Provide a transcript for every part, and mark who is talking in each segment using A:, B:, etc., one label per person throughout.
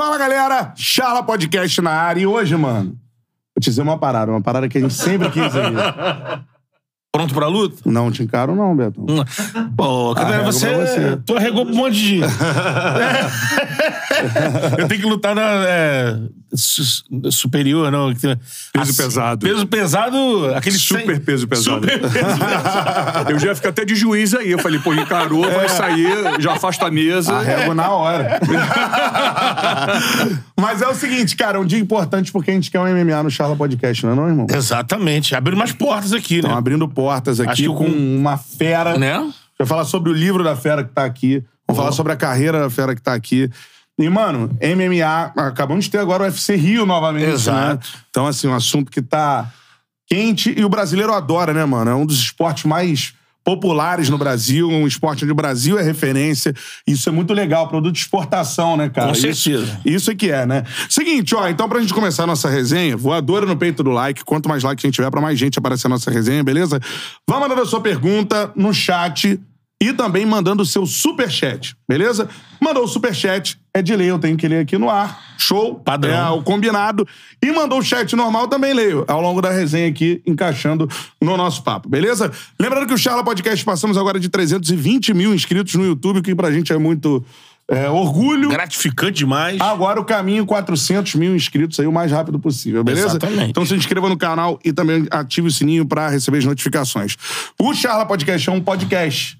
A: Fala, galera! Charla Podcast na área. E hoje, mano, vou te dizer uma parada. Uma parada que a gente sempre quis aí.
B: Pronto pra luta?
A: Não te encaro não, Beto.
B: Pô, cara,
A: Arrego
B: você,
A: você.
B: Tu arregou pra um monte de dia. Eu tenho que lutar na é, superior, não.
C: Peso
B: Assim,
C: pesado.
B: Peso pesado, aquele
C: Super peso pesado.
B: Super peso pesado.
C: Eu já ia ficar até de juiz aí. Eu falei, pô, encarou, vai sair, já afasta a mesa.
A: Arrego na hora. Mas é o seguinte, cara, é um dia importante porque a gente quer um MMA no Charla Podcast, não é não, irmão?
B: Exatamente. Abrindo mais portas aqui,
A: Estão
B: né?
A: abrindo portas aqui
B: Acho que
A: com
B: com-
A: uma fera.
B: Né?
A: Vai falar sobre o livro da fera que tá aqui. Vamos falar sobre a carreira da fera que tá aqui. E, mano, MMA, acabamos de ter agora o UFC Rio novamente.
B: Exato.
A: Né? Então, assim, um assunto que tá quente e o brasileiro adora, né, mano? É um dos esportes mais populares no Brasil, um esporte onde o Brasil é referência. Isso é muito legal, produto de exportação, né, cara?
B: Com
A: Isso-
B: certeza.
A: Isso é que é, né? Seguinte, ó, então pra gente começar a nossa resenha, voadora no peito do like. Quanto mais like a gente tiver, pra mais gente aparecer a nossa resenha, beleza? Vá mandando a sua pergunta no chat e também mandando o seu superchat, beleza? Mandou o superchat, é de lei, eu tenho que ler aqui no ar. Show.
B: Padrão.
A: É o combinado. E mandou o chat normal, também leio. Ao longo da resenha aqui, encaixando no nosso papo, beleza? Lembrando que o Charla Podcast passamos agora de 320 mil inscritos no YouTube, o que pra gente é muito é, orgulho.
B: Gratificante demais.
A: Agora o caminho 400 mil inscritos aí o mais rápido possível, beleza?
B: Exatamente.
A: Então se inscreva no canal e também ative o sininho pra receber as notificações. O Charla Podcast é um podcast.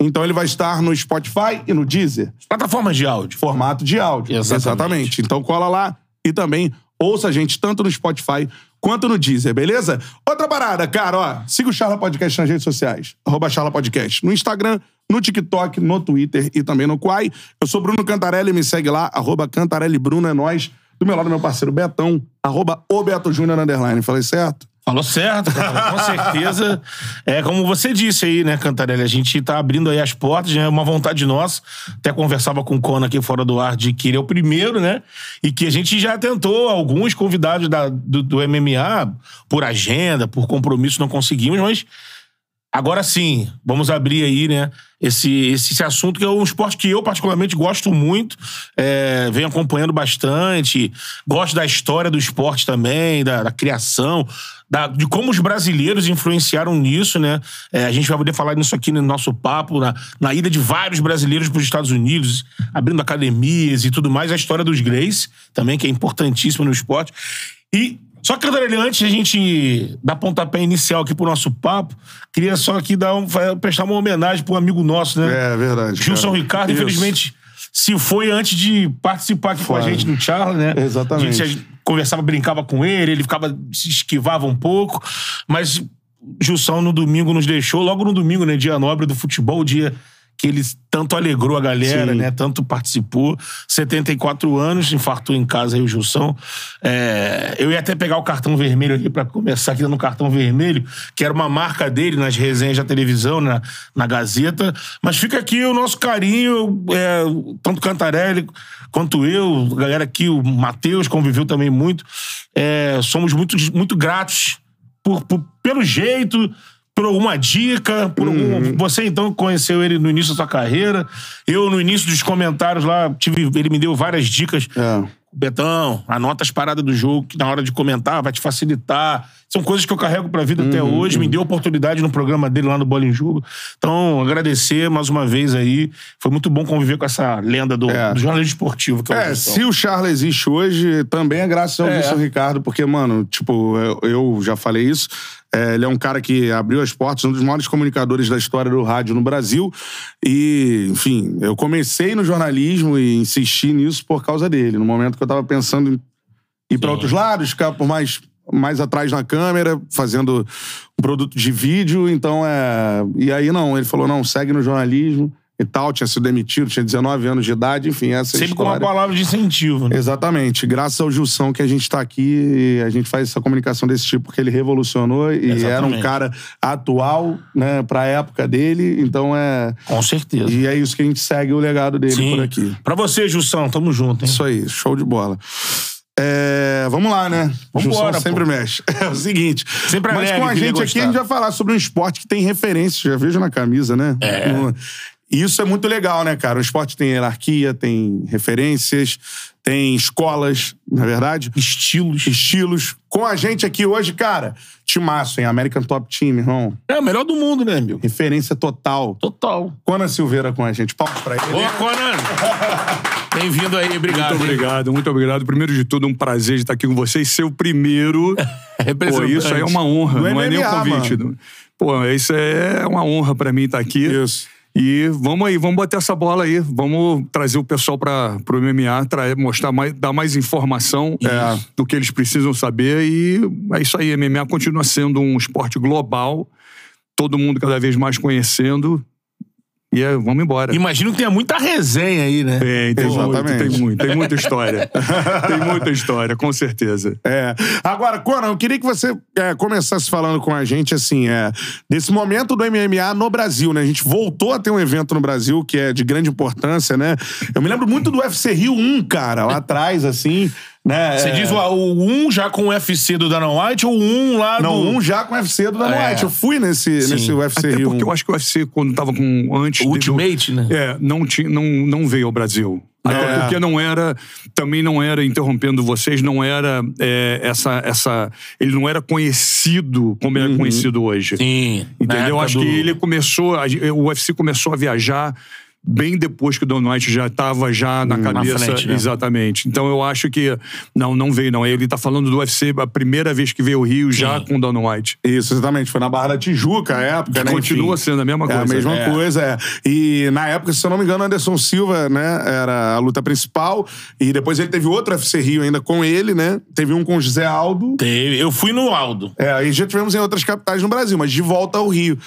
A: Então ele vai estar no Spotify e no Deezer,
B: Plataformas de áudio.
A: formato de áudio.
B: Exatamente.
A: Então cola lá e também ouça a gente tanto no Spotify quanto no Deezer, beleza? Outra parada, cara, ó, siga o Charla Podcast nas redes sociais, arroba Charla Podcast, no Instagram, no TikTok, no Twitter e também no Quai. Eu sou Bruno Cantarelli, me segue lá, arroba Cantarelli Bruno, é nóis. Do meu lado, meu parceiro Betão, arroba o Beto Júnior, underline. Falei certo?
B: Falou certo, com certeza. É como você disse aí, né, Cantarelli? A gente tá abrindo aí as portas, é uma vontade nossa. Até conversava com o Conan aqui fora do ar de que ele é o primeiro, né? E que a gente já tentou alguns convidados da, do, do MMA por agenda, por compromisso, não conseguimos, mas Agora sim, vamos abrir aí, né, esse, esse, esse assunto que é um esporte que eu particularmente gosto muito, é, venho acompanhando bastante, gosto da história do esporte também, da, da criação, da- de como os brasileiros influenciaram nisso, né? É, a gente vai poder falar nisso aqui no nosso papo, na, na ida de vários brasileiros para os Estados Unidos, abrindo academias e tudo mais, a história dos Grace também, que é importantíssima no esporte. E só que, Cantarelli, antes a gente dar pontapé inicial aqui pro nosso papo, queria só aqui dar um, prestar uma homenagem pro amigo nosso, né?
A: É verdade.
B: Gilson
A: cara.
B: Ricardo,
A: Isso.
B: infelizmente, se foi antes de participar aqui com a
A: Foi.
B: gente no Charla, né?
A: Exatamente.
B: Conversava, brincava com ele, ele ficava, se esquivava um pouco, mas Gilson no domingo nos deixou, logo no domingo, né? Dia nobre do futebol, dia que ele tanto alegrou a galera,
A: Sim.
B: né? Tanto participou. 74 anos, infartou em casa aí o Gilson. É, eu ia até pegar o cartão vermelho aqui pra começar aqui no cartão vermelho, que era uma marca dele nas resenhas da televisão, na, na Gazeta. Mas fica aqui o nosso carinho, é, tanto Cantarelli quanto eu, a galera aqui, o Matheus conviveu também muito. É, somos muito, muito gratos por, por- pelo jeito, por alguma dica, por algum. Você então conheceu ele no início da sua carreira. Eu, no início dos comentários lá, tive, ele me deu várias dicas.
A: É.
B: Betão, anota as paradas do jogo que na hora de comentar vai te facilitar. São coisas que eu carrego pra vida até
A: Uhum,
B: hoje. Me deu oportunidade no programa dele lá no Bola em Jogo. Então, agradecer mais uma vez aí. Foi muito bom conviver com essa lenda do,
A: É.
B: do jornalismo esportivo. Que é, o
A: É,
B: Gilson.
A: se o Charles existe hoje, também é graças ao
B: É.
A: Wilson Ricardo, porque, mano, tipo, eu, eu já falei isso. É, ele é um cara que abriu as portas, um dos maiores comunicadores da história do rádio no Brasil. E, enfim, eu comecei no jornalismo e insisti nisso por causa dele. No momento que eu tava pensando em ir para outros lados, ficar por mais, mais atrás na câmera, fazendo um produto de vídeo. Então, é. E aí, não, ele falou: não, segue no jornalismo e tal. Tinha sido demitido, tinha 19 anos de idade, enfim, essa
B: Sempre com uma
A: história.
B: palavra de incentivo. Né?
A: Exatamente. Graças ao Gilson que a gente tá aqui e a gente faz essa comunicação desse tipo, porque ele revolucionou e era um
B: Exatamente.
A: cara atual, né, pra época dele. Então é.
B: Com certeza.
A: E é isso que a gente segue o legado dele
B: Sim.
A: por aqui.
B: Pra você, Jussão, tamo junto, hein?
A: Isso aí, show de bola. É, vamos lá, né?
B: Vambora,
A: sempre
B: pô.
A: mexe. É o seguinte.
B: Sempre
A: mas com a gente aqui, a gente vai falar sobre um esporte que tem referência, já vejo na camisa, né?
B: É.
A: E isso é muito legal, né, cara? O esporte tem hierarquia, tem referências, tem escolas, na é verdade?
B: Estilos.
A: Estilos. Com a gente aqui hoje, cara, timaço, hein? American Top Team, irmão.
B: É o melhor do mundo, né, meu?
A: Referência total.
B: Total.
A: Conan Silveira com a gente. Palmas pra ele.
B: Boa, Conan! Bem-vindo aí, obrigado.
C: Muito
B: hein?
C: obrigado, muito obrigado. Primeiro de tudo, um prazer de estar aqui com vocês. Ser o primeiro. Pô,
B: Representante.
C: isso aí é uma honra,
A: Do
C: não é nem um
A: MMA,
C: convite. Pô, isso é uma honra pra mim estar aqui.
A: Isso.
C: E vamos aí, vamos bater essa bola aí. Vamos trazer o pessoal para o MMA, tra- mostrar mais, dar mais informação
A: É.
C: do que eles precisam saber. E é isso aí, MMA continua sendo um esporte global, todo mundo cada vez mais conhecendo. E é, vamos embora.
B: Imagino que tenha muita resenha aí, né?
C: Tem, tem muito,
A: Exatamente.
C: tem muito, tem muita história. tem muita história, com certeza.
A: É. Agora, Conan, eu queria que você é, começasse falando com a gente, assim, é, desse momento do MMA no Brasil, né? A gente voltou a ter um evento no Brasil que é de grande importância, né? Eu me lembro muito do UFC Rio 1, cara, lá atrás, assim, né?
B: Você
A: É,
B: diz o, o 1 já com o UFC do Dana White ou o 1 lá
A: Não,
B: do...
A: um já com o UFC do Dana
B: É.
A: White. Eu fui nesse,
B: Sim.
A: nesse UFC
C: Até
A: Rio
C: porque
A: 1.
C: eu acho que o UFC, quando tava com. Antes.
B: O
C: dele-
B: Ultimate, né?
C: É, não, tinha, não, não veio ao Brasil. Até
A: É.
C: porque não era, também não era, interrompendo vocês, não era é, essa, essa. Ele não era conhecido como ele é conhecido hoje.
B: Sim.
C: Entendeu? Acho
B: do-
C: que ele começou. O UFC começou a viajar bem depois que o Don White já estava já na cabeça.
B: frente, né?
C: Exatamente. Então eu acho que. Não, não veio, não. Ele tá falando do UFC a primeira vez que veio ao Rio já
B: Sim.
C: com o Don White.
A: Isso, exatamente. Foi na Barra da Tijuca, a época, né?
C: Continua
A: Enfim.
C: sendo a mesma
A: É
C: coisa.
A: a mesma
B: É.
A: coisa, é. E na época, se eu não me engano, Anderson Silva, né, era a luta principal. E depois ele teve outro UFC Rio ainda com ele, né? Teve um com o José Aldo.
B: Teve. Eu fui no Aldo.
A: É, e já tivemos em outras capitais no Brasil, mas de volta ao Rio.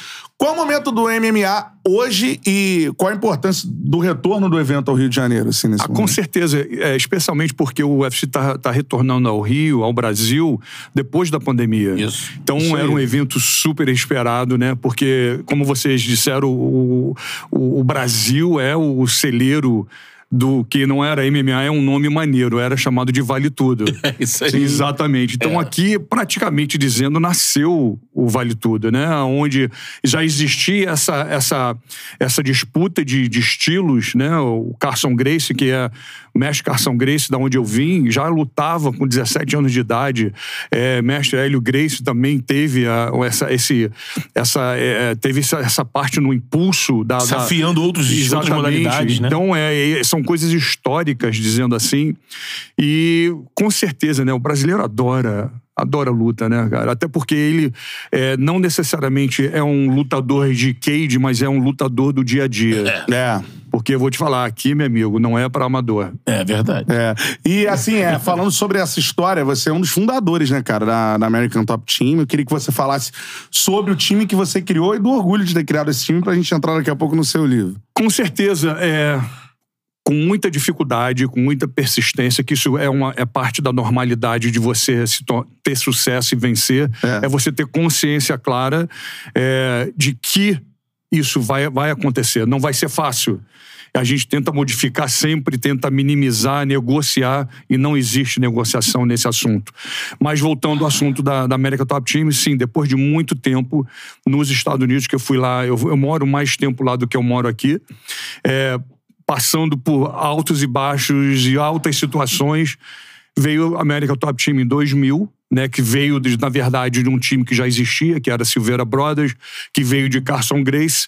A: Qual é o momento do MMA hoje e qual a importância do retorno do evento ao Rio de Janeiro, assim, nesse
C: Ah, com certeza, é, especialmente porque o UFC está tá retornando ao Rio, ao Brasil, depois da pandemia.
B: Isso.
C: Então
A: Isso
C: era
A: aí.
C: um evento super esperado, né? Porque, como vocês disseram, o, o, o Brasil é o celeiro do que não era MMA, é um nome maneiro, era chamado de Vale Tudo.
B: É isso aí.
C: Exatamente. Então aqui, praticamente dizendo, nasceu o Vale Tudo, né? Onde já existia essa, essa, essa disputa de, de estilos, né? O Carson Grace, que é o mestre Carson Grace, da onde eu vim, já lutava com 17 anos de idade. É, mestre Hélio Grace também teve a- essa, esse, essa, é, teve essa, essa parte no impulso da... da-
B: Desafiando outros
C: Exatamente.
B: modalidades, né?
C: Então, é, é, são coisas históricas, dizendo assim. E, com certeza, né? O brasileiro adora. Adora luta, né, cara? Até porque ele é, não necessariamente é um lutador de cage, mas é um lutador do dia a dia.
A: É.
C: Porque eu vou te falar, aqui, meu amigo, não é para amador.
B: É verdade.
A: É. E assim, é, falando sobre essa história, você é um dos fundadores, né, cara, da, da American Top Team. Eu queria que você falasse sobre o time que você criou e do orgulho de ter criado esse time pra gente entrar daqui a pouco no seu livro.
C: Com certeza, é, com muita dificuldade, com muita persistência, que isso é, uma, é parte da normalidade de você ter sucesso e vencer,
A: É.
C: é, você ter consciência clara é, de que isso vai, vai acontecer. Não vai ser fácil. A gente tenta modificar sempre, tenta minimizar, negociar, e não existe negociação nesse assunto. Mas voltando ao assunto da, da América Top Team, sim, depois de muito tempo nos Estados Unidos, que eu fui lá, eu, eu moro mais tempo lá do que eu moro aqui, é, passando por altos e baixos e altas situações, veio a América Top Team em 2000, né, que veio, de, na verdade, de um time que já existia, que era Silveira Brothers, que veio de Carson Grace,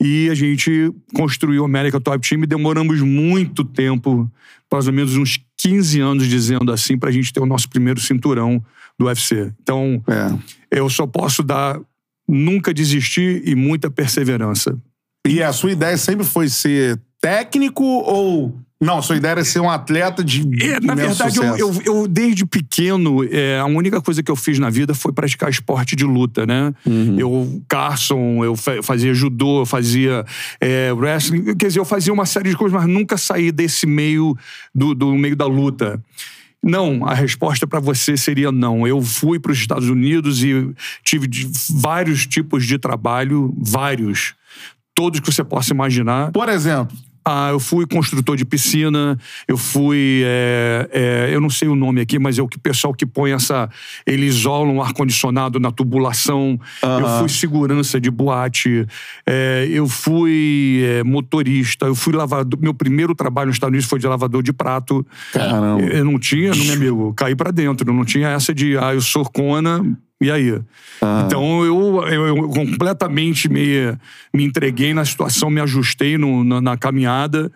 C: e a gente construiu a América Top Team e demoramos muito tempo, mais ou menos uns 15 anos, dizendo assim, para a gente ter o nosso primeiro cinturão do UFC. Então,
A: É.
C: eu só posso dar nunca desistir e muita perseverança.
A: E a sua ideia sempre foi ser técnico ou. Não, sua ideia era ser um atleta de.
C: É, na verdade, eu, eu, eu, desde pequeno, é, a única coisa que eu fiz na vida foi praticar esporte de luta, né? Eu, Carson, eu fa- fazia judô, eu fazia é, wrestling, quer dizer, eu fazia uma série de coisas, mas nunca saí desse meio, do, do meio da luta. Não, a resposta para você seria não. Eu fui para os Estados Unidos e tive vários tipos de trabalho, vários, todos que você possa imaginar.
A: Por exemplo,
C: Ah, eu fui construtor de piscina, eu fui. é, é, eu não sei o nome aqui, mas é o que pessoal que põe essa. Ele isola um ar-condicionado na tubulação. Eu fui segurança de boate. é, eu fui é, motorista. Eu fui lavador. Meu primeiro trabalho nos Estados Unidos foi de lavador de prato.
A: Caramba.
C: Eu não tinha, meu amigo, caí pra dentro. Não tinha essa de, ah, eu sou Cona, e aí? Então eu, eu, eu completamente me, me entreguei na situação, me ajustei no- na, na caminhada.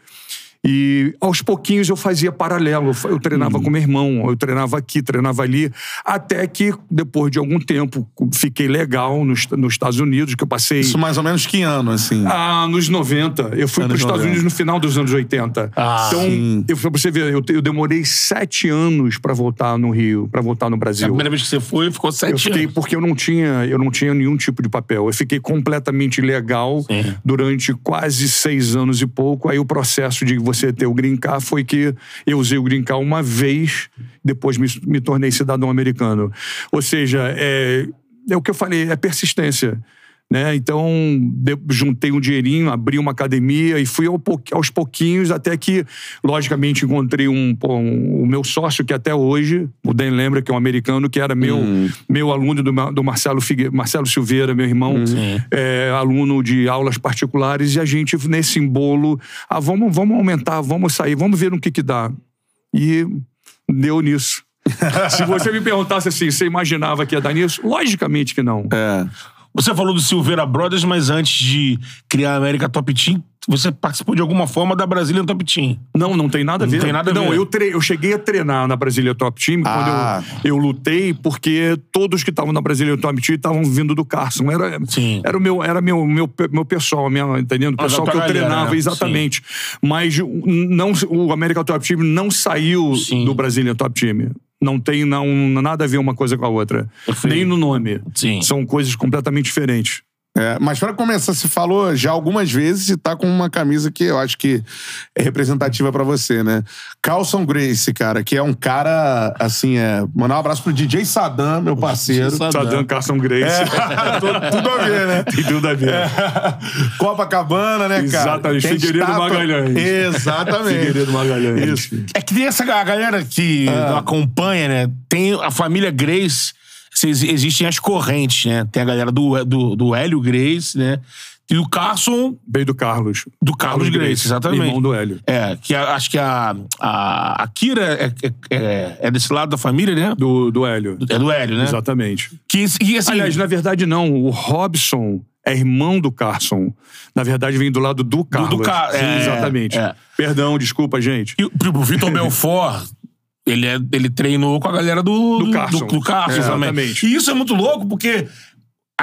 C: E aos pouquinhos eu fazia paralelo. Eu treinava com meu irmão, eu treinava aqui, treinava ali. Até que, depois de algum tempo, fiquei legal nos, nos Estados Unidos, que eu passei.
A: Isso mais ou menos que ano, assim?
C: Ah, nos 90. Eu fui para os Estados
A: 90.
C: Unidos no final dos anos 80.
B: Ah,
C: então,
A: sim.
C: eu, pra você ver, eu, eu demorei sete anos para voltar no Rio, para voltar no
B: A
C: Brasil.
B: primeira vez que você foi, ficou
C: Eu
B: sete
C: fiquei
B: anos.
C: porque eu não tinha, eu não tinha nenhum tipo de papel. Eu fiquei completamente legal
B: Sim.
C: durante quase seis anos e pouco. Aí o processo de você ter o green card foi que eu usei o green card uma vez, depois me, me tornei cidadão americano. Ou seja, é, é o que eu falei, é persistência. Né? Então, de- juntei um dinheirinho, abri uma academia e fui ao aos pouquinhos até que, logicamente, encontrei um, um- o meu sócio, que até hoje, o Dan lembra, que é um americano, que era meu, meu aluno do, do Marcelo, Figue, Marcelo Silveira, meu irmão, é, aluno de aulas particulares, e a gente, nesse embolo, ah, vamos, vamos aumentar, vamos sair, vamos ver no que que dá. E deu nisso. Se você me perguntasse assim, você imaginava que ia dar nisso? Logicamente que não.
A: É.
B: Você falou do Silveira Brothers, mas antes de criar a América Top Team, você participou de alguma forma da Brazilian Top Team.
C: Não, não tem nada a
B: Não
C: ver.
B: tem nada a
C: não,
B: ver.
C: Eu, tre- eu cheguei a treinar na Brasília Top Team
A: Ah.
C: quando eu, eu lutei, porque todos que estavam na Brasília Top Team estavam vindo do Carson. Era,
B: Sim.
C: era o meu, era meu, meu, meu pessoal, minha, entendendo? O
B: Mas
C: pessoal que eu
B: galera,
C: treinava,
B: né?
C: exatamente. Mas o- não, o American Top Team não saiu
B: Sim.
C: do Brasília Top Team. Não tem não, nada a ver uma coisa com a outra. Nem no nome.
B: Sim.
C: São coisas completamente diferentes.
A: É, mas para começar, se falou já algumas vezes e tá com uma camisa que eu acho que é representativa pra você, né? Carlson Grace, cara, que é um cara, assim, é. Mandar um abraço pro DJ Sadam, meu parceiro.
B: Saddam.
C: Saddam Carson Grace.
A: tudo, tudo a ver, né?
C: Tem tudo a ver.
A: Copacabana, né, cara?
C: Exatamente,
A: Tem
C: Figueiredo
A: estátua-
C: Magalhães.
A: Exatamente.
C: Figueiredo Magalhães.
A: Isso.
B: É que tem essa a galera que acompanha, né? Tem a família Grace. Existem as correntes, né? Tem a galera do, do, do Hélio Grace, né? E o Carson,
C: Veio do Carlos.
B: do Carlos Grace, exatamente.
C: Irmão do Hélio.
B: É, que a- acho que a, a, a Kira é, é, é- é desse lado da família, né?
C: Do, do Hélio.
B: É do Hélio, né?
C: Exatamente.
B: Que, assim,
C: Aliás, na verdade, não. O Robson é irmão do Carson. Na verdade, vem do lado do Carlos.
B: Ca-
C: Sim,
B: é,
C: exatamente.
B: é.
C: Perdão, desculpa, gente.
B: E o o Vitor Belfort, ele, é, ele treinou com a galera do,
C: Do Carson.
B: Do, do Carson
C: É,
B: também.
C: exatamente.
B: E isso é muito louco, porque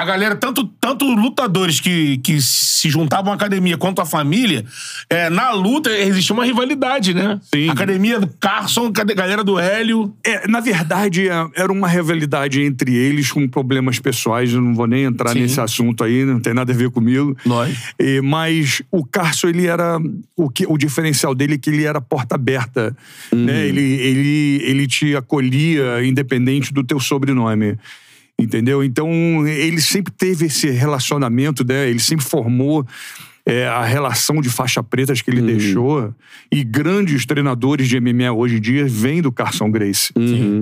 B: a galera, tanto, tanto lutadores que, que se juntavam à academia quanto a família, é, na luta existia uma rivalidade, né?
C: Sim.
B: Academia do Carson, a galera do Hélio.
C: É, na verdade, é, era uma rivalidade entre eles com problemas pessoais. Eu não vou nem entrar
B: Sim.
C: nesse assunto aí, não tem nada a ver comigo.
B: Nós.
C: É, mas o Carson, ele era. O, que, o diferencial dele é que ele era porta aberta. Né? Ele, ele, ele te acolhia independente do teu sobrenome. Entendeu? Então, ele sempre teve esse relacionamento, né? Ele sempre formou. é, a relação de faixa pretas que ele deixou e grandes treinadores de MMA hoje em dia vêm do Carson Grace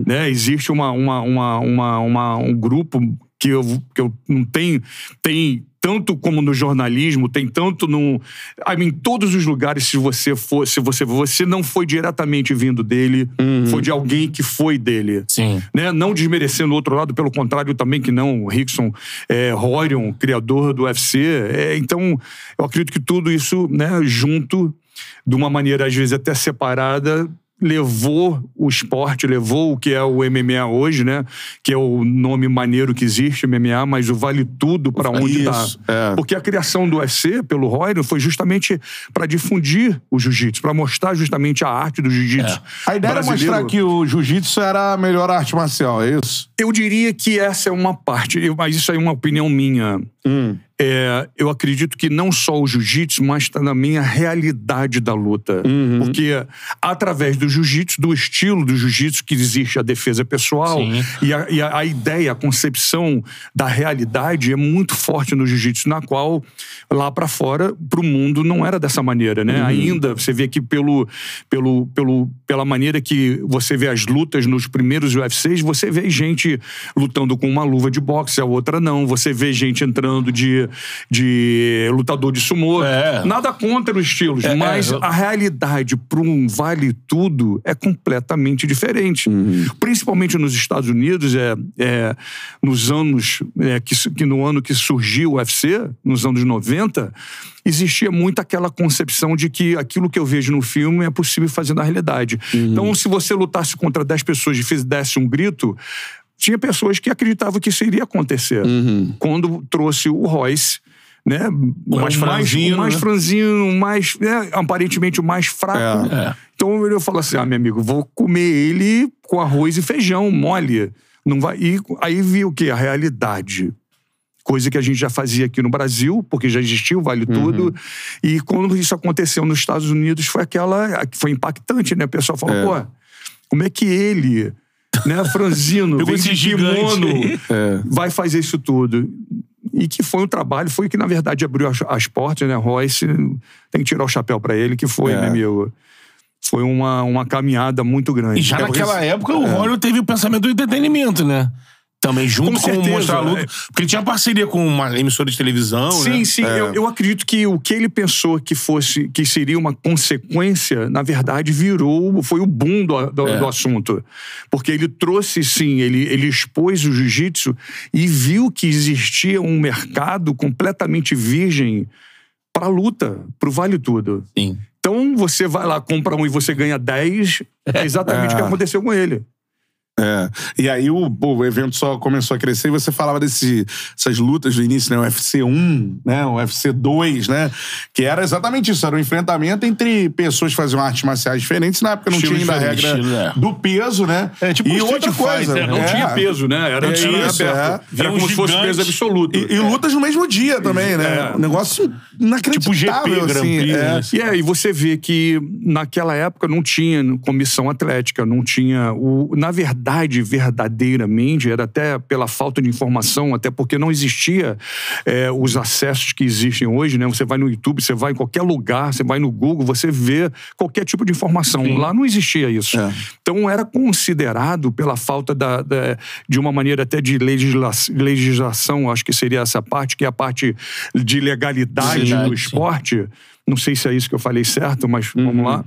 C: né? Existe uma, uma, uma, uma, uma- um grupo que eu, que eu não tenho. Tem tanto como no jornalismo, tem tanto no. I mean, em todos os lugares, se você for, se você, você não foi diretamente vindo dele, foi de alguém que foi dele.
B: Sim.
C: Né? Não desmerecendo o outro lado, pelo contrário também que não, o Rickson é, criador do UFC. É, então, eu acredito que tudo isso, né, junto, de uma maneira às vezes até separada, levou o esporte, levou o que é o MMA hoje, né? Que é o nome maneiro que existe, MMA, mas o vale tudo para onde está.
A: É.
C: Porque a criação do UFC pelo Rorion foi justamente para difundir o jiu-jitsu, para mostrar justamente a arte do jiu-jitsu.
A: A ideia era
C: brasileiro.
A: mostrar que o jiu-jitsu era a melhor arte marcial, é isso?
C: Eu diria que essa é uma parte, mas isso aí é uma opinião minha.
A: Hum.
C: É, eu acredito que não só o jiu-jitsu, mas também a realidade da luta.
A: Uhum.
C: Porque através do jiu-jitsu, do estilo do jiu-jitsu, que existe a defesa pessoal e, a, e a- ideia, a concepção da realidade é muito forte no jiu-jitsu, na qual lá pra fora, pro mundo, não era dessa maneira, né? Ainda você vê que pelo, pelo, pelo, pela maneira que você vê as lutas nos primeiros UFCs, você vê gente lutando com uma luva de boxe, a outra não. Você vê gente entrando de, de lutador de sumô.
B: É.
C: Nada contra os estilos,
B: É,
C: mas
B: é, eu-
C: a realidade para um vale tudo é completamente diferente. Principalmente nos Estados Unidos, é, é nos anos é, que, que no ano que surgiu o UFC, nos anos 90, existia muito aquela concepção de que aquilo que eu vejo no filme é possível fazer na realidade. Então, se você lutasse contra 10 pessoas e fizesse um grito, tinha pessoas que acreditavam que isso iria acontecer. Quando trouxe o Royce, né?
B: O mais franzino,
C: o mais
B: né?
C: franzino, o mais, né, aparentemente o mais fraco.
B: É.
C: Então eu falo assim, ah, meu amigo, vou comer ele com arroz e feijão, mole. Não vai. E aí vi o quê? A realidade. Coisa que a gente já fazia aqui no Brasil, porque já existiu, vale tudo. E quando isso aconteceu nos Estados Unidos, foi aquela. Foi impactante, né? O pessoal falou, pô, como é que ele, né, franzino, vem
B: esse
C: de kimono,
B: aí.
C: vai fazer isso tudo? E que foi um trabalho, foi que na verdade abriu as, as portas, né? Royce, tem que tirar o chapéu pra ele, que foi,
A: É.
C: né, meu? Foi uma, uma caminhada muito grande.
B: E já
C: É,
B: naquela época, o Hollywood teve o pensamento do entretenimento, né? Também junto
C: Com
B: com,
C: certeza,
B: Mostrar a Luta.
C: é.
B: Porque ele tinha parceria com uma emissora de televisão,
C: Sim,
B: né?
C: sim. Eu, eu acredito que o que ele pensou que fosse, que seria uma consequência, na verdade, virou, foi o boom do, do,
B: É.
C: do assunto. Porque ele trouxe, sim, ele, ele expôs o jiu-jitsu e viu que existia um mercado completamente virgem para luta, para o vale tudo.
B: Sim.
C: Então você vai lá, compra um e você ganha 10, é exatamente o que aconteceu com ele.
A: É. E aí o, o evento só começou a crescer e você falava dessas lutas do início, né? O UFC 1, né? O UFC 2, né? Que era exatamente isso, era um enfrentamento entre pessoas que faziam artes marciais diferentes. Na época não
B: Estilo
A: tinha ainda a regra
B: estilo, é.
A: do peso, né?
B: É, tipo
A: e outra coisa.
B: Fighter,
C: Não
A: é.
C: tinha peso, né? Era,
A: É
C: era
A: isso,
C: aberto.
A: é.
C: Era
B: um
C: como se fosse
B: gigante.
C: peso absoluto.
A: E, e lutas no mesmo dia também, né?
C: É.
A: Um negócio inacreditável,
B: Tipo GP, Grand
A: assim.
B: Prix,
A: é.
B: né?
C: E é, e você vê que naquela época não tinha comissão atlética, não tinha o, na verdade, verdadeiramente, era até pela falta de informação, até porque não existia é, os acessos que existem hoje, né? Você vai no YouTube, você vai em qualquer lugar, você vai no Google, você vê qualquer tipo de informação. Lá não existia isso.
A: É.
C: Então era considerado pela falta da, da- de uma maneira até de legisla- legislação, acho que seria essa parte, que é a parte de legalidade
B: Verdade,
C: do
B: sim.
C: esporte. Não sei se é isso que eu falei certo, mas
B: Uhum.
C: vamos lá.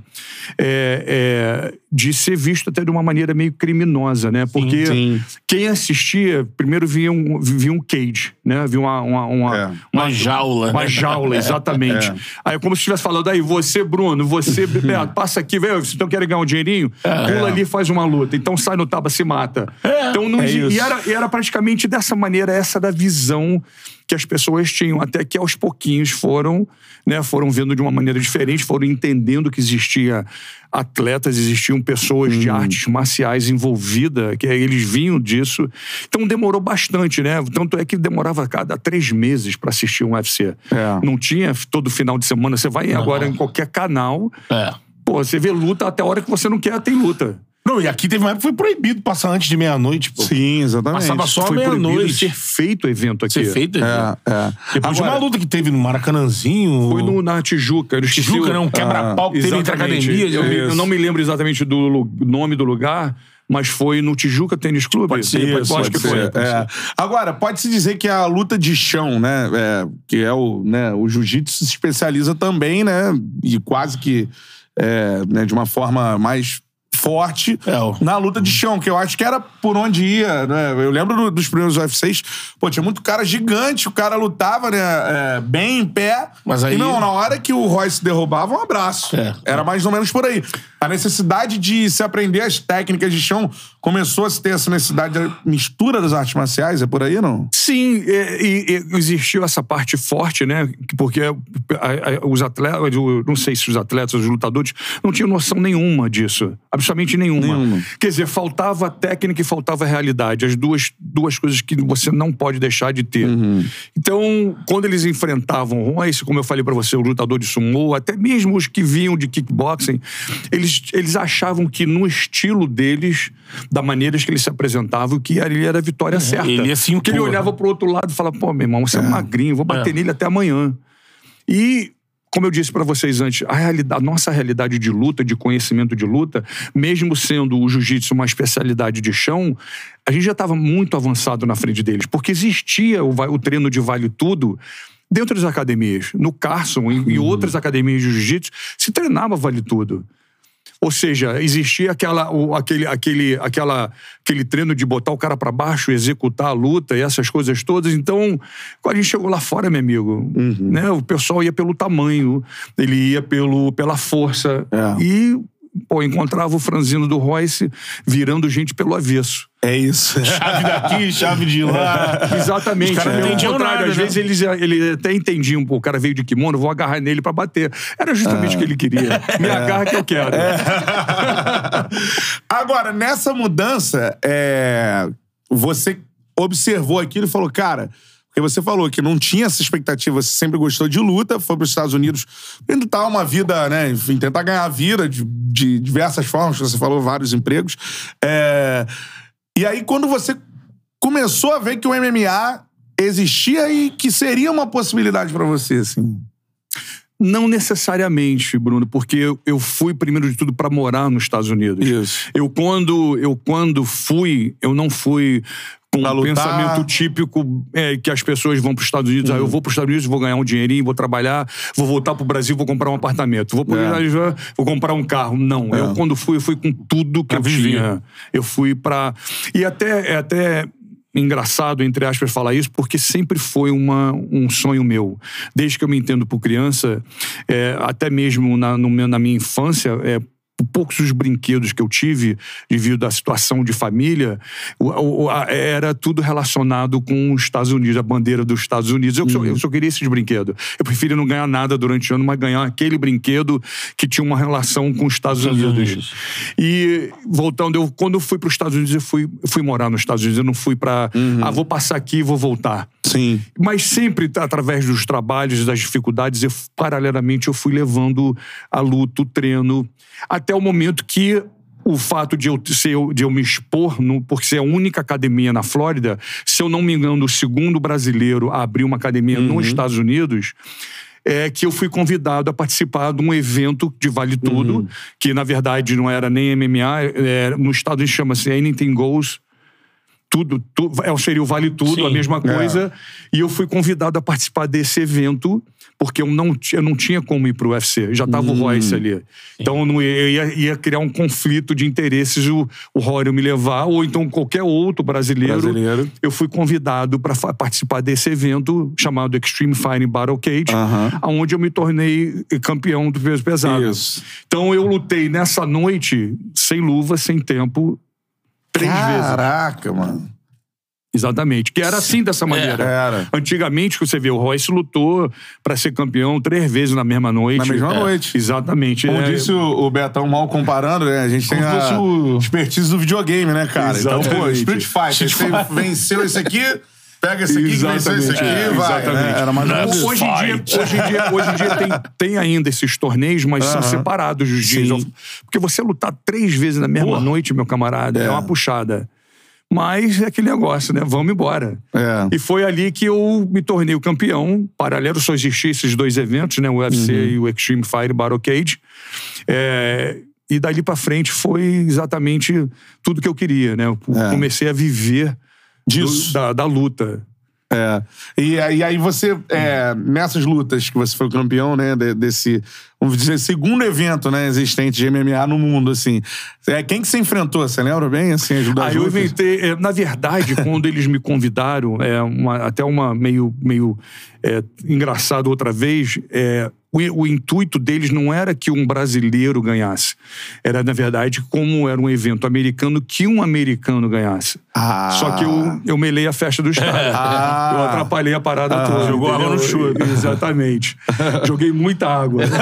C: É, é, de ser visto até de uma maneira meio criminosa, né? Porque
A: sim.
C: quem assistia, primeiro via um, via um cage, né? Uma, uma, uma,
A: É.
B: Uma jaula.
C: uma jaula, exatamente.
A: É.
C: Aí é como se estivesse falando, aí você, Bruno, você, Bebeto, passa aqui, velho, vocês não querem ganhar um dinheirinho? Pula ali e faz uma luta. Então sai no taba, se mata. então não
A: é
C: e, era, e era praticamente dessa maneira, essa da visão que as pessoas tinham, até que aos pouquinhos foram, né, foram vendo de uma maneira diferente, foram entendendo que existia atletas, existiam pessoas de artes marciais envolvidas, que eles vinham disso. Então demorou bastante, né? Tanto é que demorava cada três meses para assistir um UFC.
A: É.
C: Não tinha todo final de semana. Você vai agora em qualquer canal,
B: É.
C: pô, você vê luta até a hora que você não quer, tem luta.
B: Não, e aqui teve uma época que foi proibido passar antes de meia-noite, pô.
A: Sim, exatamente.
B: Passava só
C: Foi
B: meia-noite.
C: ser feito o evento aqui.
B: Ser feito.
A: É, é.
B: Depois de
A: Agora-
B: uma luta que teve no Maracanãzinho.
C: Foi no, na Tijuca. eu esqueci
B: Tijuca, né? Um quebra-pau que teve entre academias.
C: Eu, eu não me lembro exatamente do nome do lugar, mas foi no Tijuca Tênis Clube.
B: Pode ser, pode
C: que
B: pode
C: foi.
B: ser.
C: pode
A: É. Agora, pode-se dizer que a luta de chão, né, é, que é o, né, o jiu-jitsu se especializa também, né, e quase que é, né, de uma forma mais forte
B: É,
A: na luta de chão, que eu acho que era por onde ia, né? Eu lembro do- dos primeiros UFCs, pô, tinha muito cara gigante, o cara lutava, né, é, bem em pé,
B: Mas aí-
A: e não, na hora que o Royce derrubava, um abraço.
B: É.
A: Era mais ou menos por aí. A necessidade de se aprender as técnicas de chão começou a se ter essa necessidade da mistura das artes marciais, é por aí, não?
C: Sim, e, e- e existiu essa parte forte, né? Porque a- a- os atletas, eu não sei se os atletas, os lutadores, não tinham noção nenhuma disso. Absolutamente nenhuma.
A: Nenhuma.
C: Quer dizer, faltava técnica e faltava realidade. As duas, duas coisas que você não pode deixar de ter.
A: Uhum.
C: Então, quando eles enfrentavam o Royce, como eu falei pra você, o lutador de sumô, até mesmo os que vinham de kickboxing, eles, eles achavam que no estilo deles, da maneira que eles se apresentavam, que ali era a vitória certa.
B: ele ia se
C: Porque ele olhava
B: né?
C: pro outro lado e falava, pô, meu irmão, você é, magrinho, vou bater
B: É.
C: nele até amanhã. E como eu disse pra vocês antes, a, realidade, a nossa realidade de luta, de conhecimento de luta, mesmo sendo o jiu-jitsu uma especialidade de chão, a gente já estava muito avançado na frente deles, porque existia o, o treino de vale tudo dentro das academias. No Carson e em outras academias de jiu-jitsu se treinava vale tudo. Ou seja, existia aquela, o- aquele, aquele, aquela, aquele treino de botar o cara pra baixo, executar a luta e essas coisas todas. Então, quando a gente chegou lá fora, meu amigo, né, o pessoal ia pelo tamanho, ele ia pelo, pela força.
A: É.
C: E, pô, encontrava o franzino do Royce virando gente pelo avesso.
A: É isso.
B: Chave daqui, chave de lá.
C: Exatamente.
B: Os caras não
C: É, ao
B: entendiam
C: contrário,
B: nada,
C: Às
B: né?
C: vezes eles, eles até entendiam, pô, o cara veio de kimono, vou agarrar nele pra bater. Era justamente o que ele queria. Me agarra que eu quero.
A: Agora, nessa mudança, é, você observou aquilo e falou, cara. Porque você falou que não tinha essa expectativa, você sempre gostou de luta, foi para os Estados Unidos tentar uma vida, né? Enfim, tentar ganhar vida de, de diversas formas, você falou vários empregos. É, e aí, quando você começou a ver que o MMA existia e que seria uma possibilidade para você, assim.
C: Não necessariamente, Bruno, porque eu, fui, primeiro de tudo, para morar nos Estados Unidos.
A: Isso.
C: Eu quando, eu, quando fui, eu não fui com
A: Pra
C: o
A: lutar.
C: pensamento típico é, que as pessoas vão para os Estados Unidos. Ah,
A: Uhum.
C: eu vou para os Estados Unidos, vou ganhar um dinheirinho, vou trabalhar, vou voltar para o Brasil, vou comprar um apartamento. Vou,
A: É.
C: vou comprar um carro. Não,
A: É.
C: eu quando fui, eu fui com tudo que
B: Pra
C: eu
B: viver.
C: tinha. Eu fui para E até, é até engraçado, entre aspas, falar isso, porque sempre foi uma, um sonho meu. Desde que eu me entendo por criança, é, até mesmo na, no na minha infância, é, poucos os brinquedos que eu tive devido à situação de família o- o- a- era tudo relacionado com os Estados Unidos, a bandeira dos Estados Unidos. Eu, só, eu só queria esses brinquedos. Eu preferia não ganhar nada durante o ano, mas ganhar aquele brinquedo que tinha uma relação com os Estados,
B: Estados
C: Unidos.
B: Unidos.
C: E voltando, eu, quando eu fui para os Estados Unidos, eu fui, eu fui morar nos Estados Unidos. Eu não fui para, ah, vou passar aqui e vou voltar.
A: Sim.
C: Mas sempre, através dos trabalhos, das dificuldades, eu, paralelamente eu fui levando a luta, o treino, até o momento que o fato de eu, ser, de eu me expor, no, por ser a única academia na Flórida, se eu não me engano, o segundo brasileiro a abrir uma academia nos Estados Unidos, é que eu fui convidado a participar de um evento de Vale Tudo, que na verdade não era nem MMA, é, no Unidos chama-se Anything Goes, tudo, tu, é, seria o Vale Tudo,
B: Sim,
C: a mesma coisa. E eu fui convidado a participar desse evento, porque eu não, eu não tinha como ir pro UFC. Já tava o Royce ali. Então eu, não ia, eu ia, ia criar um conflito de interesses o, o Rory me levar, ou então qualquer outro brasileiro.
A: Brasileiro.
C: Eu fui convidado para participar desse evento chamado Extreme Fighting Battle Cage,
A: Aham.
C: onde eu me tornei campeão do peso pesado.
A: Isso.
C: Então eu lutei nessa noite, sem luva, sem tempo, três vezes.
A: Caraca, mano.
C: Exatamente. Que era assim dessa maneira.
A: Era.
C: Antigamente, que você vê, o Royce lutou pra ser campeão três vezes na mesma noite.
A: Na mesma
C: É.
A: noite.
C: Exatamente.
A: Como
C: É,
A: disse o, Betão mal comparando, né? A gente tem
B: Como
A: a
B: fosse o-
A: expertise do videogame, né, cara? Então, pô,
C: Exatamente.
A: Street Fighter,
B: Street
A: você venceu esse aqui, pega esse aqui, que venceu esse aqui,
C: É,
A: vai.
C: exatamente.
A: né? Era mais isso.
C: Hoje em, dia, hoje em dia, hoje em dia tem, tem ainda esses torneios, mas são
A: Aham.
C: separados os dias.
A: Sim.
C: Porque você lutar três vezes na mesma
B: Porra.
C: noite, meu camarada, é.
A: É.
C: uma puxada. Mas é aquele negócio, né? Vamos embora.
A: É.
C: E foi ali que eu me tornei o campeão. Paralelo só existiam esses dois eventos, né? O UFC
A: Uhum.
C: e o Extreme Fire Battle Cage. É, e dali pra frente foi exatamente tudo que eu queria, né? Eu
A: É.
C: comecei a viver
A: Disso.
C: do- da, da luta.
A: É. E, aí- e aí você, é, nessas lutas que você foi o campeão, né, de- desse, vamos dizer, segundo evento, né, existente de MMA no mundo, assim, é, quem que você enfrentou? Você lembra bem, assim, as das
C: Aí eu
A: lutas?
C: inventei. é, na verdade, quando eles me convidaram, é, uma- até uma meio, meio é, engraçado outra vez, é, o, o intuito deles não era que um brasileiro ganhasse. Era, na verdade, como era um evento americano, que um americano ganhasse.
A: Ah.
C: Só que eu, eu melei a festa dos caras.
A: Ah.
C: Eu atrapalhei a parada toda.
B: Jogou água no choro.
C: Exatamente. Joguei muita água.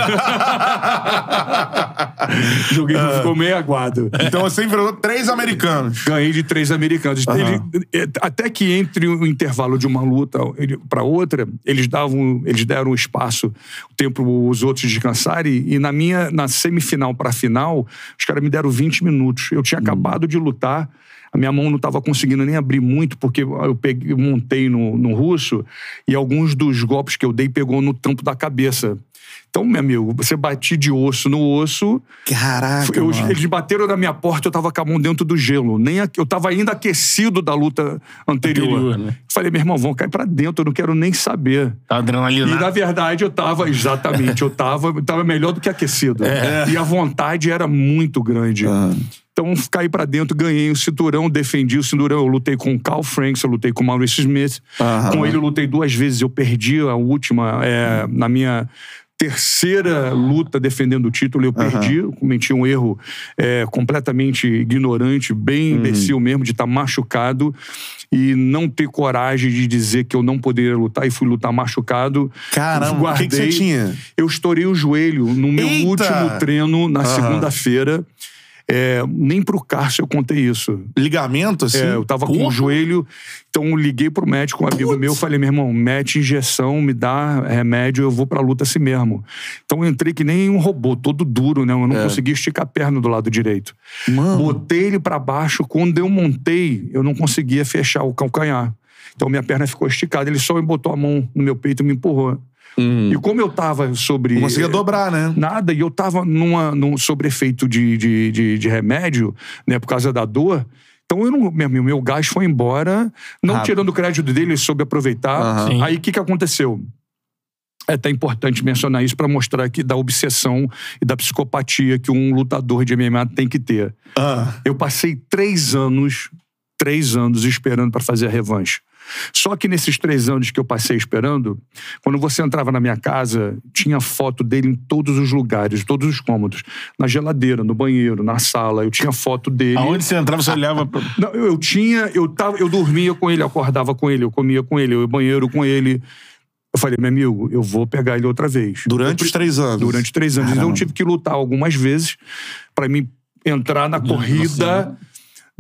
C: Joguei, ficou meio aguado.
A: Então você enfrentou três americanos.
C: Ganhei de três americanos. Ele- é, até que entre o intervalo de uma luta para outra, eles davam, eles deram espaço, o tempo os outros descansarem. E na minha, na semifinal para a final, os caras me deram 20 minutos. Eu tinha acabado de lutar. A minha mão não estava conseguindo nem abrir muito, porque eu peguei, montei no, no russo e alguns dos golpes que eu dei pegou no tampo da cabeça. Então, meu amigo, você bate de osso no osso,
A: Caraca,
C: eu-
A: mano.
C: eles bateram na minha porta, eu tava com a mão dentro do gelo. Nem eu tava ainda aquecido da luta anterior.
B: Anterior, né?
C: Falei, meu irmão, vão cair pra dentro, eu não quero nem saber.
B: Tá adrenalina.
C: E na verdade eu tava, exatamente, eu tava, eu tava melhor do que aquecido. E a vontade era muito grande. Então caí pra dentro, ganhei o cinturão, defendi o cinturão. Eu lutei com o Carl Franks, eu lutei com o Maurice Smith.
A: Aham.
C: Com ele eu lutei duas vezes, eu perdi a última é, na minha terceira luta defendendo o título, eu perdi, eu cometi um erro é, completamente ignorante, bem imbecil mesmo, de estar machucado e não ter coragem de dizer que eu não poderia lutar e fui lutar machucado.
A: Caramba, o que que você tinha?
C: Eu estourei o joelho no meu
A: Eita!
C: último treino na segunda-feira. É, nem pro Cássio eu contei isso.
A: Ligamento, assim?
C: É, eu tava com o
A: Porra.
C: joelho, então eu liguei pro médico, um amigo meu, falei, meu irmão, mete injeção, me dá remédio, eu vou pra luta assim mesmo. Então eu entrei que nem um robô, todo duro, né? Eu não conseguia esticar a perna do lado direito.
A: Mano.
C: Botei ele pra baixo, quando eu montei, eu não conseguia fechar o calcanhar. Então minha perna ficou esticada, ele só me botou a mão no meu peito e me empurrou. E como eu tava sobre.
A: Não conseguia dobrar, né?
C: Nada, e eu tava numa, num sobre efeito de, de, de, de remédio, né, por causa da dor. Então, eu não, meu, meu, gás foi embora, não
A: Rápido.
C: tirando o crédito dele, ele soube aproveitar. Aí, o que, que aconteceu? É até importante mencionar isso para mostrar que da obsessão e da psicopatia que um lutador de MMA tem que ter.
A: Ah.
C: Eu passei três anos, três anos esperando para fazer a revanche. Só que nesses três anos que eu passei esperando, quando você entrava na minha casa, tinha foto dele em todos os lugares, todos os cômodos. Na geladeira, no banheiro, na sala. Eu tinha foto dele.
B: Aonde você entrava, você olhava pra...
C: Não, eu eu tinha, eu, tava, eu dormia com ele, eu acordava com ele, eu comia com ele, eu ia banheiro com ele. Eu falei, meu amigo, eu vou pegar ele outra vez.
A: Durante os três anos.
C: Durante três anos. Então eu tive que lutar algumas vezes para mim entrar na corrida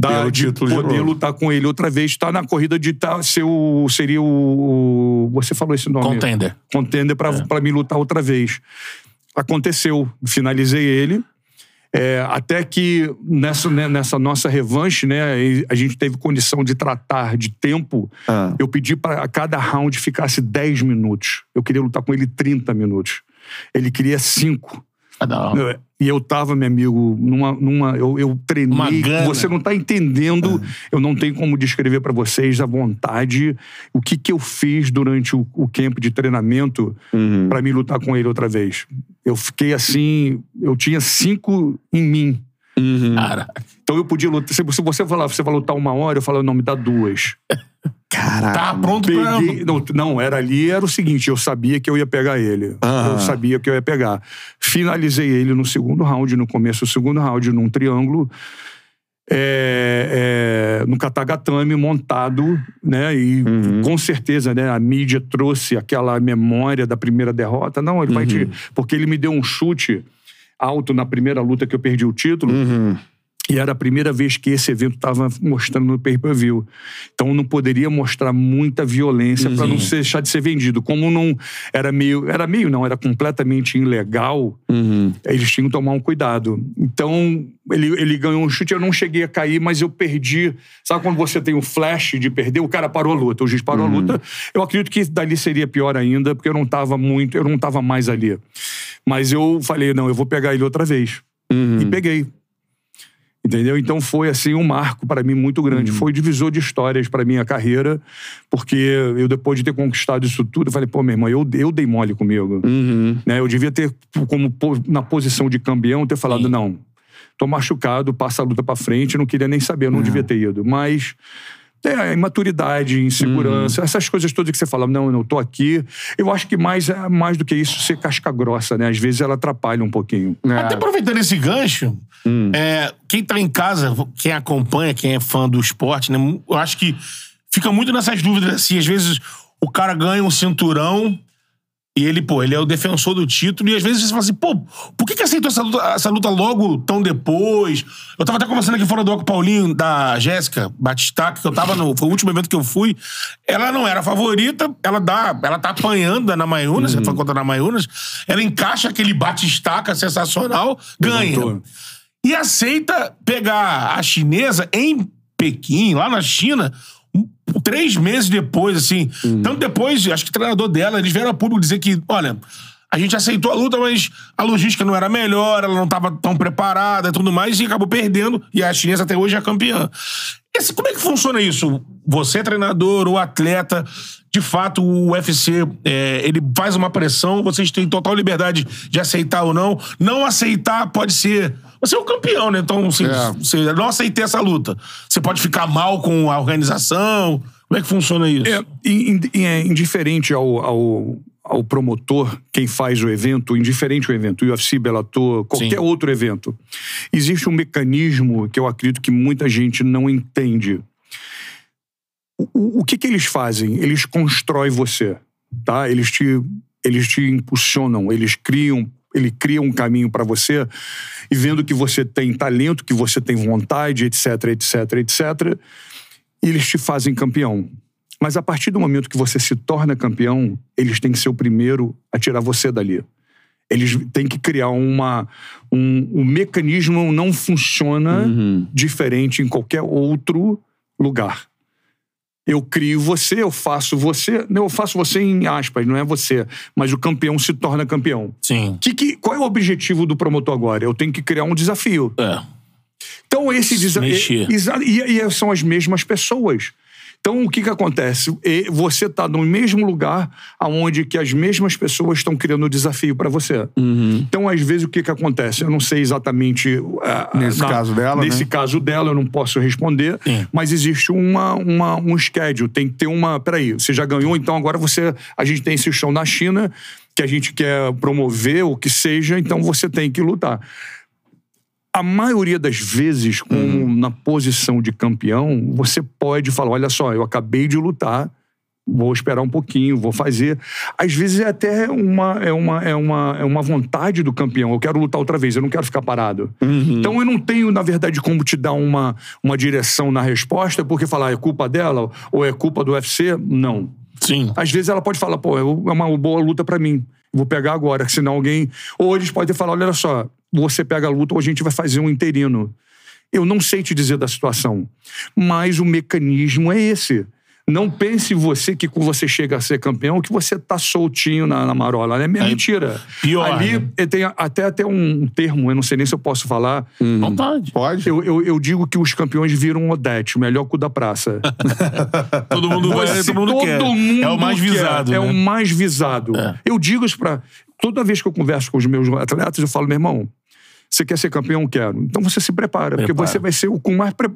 C: da, de
A: título de
C: poder lutar com ele outra vez. Estar na corrida de tá, ser o, seria o, Você falou esse nome.
B: Contender.
C: Contender para pra mim lutar outra vez. Aconteceu. Finalizei ele. É, até que nessa, né, nessa nossa revanche, né, a gente teve condição de tratar de tempo.
A: Ah.
C: Eu pedi para cada round ficasse 10 minutos. Eu queria lutar com ele 30 minutos. Ele queria 5.
B: Ah, não.
C: E eu tava, meu amigo, numa. numa eu, eu
B: Uma
C: treinei.
B: gana.
C: Você não tá entendendo. Eu não tenho como descrever para vocês a vontade, o que, que eu fiz durante o, o camp de treinamento
A: Uhum.
C: para me lutar com ele outra vez. Eu fiquei assim. Eu tinha cinco em mim.
A: Uhum.
B: Cara,
C: Então eu podia lutar. Se se você falar, você vai lutar uma hora, eu falo, não, me dá duas.
A: Caraca.
B: tá pronto pra...
C: Peguei, não, não, era ali, era o seguinte, eu sabia que eu ia pegar ele.
A: Aham.
C: Eu sabia que eu ia pegar. Finalizei ele no segundo round, no começo do segundo round, num triângulo, é, é, no katagatame montado, né? E com certeza, né? A mídia trouxe aquela memória da primeira derrota. Não, ele vai te... Porque ele me deu um chute alto na primeira luta que eu perdi o título.
A: Uhum.
C: E era a primeira vez que esse evento estava mostrando no pay-per-view. Então não poderia mostrar muita violência para não deixar de ser vendido. Como não era meio, era meio não, era completamente ilegal,
A: Uhum.
C: eles tinham que tomar um cuidado. Então ele, ele ganhou um chute, eu não cheguei a cair, mas eu perdi. Sabe quando você tem o flash de perder? O cara parou a luta, o juiz parou a luta. Eu acredito que dali seria pior ainda, porque eu não estava muito, eu não estava mais ali. Mas eu falei, não, eu vou pegar ele outra vez. E peguei. Entendeu? Então foi assim um marco para mim muito grande. Foi divisor de histórias para minha carreira, porque eu depois de ter conquistado isso tudo, eu falei, pô, meu irmão, eu, eu dei mole comigo.
A: Uhum.
C: Né? Eu devia ter, como na posição de campeão, ter falado, não, tô machucado, passa a luta pra frente, não queria nem saber, eu não devia ter ido. Mas É, a imaturidade, insegurança, essas coisas todas que você fala, não, eu não tô aqui. Eu acho que mais, mais do que isso, ser casca grossa, né? Às vezes ela atrapalha um pouquinho.
B: Até aproveitando esse gancho, é, quem tá em casa, quem acompanha, quem é fã do esporte, né? Eu acho que fica muito nessas dúvidas, assim, às vezes o cara ganha um cinturão e ele, pô, ele é o defensor do título e às vezes você fala assim, pô, por que que aceitou essa luta, essa luta logo tão depois? Eu tava até conversando aqui fora do Oco Paulinho, da Jéssica Batistaca, que eu tava no, foi o último evento que eu fui, ela não era a favorita, ela dá, ela tá apanhando da Namayunas, uhum. foi contra a Namayunas, ela encaixa aquele batistaca sensacional, ganha.
C: Levantou.
B: E aceita pegar a chinesa em Pequim, lá na China, três meses depois, assim. Tanto depois, acho que o treinador dela, eles vieram a público dizer que, olha, a gente aceitou a luta, mas a logística não era melhor, ela não estava tão preparada e tudo mais, e acabou perdendo. E a chinesa até hoje é campeã. Esse, como é que funciona isso? Você, treinador, o atleta, de fato, o UFC, é, ele faz uma pressão, vocês têm total liberdade de aceitar ou não. Não aceitar pode ser. Você é o campeão, né? Então, assim,
A: É.
B: você não aceitei essa luta. Você pode ficar mal com a organização. Como é que funciona isso?
C: É, in- in- é indiferente ao, ao, ao promotor, quem faz o evento, indiferente ao evento, UFC, Bellator, qualquer
B: Sim.
C: outro evento, existe um mecanismo que eu acredito que muita gente não entende. O, o- o que, que eles fazem? Eles constroem você, tá? Eles te, eles te impulsionam, eles criam ele cria um caminho para você e vendo que você tem talento, que você tem vontade, etc, etc, etc, eles te fazem campeão. Mas a partir do momento que você se torna campeão, eles têm que ser o primeiro a tirar você dali. Eles têm que criar uma. Um, o mecanismo não funciona diferente em qualquer outro lugar. Eu crio você, eu faço você. Não, eu faço você em aspas, não é você. Mas o campeão se torna campeão.
B: Sim.
C: Que, que, qual é o objetivo do promotor agora? Eu tenho que criar um desafio.
B: É.
C: Então, esse desafio.
B: Mexer.
C: E, e são as mesmas pessoas. Então, o que, que acontece? E Você está no mesmo lugar aonde que as mesmas pessoas estão criando desafio para você. Então, às vezes, o que, que acontece? Eu não sei exatamente. ah,
A: Nesse caso dela,
C: Nesse
A: né?
C: caso dela, eu não posso responder.
B: Sim.
C: Mas existe uma, uma, um schedule. Tem que ter uma. Peraí, você já ganhou, então agora você. A gente tem esse show na China que a gente quer promover, o que seja, então você tem que lutar a maioria das vezes, como na posição de campeão, você pode falar: olha só, eu acabei de lutar, vou esperar um pouquinho, vou fazer. Às vezes é até uma, é uma, é uma, é uma vontade do campeão. Eu quero lutar outra vez, eu não quero ficar parado. Então eu não tenho, na verdade, como te dar uma, uma direção na resposta, porque falar é culpa dela ou é culpa do UFC? Não.
B: Sim.
C: Às vezes ela pode falar, pô, é uma boa luta pra mim. Vou pegar agora, senão alguém. Ou eles podem falar, olha só, você pega a luta ou a gente vai fazer um interino. Eu não sei te dizer da situação, mas o mecanismo é esse. Não pense você que quando você chega a ser campeão que você tá soltinho na, na marola. É mentira.
B: pior,
C: Ali
B: né?
C: eh, tem até, até um termo, eu não sei nem se eu posso falar.
B: Vontade.
A: Pode?
C: Eu, eu, eu digo que os campeões viram Odete, o melhor cu da praça.
B: Todo mundo vai, todo mundo quer.
C: mundo
B: é o mais
C: quer,
B: visado.
C: É
B: né?
C: o mais visado.
B: É.
C: Eu digo isso pra. Toda vez que eu converso com os meus atletas, eu falo, meu irmão. Você quer ser campeão? Quero. Então você se prepara, porque
B: Prepara.
C: você vai ser o com mais. pre-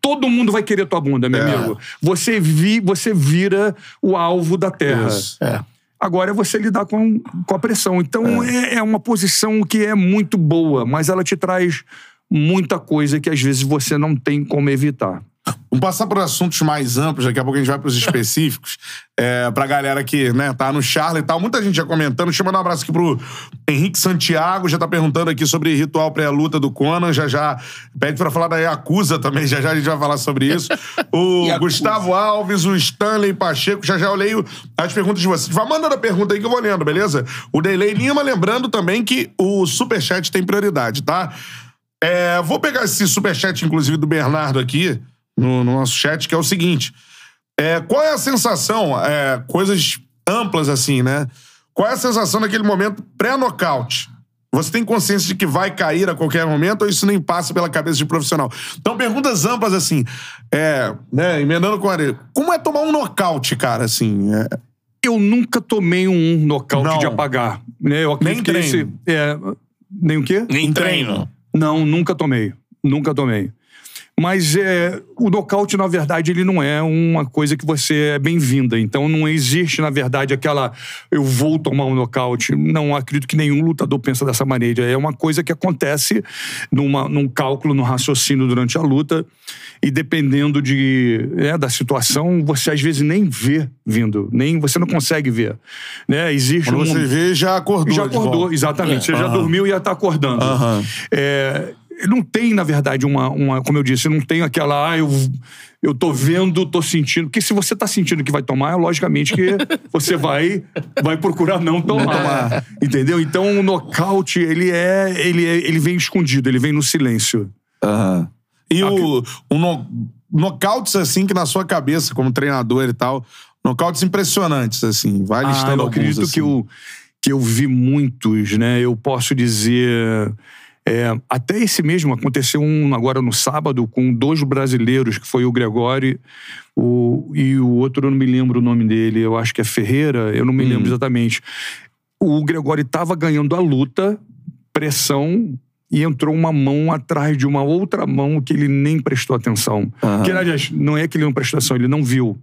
C: Todo mundo vai querer tua bunda, meu
A: É.
C: amigo. Você, vi, você vira o alvo da terra.
A: Isso.
B: É.
C: Agora é você lidar com, com a pressão. Então é. é uma posição que é muito boa, mas ela te traz muita coisa que às vezes você não tem como evitar.
A: Vamos passar por assuntos mais amplos, daqui a pouco a gente vai pros específicos. É, pra galera que né, tá no Charla e tal. Muita gente já comentando. Deixa eu mandar um abraço aqui pro Henrique Santiago, já tá perguntando aqui sobre ritual pré-luta do Conan. Já já pede pra falar da Yakuza também, já já a gente vai falar sobre isso. O. Gustavo Alves, o Stanley Pacheco, já já eu leio as perguntas de vocês. Vai mandando a pergunta aí que eu vou lendo, beleza? O Deilei Lima, lembrando também que o Superchat tem prioridade, tá? É, vou pegar esse superchat, inclusive, do Bernardo aqui, no, no nosso chat, que é o seguinte. É, qual é a sensação, é, coisas amplas assim, né? Qual é a sensação naquele momento pré-nocaute? Você tem consciência de que vai cair a qualquer momento ou isso nem passa pela cabeça de profissional? Então, perguntas amplas assim, é, né, emendando com a orelha. Como é tomar um nocaute, cara, assim? É,
C: Eu nunca tomei um nocaute
A: Não.
C: de apagar. Né? Eu
A: Nem treino.
C: esse- é, nem o quê?
B: Nem treino.
C: Não, nunca tomei. Nunca tomei. Mas é, o nocaute, na verdade, ele não é uma coisa que você é bem-vinda. Então não existe, na verdade, aquela eu vou tomar um nocaute. Não acredito que nenhum lutador pensa dessa maneira. É uma coisa que acontece numa, num cálculo, no raciocínio durante a luta. E dependendo de, é, da situação, você às vezes nem vê vindo. Nem você não consegue ver. Né? Existe
A: Quando
C: um...
A: você vê, já acordou.
C: Já acordou, exatamente. Você já
A: Aham.
C: dormiu e ia estar acordando.
A: Aham.
C: É, não tem, na verdade, uma, uma. Como eu disse, não tem aquela. Ah, eu, eu tô vendo, tô sentindo. Porque se você tá sentindo que vai tomar, logicamente que você vai, vai procurar não tomar. Entendeu? Então o nocaute, ele é, ele é. Ele vem escondido, ele vem no silêncio.
A: Aham. E o, o no, nocautes, assim, que na sua cabeça, como treinador e tal, nocautes impressionantes, assim. Vai
C: Ah,
A: listando
C: eu
A: alguns,
C: acredito
A: assim.
C: que, eu, que eu vi muitos, né? Eu posso dizer. É, até esse mesmo aconteceu um agora no sábado com dois brasileiros, que foi o Gregório o, e o outro, eu não me lembro o nome dele, eu acho que é Ferreira, eu não me lembro exatamente. O Gregório estava ganhando a luta, pressão, e entrou uma mão atrás de uma outra mão que ele nem prestou atenção.
A: Aham.
C: Que, aliás, não é que ele não prestou atenção, ele não viu.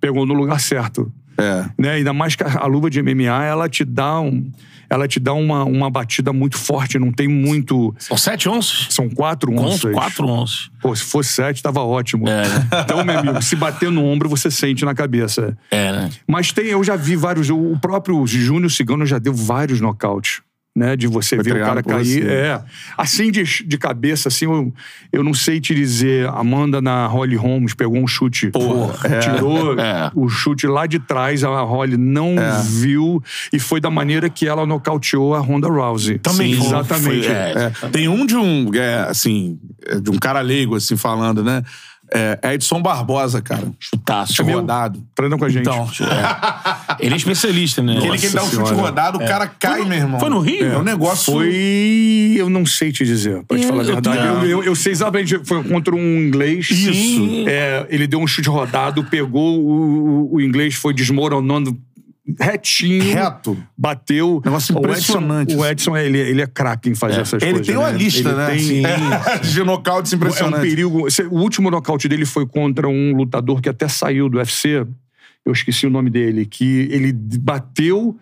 C: Pegou no lugar certo
A: É.
C: né? Ainda mais que a a luva de MMA, ela te dá, um, ela te dá uma, uma batida muito forte, não tem muito...
B: São sete onças?
C: São quatro
B: Onças,
C: onças.
B: quatro onças.
C: Pô, se fosse sete, tava ótimo.
B: É, né?
C: Então, meu amigo, se bater no ombro, você sente na cabeça.
B: É, né?
C: Mas tem, eu já vi vários... O próprio Júnior Cigano já deu vários nocautes. Né, de você
A: Foi
C: ver o cara cair.
A: você.
C: É. Assim de, de cabeça, assim, eu, eu não sei te dizer. Amanda na Holly Holmes pegou um chute.
A: Porra, é.
C: Tirou
B: É.
C: o chute lá de trás, a Holly não
A: É.
C: viu. E foi da maneira que ela nocauteou a Ronda Rousey.
B: Também
C: Sim, exatamente.
B: foi, é.
A: É, tem um de um, assim, de um cara leigo, assim, falando, né? É Edson Barbosa, cara.
B: Chutaço.
A: Chute rodado.
C: Treina com a gente.
B: Então, é. ele é especialista, né?
A: Aquele que ele dá um chute
C: Senhora.
A: rodado, o cara cai, meu irmão.
B: Foi no Rio?
A: É um negócio...
C: Foi. Eu não sei te dizer, pra te
B: É,
C: falar a
B: eu
C: verdade. Eu, eu, eu sei exatamente. Foi contra um inglês.
B: Isso.
C: É, ele deu um chute rodado, pegou o, o- o inglês, foi desmoronando retinho.
A: Reto.
C: Bateu.
A: Negócio
C: O Edson-
A: impressionante,
C: O Edson, ele, ele é craque em fazer essas
A: Ele
C: coisas.
A: tem uma
C: né?
A: lista,
C: Ele
A: né?
C: Tem,
A: É, de nocautes
C: É um
A: impressionantes.
C: perigo. O último nocaute dele foi contra um lutador que até saiu do UFC. Eu esqueci o nome dele. Que ele bateu.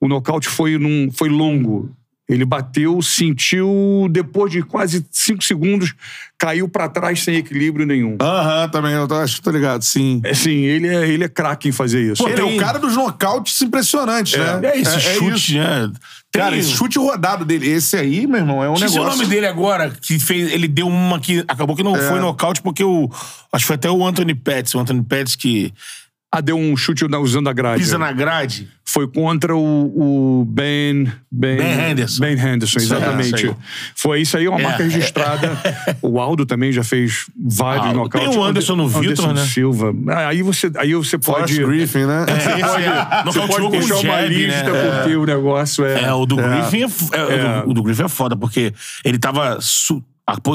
C: O nocaute foi, num, foi longo. Ele bateu, sentiu, depois de quase cinco segundos, caiu pra trás sem equilíbrio nenhum.
A: Aham, também, eu tô- acho que tô ligado, sim.
C: Assim, ele é, ele é craque em fazer isso.
A: Ele é
B: tem-
A: o cara dos nocautes impressionantes, né?
B: É esse
A: é
B: chute,
A: isso.
B: né? Tem-
A: Cara, esse chute rodado dele, esse aí, meu irmão, é um
B: Esqueci
A: negócio...
B: o nome dele agora, que fez. Ele deu uma que. Acabou que não
A: É.
B: foi nocaute, porque o. Acho que foi até o Anthony Pettis. O Anthony Pettis que
C: Ah, deu um chute usando a grade.
B: pisa na grade.
C: Foi contra o, o Ben, ben.
B: Ben Henderson.
C: Ben Henderson,
B: Isso aí,
C: exatamente.
B: isso aí.
C: Foi isso aí, é uma
B: É.
C: marca registrada. o Aldo também já fez vários
B: Aldo.
C: nocautes.
B: Tem o Anderson no
C: Anderson
B: Vitor, né?
C: Silva. Ah, Aí você, aí você
A: Forrest
C: pode.
A: Griffin, né?
C: Você
B: é,
C: pode
B: nocauteou com
C: puxar
B: o
C: uma
B: jab,
C: lista,
B: né?
C: porque o negócio é.
B: É, o do Griffin é, f- é, o
C: É.
B: do- O do Griffin é foda, porque ele tava. su-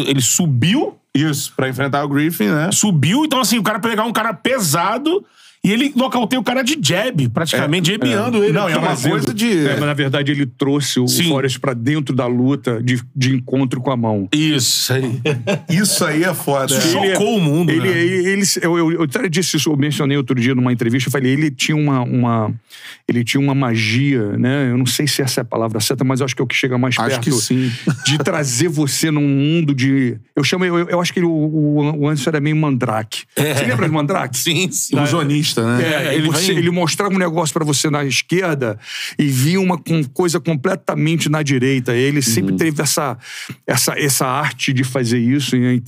B: ele subiu,
A: Isso, pra enfrentar o Griffin, né?
B: subiu, então assim, o cara pegar um cara pesado e ele nocauteia o cara de jab, praticamente, jabeando ele.
A: Não, é uma coisa de-
C: É, mas na verdade ele trouxe o
B: Sim.
C: Forrest pra dentro da luta de, de encontro com a mão.
B: Isso aí.
A: Isso aí é foda.
B: Isso
A: é.
B: chocou o mundo,
C: Ele,
B: né?
C: ele, ele- eu, eu, eu até disse isso, eu mencionei outro dia numa entrevista, eu falei, ele tinha uma, uma, ele tinha uma magia, né? Eu não sei se essa é a palavra certa, mas eu acho que é o que chega mais
A: Acho
C: perto
A: que sim.
C: de trazer você num mundo de. Eu chamo, eu, eu acho que ele- o, o, o Anderson era meio mandrake. Você lembra de mandrake?
B: Sim, sim.
A: Ilusionista, né?
C: É,
B: ele
C: ele, você,
B: vai-
C: ele mostrava um negócio pra você na esquerda e via uma com- coisa completamente na direita. Ele sempre teve essa, essa, essa arte de fazer isso. E,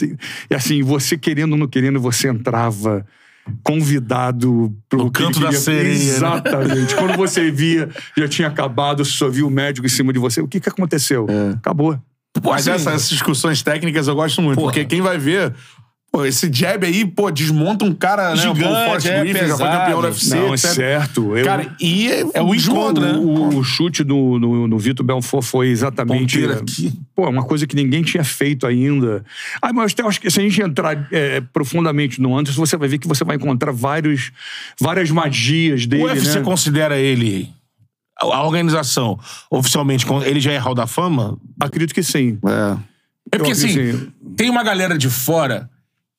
C: e assim, você querendo ou não querendo, você entrava convidado pro
B: No canto da sereia, né?
C: Exatamente. Quando você via, já tinha acabado, você só via o médico em cima de você. O que, que aconteceu? Acabou.
A: Mas
B: assim,
A: essa- essas discussões técnicas eu gosto muito,
B: Porra.
A: porque quem vai ver. Pô, esse jab aí, pô, desmonta um cara, né?
B: Gigante,
A: o Forrest
B: é,
A: Griffin, já foi
B: pesado.
A: campeão do UFC,
C: Não, é
A: etc.
C: certo. Eu-
A: Cara, e é,
B: É o encontro, né?
C: O, o chute do, no, no Vitor Belfort foi exatamente. Pô, uma coisa que ninguém tinha feito ainda. Ah, mas eu acho que se a gente entrar é, profundamente no Anderson, você vai ver que você vai encontrar vários, várias magias dele.
B: O UFC
C: né?
B: considera ele. A organização, oficialmente, ele já é Hall da Fama?
C: Acredito que sim.
A: É.
B: É porque, assim, tem uma galera de fora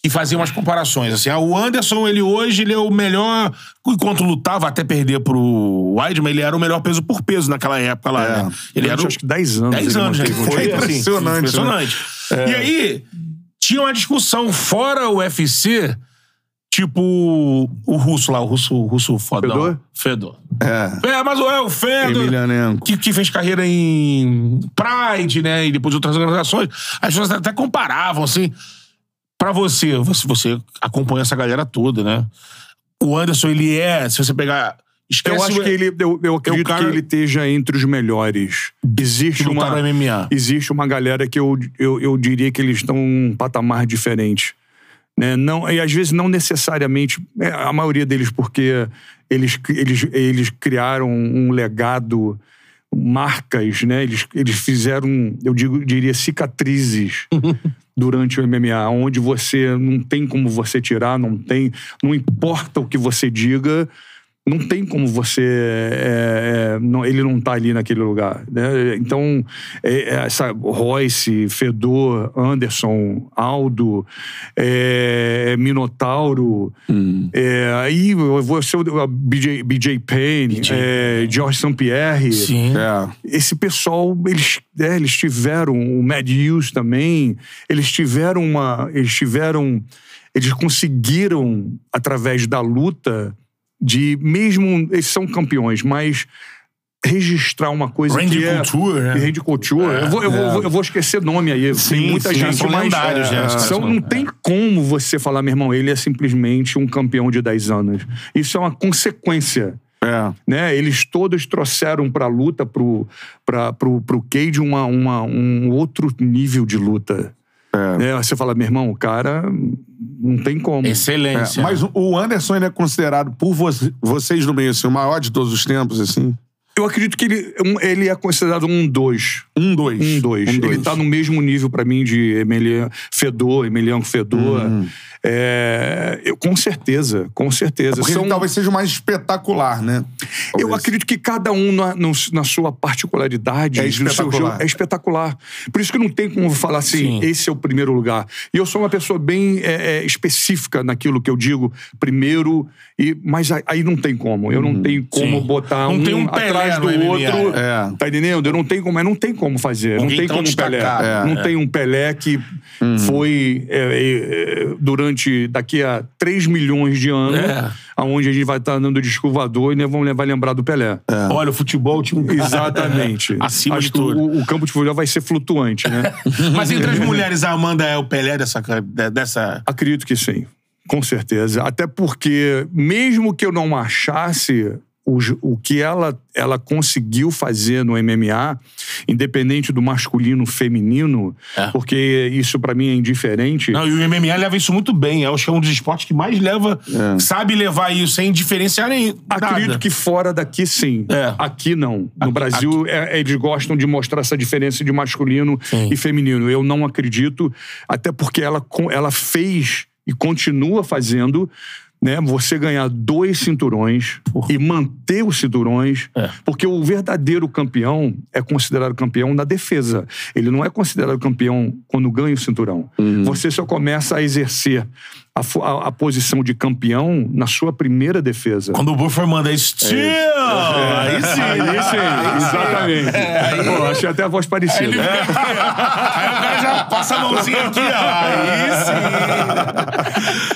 B: que faziam umas comparações. Assim, ah, o Anderson, ele hoje, ele é o melhor. Enquanto lutava até perder pro Weidman, ele era o melhor peso por peso naquela época lá,
A: É.
B: né? Ele era
C: acho que 10 anos.
B: 10
C: ele
B: anos, né? Foi assim,
A: Impressionante, né?
B: impressionante. E aí, tinha uma discussão fora o UFC, tipo o russo lá, o russo, o russo fodão.
C: Fedor?
B: Fedor.
A: É.
B: É, mas é o Fedor.
A: Emelianenko.
B: Que, que fez carreira em Pride, né? E depois outras organizações. As pessoas até comparavam, assim. Pra você, você, você acompanha essa galera toda, né? O Anderson, ele é, se você pegar. Esquece
C: Eu acho
B: o-
C: que ele, eu, eu acredito
B: cara-
C: que ele esteja entre os melhores. Existe
B: que
C: uma,
B: MMA.
C: existe uma galera que eu, eu, eu diria que eles estão um patamar diferente. Né? Não, e às vezes não necessariamente, é, a maioria deles porque eles, eles, eles criaram um legado, marcas, né? Eles, eles fizeram, eu digo, diria, cicatrizes durante o MMA, onde você não tem como você tirar, não tem, não importa o que você diga, não tem como você. é, é, não- ele não tá ali naquele lugar. Né? Então, é, é, essa Royce, Fedor, Anderson, Aldo, é, Minotauro, é, aí você, BJ, BJ Penn, é, George St. Pierre.
B: Sim.
A: É.
C: Esse pessoal, eles, é, eles tiveram, o Mad Hughes também, eles tiveram uma. Eles tiveram. Eles conseguiram, através da luta, de mesmo. Eles são campeões, mas registrar uma coisa
B: Randy
C: que é...
B: Couture, né?
C: Randy Couture. eu, vou, eu, vou, eu vou esquecer nome aí. Tem muita
B: sim,
C: gente,
B: são
C: mas...
B: lendários, né, caras
C: São, não tem como você falar, meu irmão, ele é simplesmente um campeão de 10 anos. Isso é uma consequência
A: É.
C: né? Eles todos trouxeram para a luta, pro, pra, pro, pro Cage, uma, uma, um outro nível de luta.
A: É.
C: Né? Você fala, meu irmão, o cara não tem como.
A: É,
B: Excelência.
A: mas o- Anderson ele é considerado por vo- vocês no meio assim, o maior de todos os tempos, assim.
C: Eu acredito que ele, um- ele é considerado um dois.
A: Um, dois.
C: Um dois.
A: Um, dois.
C: Ele tá no mesmo nível para mim de Emelian Fedor, Emeliano Fedor.
A: Uhum.
C: É, eu, com certeza, com certeza.
A: Porque
C: São-
A: talvez seja o mais espetacular, né?
C: Eu
A: Talvez.
C: acredito que cada um na, na sua particularidade
A: É espetacular.
C: jogo é espetacular. Por isso que não tem como falar assim,
B: Sim.
C: esse é o primeiro lugar. E eu sou uma pessoa bem é, é, específica naquilo que eu digo, primeiro, e, mas aí- não tem como. Eu não tenho como
B: Sim.
C: botar
B: Não
C: um,
B: tem um Pelé
C: atrás do outro.
A: É.
C: Tá entendendo? Eu não tenho como, não tem como fazer.
B: Ninguém
C: não tem
B: tão
C: como um Pelé.
B: destacado.
A: É,
C: não tem um Pelé que foi é, é, durante daqui a 3 milhões de anos,
B: É.
C: aonde a gente vai estar andando de escovador e né, vamos vai lembrar do Pelé.
B: Olha, o futebol tinha um
C: Exatamente.
B: Acima
C: Acho
B: de
C: que
B: tudo.
C: O, o campo de futebol vai ser flutuante, né?
B: Mas entre as mulheres, a Amanda é o Pelé dessa. de- dessa...
C: Acredito que sim. Com certeza. Até porque, mesmo que eu não achasse o, o que ela, ela conseguiu fazer no MMA, independente do masculino feminino,
B: É.
C: porque isso pra mim é indiferente.
B: Não, e o MMA leva isso muito bem. Eu acho que é um dos esportes que mais leva. Sabe levar isso sem diferenciar nem.
C: Acredito
B: nada.
C: que fora daqui, sim.
B: É.
C: Aqui, não. No
B: Aqui-
C: Brasil, é- eles gostam de mostrar essa diferença de masculino
B: Sim.
C: e feminino. Eu não acredito, até porque ela, ela fez e continua fazendo. Né, você ganhar dois cinturões e manter os cinturões,
B: É.
C: porque o verdadeiro campeão é considerado campeão na defesa. Ele não é considerado campeão quando ganha o cinturão. Você só começa a exercer a, a- a posição de campeão na sua primeira defesa.
B: Quando o Buffer manda Steel! Aí sim.
C: Aí sim, exatamente. Pô, achei até a voz parecida.
B: Ele- Aí o cara já passa a mãozinha aqui, ó. Aí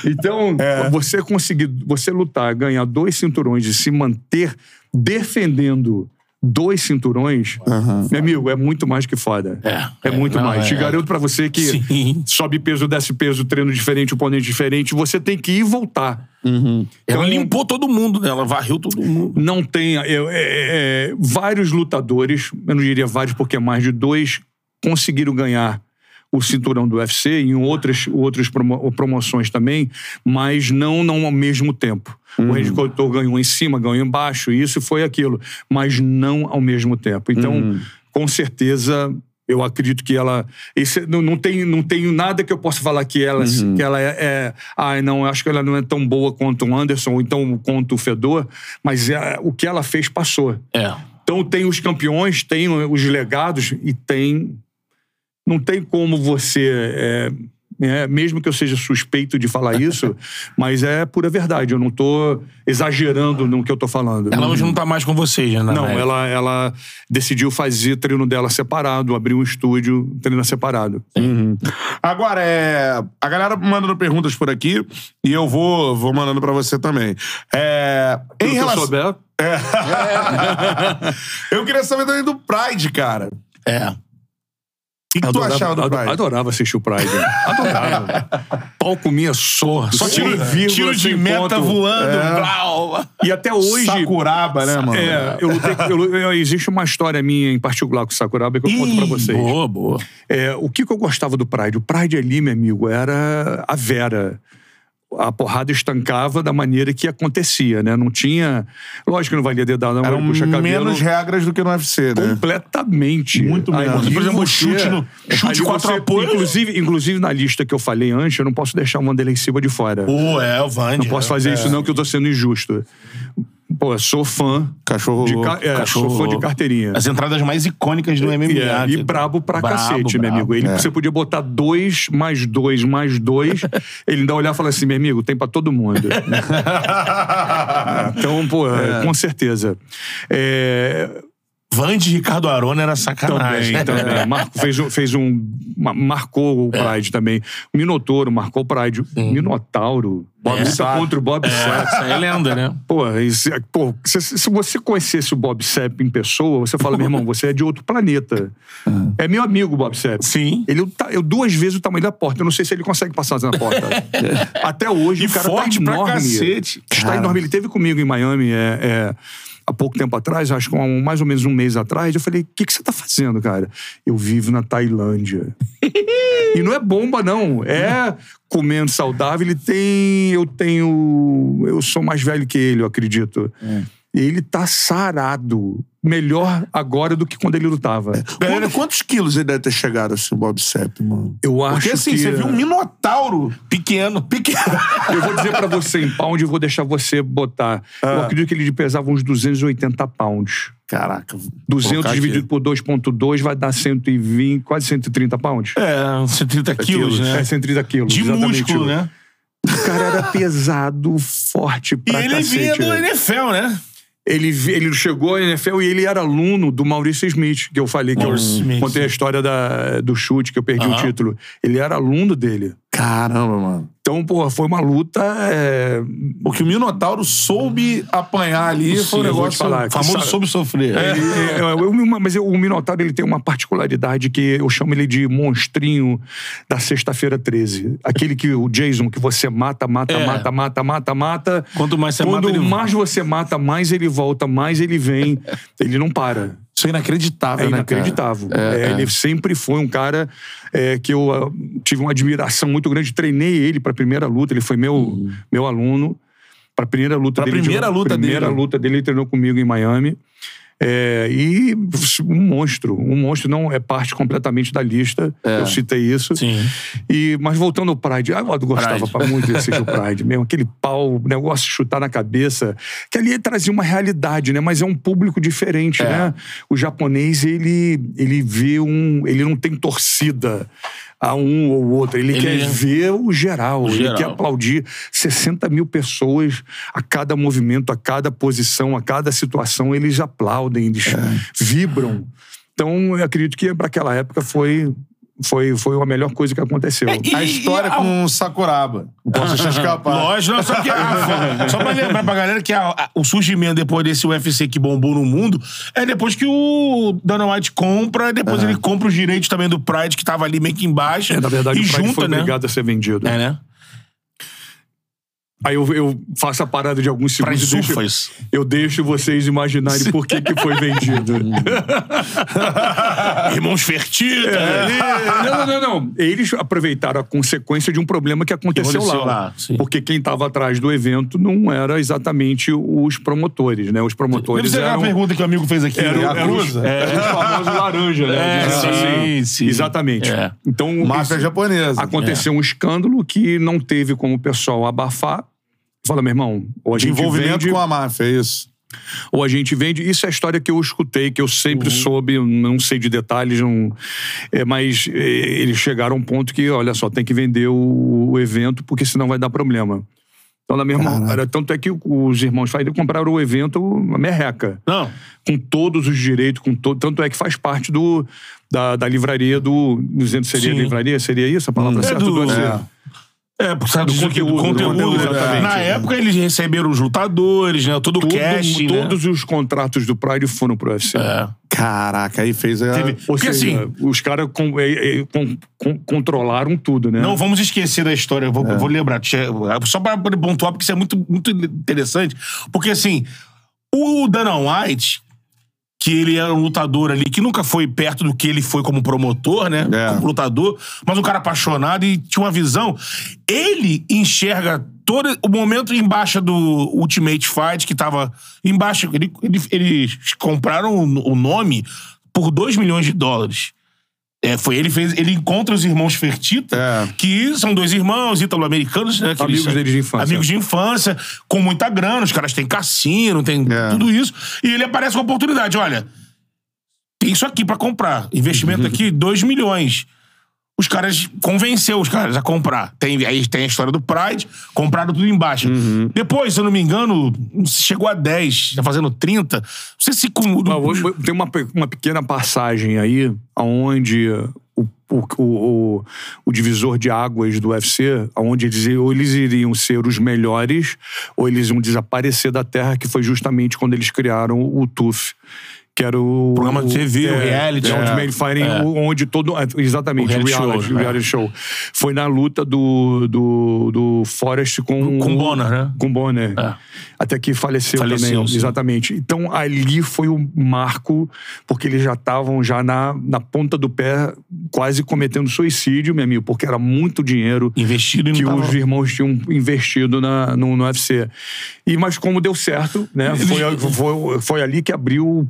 B: sim.
C: Então, você conseguir, você lutar, ganhar dois cinturões e se manter defendendo dois cinturões, meu amigo, é muito mais que foda.
B: É,
C: É muito
B: não,
C: mais.
B: é.
C: Te garanto pra você que
B: Sim.
C: sobe peso, desce peso, treino diferente, oponente diferente, você tem que ir e voltar.
B: Ela limpou todo mundo, né? Ela varreu todo mundo.
C: não tem. eu- é, é, vários lutadores, eu não diria vários porque é mais de dois, conseguiram ganhar o cinturão do UFC em outras, outras promo- promoções também, mas não, não ao mesmo tempo. O Randy Couture ganhou em cima, ganhou embaixo, isso foi aquilo, mas não ao mesmo tempo. Então, com certeza. Eu acredito que ela. Esse, não, não, tem, não tenho nada que eu possa falar que ela, que ela é, é. Ai, não, acho que ela não é tão boa quanto o Anderson, ou então quanto o Fedor, mas é, o que ela fez passou.
B: É.
C: Então tem os campeões, tem os legados e tem. Não tem como você é, né? mesmo que eu seja suspeito de falar isso, mas é pura verdade. Eu não tô exagerando no que eu tô falando.
B: Ela hoje não tá mais com vocês, né?
C: Não, ela, ela decidiu fazer treino dela separado, abrir um estúdio, treino separado.
A: Agora, é, a galera mandando perguntas por aqui e eu vou, vou mandando pra você também. É, em
C: Tudo que eu
A: relação...
C: souber,
A: eu queria saber também do Pride, cara. O
B: É.
A: que, tu achava do Pride?
C: Adorava assistir o Pride. Adorava. Pau comia sorra.
B: Só tiro, tiro de meta voando. blau.
C: E até hoje.
A: Sakuraba, né, mano?
C: É, eu lutei, eu- eu- existe uma história minha em particular com o Sakuraba que eu conto pra vocês.
B: Boa, boa.
C: É, o que, que eu gostava do Pride? O Pride ali, meu amigo, era a Vera. A porrada estancava da maneira que acontecia, né? Não tinha. Lógico que não valia dedada, não.
A: Eram
C: puxa cabelo.
A: menos regras do que no UFC, né?
C: Completamente.
A: Muito menos.
B: Por exemplo,
C: você-
B: chute no- chute
C: ali
B: quatro
C: você-
B: apoios.
C: Inclusive, inclusive, na lista que eu falei antes, eu não posso deixar o Vanderlei Silva de fora.
B: Pô, é, o Vande.
C: Não posso fazer isso, não, que eu tô sendo injusto. Pô, sou fã.
A: Cachorro
C: de ca- é,
B: Cachorro
C: sou fã de carteirinha.
B: As entradas mais icônicas do MMA.
C: E, é, e brabo pra
B: Brabo,
C: cacete, meu
B: brabo.
C: amigo. Ele,
A: É.
C: Você podia botar dois, mais dois, mais dois. ele ainda olhar e falar assim, meu amigo, tem pra todo mundo. então, pô, com certeza. É,
B: Vande e Ricardo Arona era sacanagem.
C: também, também. Mar- fez, um- fez um. ma- Marcou o Pride também. O Minotouro marcou o Pride. Minotauro. Bob
B: É.
C: Luta contra o Bob
B: É,
C: Sapp.
B: é lenda, né?
C: Pô, isso- pô, se, se você conhecesse o Bob Sepp em pessoa, você fala, meu irmão, você é de outro planeta. É meu amigo, o Bob Sepp.
B: Sim.
C: Ele tá, eu duas vezes o tamanho da porta. Eu não sei se ele consegue passar na porta. Até hoje,
B: E
C: o cara
B: forte
C: tá
B: pra
C: enorme.
B: cacete.
C: Está enorme. Ele teve comigo em Miami é, é, há pouco tempo atrás, acho que há um- mais ou menos um mês atrás. Eu falei, o que, que você tá fazendo, cara? Eu vivo na Tailândia. e não é bomba, não. É comendo saudável. Ele tem... Eu tenho... Eu sou mais velho que ele, eu acredito. Ele tá sarado. Melhor agora do que quando ele lutava.
A: Galera, quantos quilos ele deve ter chegado assim, o Bob Sepp, mano?
C: Eu acho
A: Porque assim,
C: que...
A: você viu um minotauro.
B: Pequeno. Pequeno.
C: Eu vou dizer pra você em pound e vou deixar você botar. Eu acredito que ele pesava uns 280 pounds.
A: Caraca.
C: 200
A: colocar aqui.
C: dividido por 2.2 vai dar 120, quase 130 pounds.
B: É, 130 quilos, né?
C: É 130 quilos.
B: De músculo, né?
C: O cara era pesado, forte
B: E
C: pra
B: ele vinha
C: cacete.
B: do NFL, né?
C: Ele, ele chegou à NFL e ele era aluno do Maurício Smith, que eu falei, que eu
B: Maurício Smith.
C: contei a história da, do chute, que eu perdi o título. Ele era aluno dele.
A: Caramba, mano.
C: Então, porra, foi uma luta. é,
A: O que o Minotauro soube apanhar ali
C: Sim,
A: foi um
C: eu
A: negócio.
C: falar.
B: O famoso
C: Sabe-
B: soube sofrer.
C: Ele- é, é, eu- mas o Minotauro ele tem uma particularidade que eu chamo ele de monstrinho da sexta-feira 13. Aquele que o Jason, que você mata, mata,
B: É.
C: mata, mata, mata, mata.
B: Quanto mais você
C: Quando
B: mata, ele
C: mais você mata, mais ele volta, mais ele vem. ele não para.
A: Isso é inacreditável,
C: É
A: né?
C: inacreditável.
A: cara?
C: É, Ele sempre foi um cara é, que eu ah, tive uma admiração muito grande. Treinei ele para a primeira luta. Ele foi meu, meu aluno. Para a primeira luta
A: Uhum. Pra
C: dele.
A: primeira luta
C: primeira
A: dele.
C: luta dele, ele treinou comigo em Miami. É, e um monstro. Um monstro não é parte completamente da lista. Eu citei isso.
B: Sim.
C: E, mas voltando ao Pride, eu gostava
B: Pride.
C: muito de assistir o Pride mesmo. Aquele pau, negócio de chutar na cabeça. Que ali trazia uma realidade, né? Mas é um público diferente, né? O japonês, ele, ele vê um... Ele não tem torcida a um ou outro. Ele,
B: Ele-
C: quer ver o geral. Ele
B: geral.
C: quer aplaudir 60 mil pessoas a cada movimento, a cada posição, a cada situação. Eles aplaudem, eles vibram. Então, eu acredito que para aquela época foi, foi, foi a melhor coisa que aconteceu.
B: E-
A: A história
B: e
A: com o Sakuraba. Não posso deixar escapar.
B: Lógico, não, só, que a- só pra lembrar pra galera que a- a- o surgimento depois desse UFC que bombou no mundo é depois que o Dana White compra, depois ele compra os direitos também do Pride, que tava ali meio que embaixo.
C: É, na verdade,
B: e
C: o Pride
B: junta,
C: foi
B: né?
C: obrigado a ser vendido.
B: É, né?
C: Aí eu, eu faço a parada de alguns
B: Pra
C: segundos e deixo,
B: Surfas.
C: eu deixo vocês imaginarem por que, que foi vendido.
B: Irmãos Fertitta. né?
C: É, não, não, não, não. Eles aproveitaram a consequência de um problema que aconteceu,
B: aconteceu
C: lá.
B: lá,
C: porque quem estava atrás do evento não era exatamente os promotores, né? Os promotores
B: Deve
C: eram...
B: uma pergunta que o amigo fez aqui.
C: Eram, eram os,
B: Yakuza?
C: eram os famosos laranja, né?
B: É, sim, sim.
C: Exatamente.
B: É.
C: Então,
A: Máfia japonesa.
C: aconteceu um escândalo que não teve como o pessoal abafar. Fala, meu irmão, ou a
A: De
C: gente
A: envolvimento
C: vende,
A: com a máfia, é isso.
C: ou a gente vende. Isso é a história que eu escutei, que eu sempre
B: Uhum.
C: soube, não sei de detalhes, não, é, mas é, eles chegaram a um ponto que, olha só, tem que vender o, o evento, porque senão vai dar problema. Então, na mesma hora, tanto é que os irmãos Faida compraram o evento a merreca,
B: Não.
C: com todos os direitos, com todo, tanto é que faz parte do, da, da livraria do. Dizendo seria
B: Sim.
C: livraria? Seria isso a palavra
B: É
C: certa?
B: do-
C: UFC.
B: é. É, por causa do,
C: Do
B: conteúdo,
C: conteúdo,
B: conteúdo,
C: do conteúdo,
B: né? Na época eles receberam os lutadores, né? Todo o
C: Tudo-
B: cast, né?
C: todos os contratos do Pride foram pro UFC.
B: É.
A: Caraca, aí fez a...
B: Teve- Porque
C: seja,
B: assim,
C: os caras com- é, é, com- com- controlaram tudo, né?
B: Não vamos esquecer da história, vou, eu vou lembrar. Só para poder pontuar, porque isso é muito, muito interessante. Porque, assim, o Dana White, que ele era um lutador ali, que nunca foi perto do que ele foi como promotor, né?
A: É.
B: Como lutador, mas um cara apaixonado e tinha uma visão. Ele enxerga todo o momento embaixo do Ultimate Fight, que tava embaixo. Ele, ele- eles compraram o o nome por 2 milhões de dólares. É, foi ele fez, ele encontra os irmãos Fertita,
A: É.
B: que são dois irmãos ítalo-americanos, né?
C: Amigos
B: eles-
C: deles de infância.
B: Amigos de infância, com muita grana, os caras têm cassino, tem
A: É.
B: tudo isso. E ele aparece com a oportunidade, olha, tem isso aqui pra comprar. Investimento aqui, 2 milhões. Os caras convenceu os caras a comprar. Tem, aí tem a história do Pride, compraram tudo embaixo. Depois, se eu não me engano, chegou a 10, tá fazendo 30. Não sei se com.
C: Tem uma, uma pequena passagem aí, onde o, o, o, o divisor de águas do UFC, onde eles, ou eles iriam ser os melhores, ou eles iam desaparecer da Terra, que foi justamente quando eles criaram o TUF. Que era o.
B: Programa de TV, o reality,
C: É,
B: é.
C: Ultimate Fighting,
B: É.
C: onde todo. Exatamente,
B: O reality
C: reality,
B: show,
C: o
B: é.
C: reality show. Foi na luta do, do, do Forrest com.
B: Com Bonner, né?
C: Com Bonner.
B: É.
C: Até que faleceu,
B: Faleceu,
C: também.
B: sim.
C: Exatamente. Então ali foi o marco, porque eles já estavam já na, na ponta do pé, quase cometendo suicídio, meu amigo, porque era muito dinheiro
B: Investido
C: que os
B: tava...
C: irmãos tinham investido na, no, no UFC. E, mas como deu certo, né? Foi, foi, foi ali que abriu o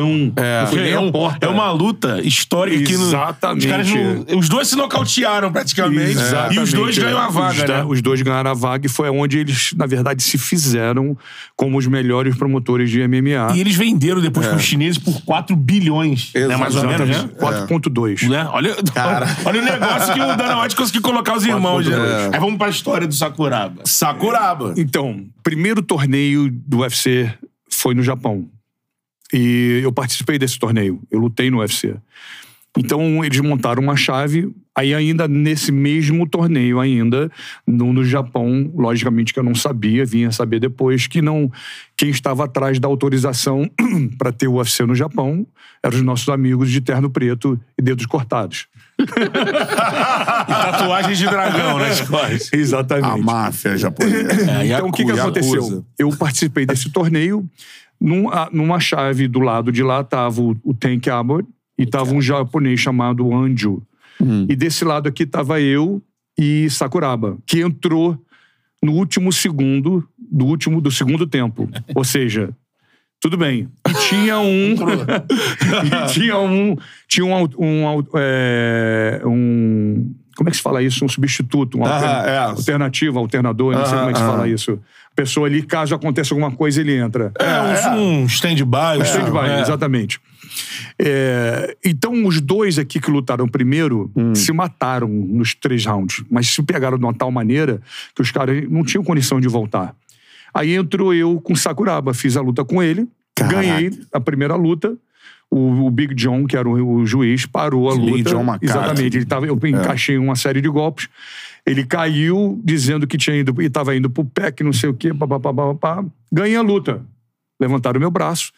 C: portão. Não foi nem
B: É,
C: a
B: um-
C: porta.
B: é uma luta histórica que no-
C: Exatamente.
B: os, caras não- os dois se nocautearam praticamente.
C: Exatamente.
B: E os dois ganham a vaga,
C: os,
B: né?
C: Os dois ganharam a vaga e foi onde eles, na verdade, se fizeram como os melhores promotores de MMA.
B: E eles venderam depois para os chineses por 4 bilhões. Né? Mais ou menos, né?
C: 4.2.
B: Né? Olha, olha o negócio que o Dana White conseguiu colocar os irmãos. Né?
A: É.
B: Aí vamos pra história do Sakuraba.
A: Sakuraba.
C: Então, primeiro torneio do UFC foi no Japão. E eu participei desse torneio. Eu lutei no UFC. Então, eles montaram uma chave. Aí, ainda nesse mesmo torneio, ainda, no, no Japão, logicamente que eu não sabia, vinha saber depois, que não quem estava atrás da autorização para ter o UFC no Japão eram os nossos amigos de terno preto e dedos cortados.
B: E tatuagens de dragão nas costas.
C: Exatamente.
A: A máfia japonesa.
B: É,
C: Então, o que, que aconteceu? Eu participei desse torneio. Num- a- numa chave do lado de lá estava o, o Tank Abbott e estava um japonês chamado Anju.
A: Hum.
C: E desse lado aqui estava eu e Sakuraba, que entrou no último segundo do último do segundo tempo. Ou seja, tudo bem. E tinha um. e tinha um. Tinha um. um, é, um- como é que se fala isso? Um substituto, um
A: Ah, é.
C: alternativa, alternador, não sei como é que se fala isso. Pessoa ali, caso aconteça alguma coisa, ele entra.
B: É, um, um stand-by. um
C: Stand-by,
B: é.
C: exatamente. É, então, os dois aqui que lutaram primeiro
A: Hum.
C: se mataram nos três rounds, mas se pegaram de uma tal maneira que os caras não tinham condição de voltar. Aí entrou eu com Sakuraba, fiz a luta com ele,
A: Caraca.
C: ganhei a primeira luta. O, o Big John, que era o, o juiz, parou a
A: Big
C: luta.
A: John McCarthy.
C: Exatamente. Ele tava, eu encaixei uma série de golpes. Ele caiu dizendo que tinha ido e estava indo pro pé, que não sei o quê, papapá, papapá. Ganhei a luta. Levantaram meu braço,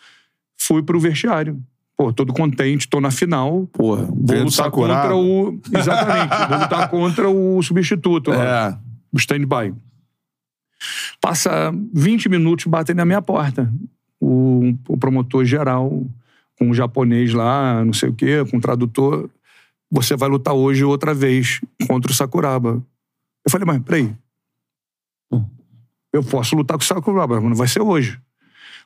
C: fui pro vestiário. Pô, todo contente, tô na final.
A: Porra,
C: Vou lutar
A: Sakuraba.
C: contra o. Exatamente. vou lutar contra o substituto
A: É.
C: o stand-by. Passa 20 minutos, batem na minha porta. O, o promotor geral, com um japonês lá, não sei o quê, com um tradutor. Você vai lutar hoje outra vez contra o Sakuraba. Eu falei, mas peraí. Eu posso lutar com o Sakuraba, mas não vai ser hoje.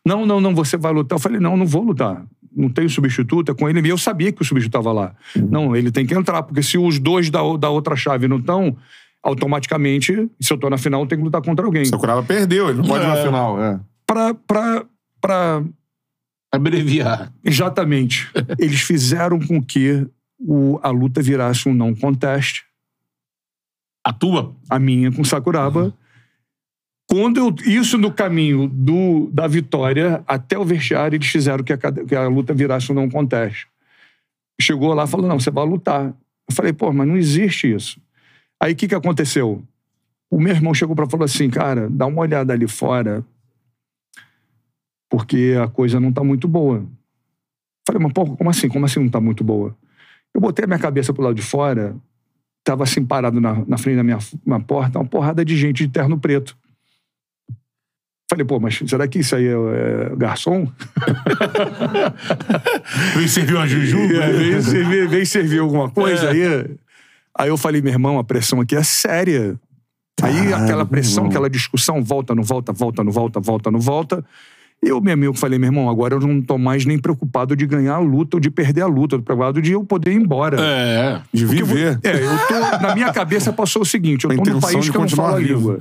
C: Não, não, não, você vai lutar. Eu falei, não, não vou lutar. Não tem substituto, é com ele. E eu sabia que o substituto estava lá. Não, ele tem que entrar, porque se os dois da, o- da outra chave não estão, automaticamente, se eu tô na final, eu tenho que lutar contra alguém.
A: Sakuraba perdeu, ele não pode ir na
B: É.
A: final. É.
C: Pra, pra pra
B: Abreviar.
C: Exatamente. Eles fizeram com que o- a luta virasse um não contest.
B: A tua?
C: A minha com Sakuraba. Quando eu, isso no caminho do, da vitória até o vestiário, eles fizeram que a, que a luta virasse um não contest. Chegou lá e falou: não, você vai lutar. Eu falei, pô, mas não existe isso. Aí o que, que aconteceu? O meu irmão chegou para falar assim, cara, dá uma olhada ali fora, porque a coisa não tá muito boa. Falei, mas pô, como assim? Como assim não tá muito boa? Eu botei a minha cabeça pro lado de fora, tava assim parado na, na frente da minha, minha porta, uma porrada de gente de terno preto. Falei, pô, mas será que isso aí é, é garçom?
B: Veio servir uma jujuba?
C: É, veio, servir, veio servir alguma coisa aí. Aí eu falei, meu irmão, a pressão aqui é séria. Aí aquela pressão, aquela discussão, volta, não volta, volta, não volta, volta, não volta. Eu, meu amigo, falei, meu irmão, agora eu não tô mais nem preocupado de ganhar a luta ou de perder a luta. Eu tô preocupado de eu poder ir embora.
B: É.
A: De viver.
C: É, eu tô. Na minha cabeça passou o seguinte: eu
A: A
C: tô num país que eu não falo a língua.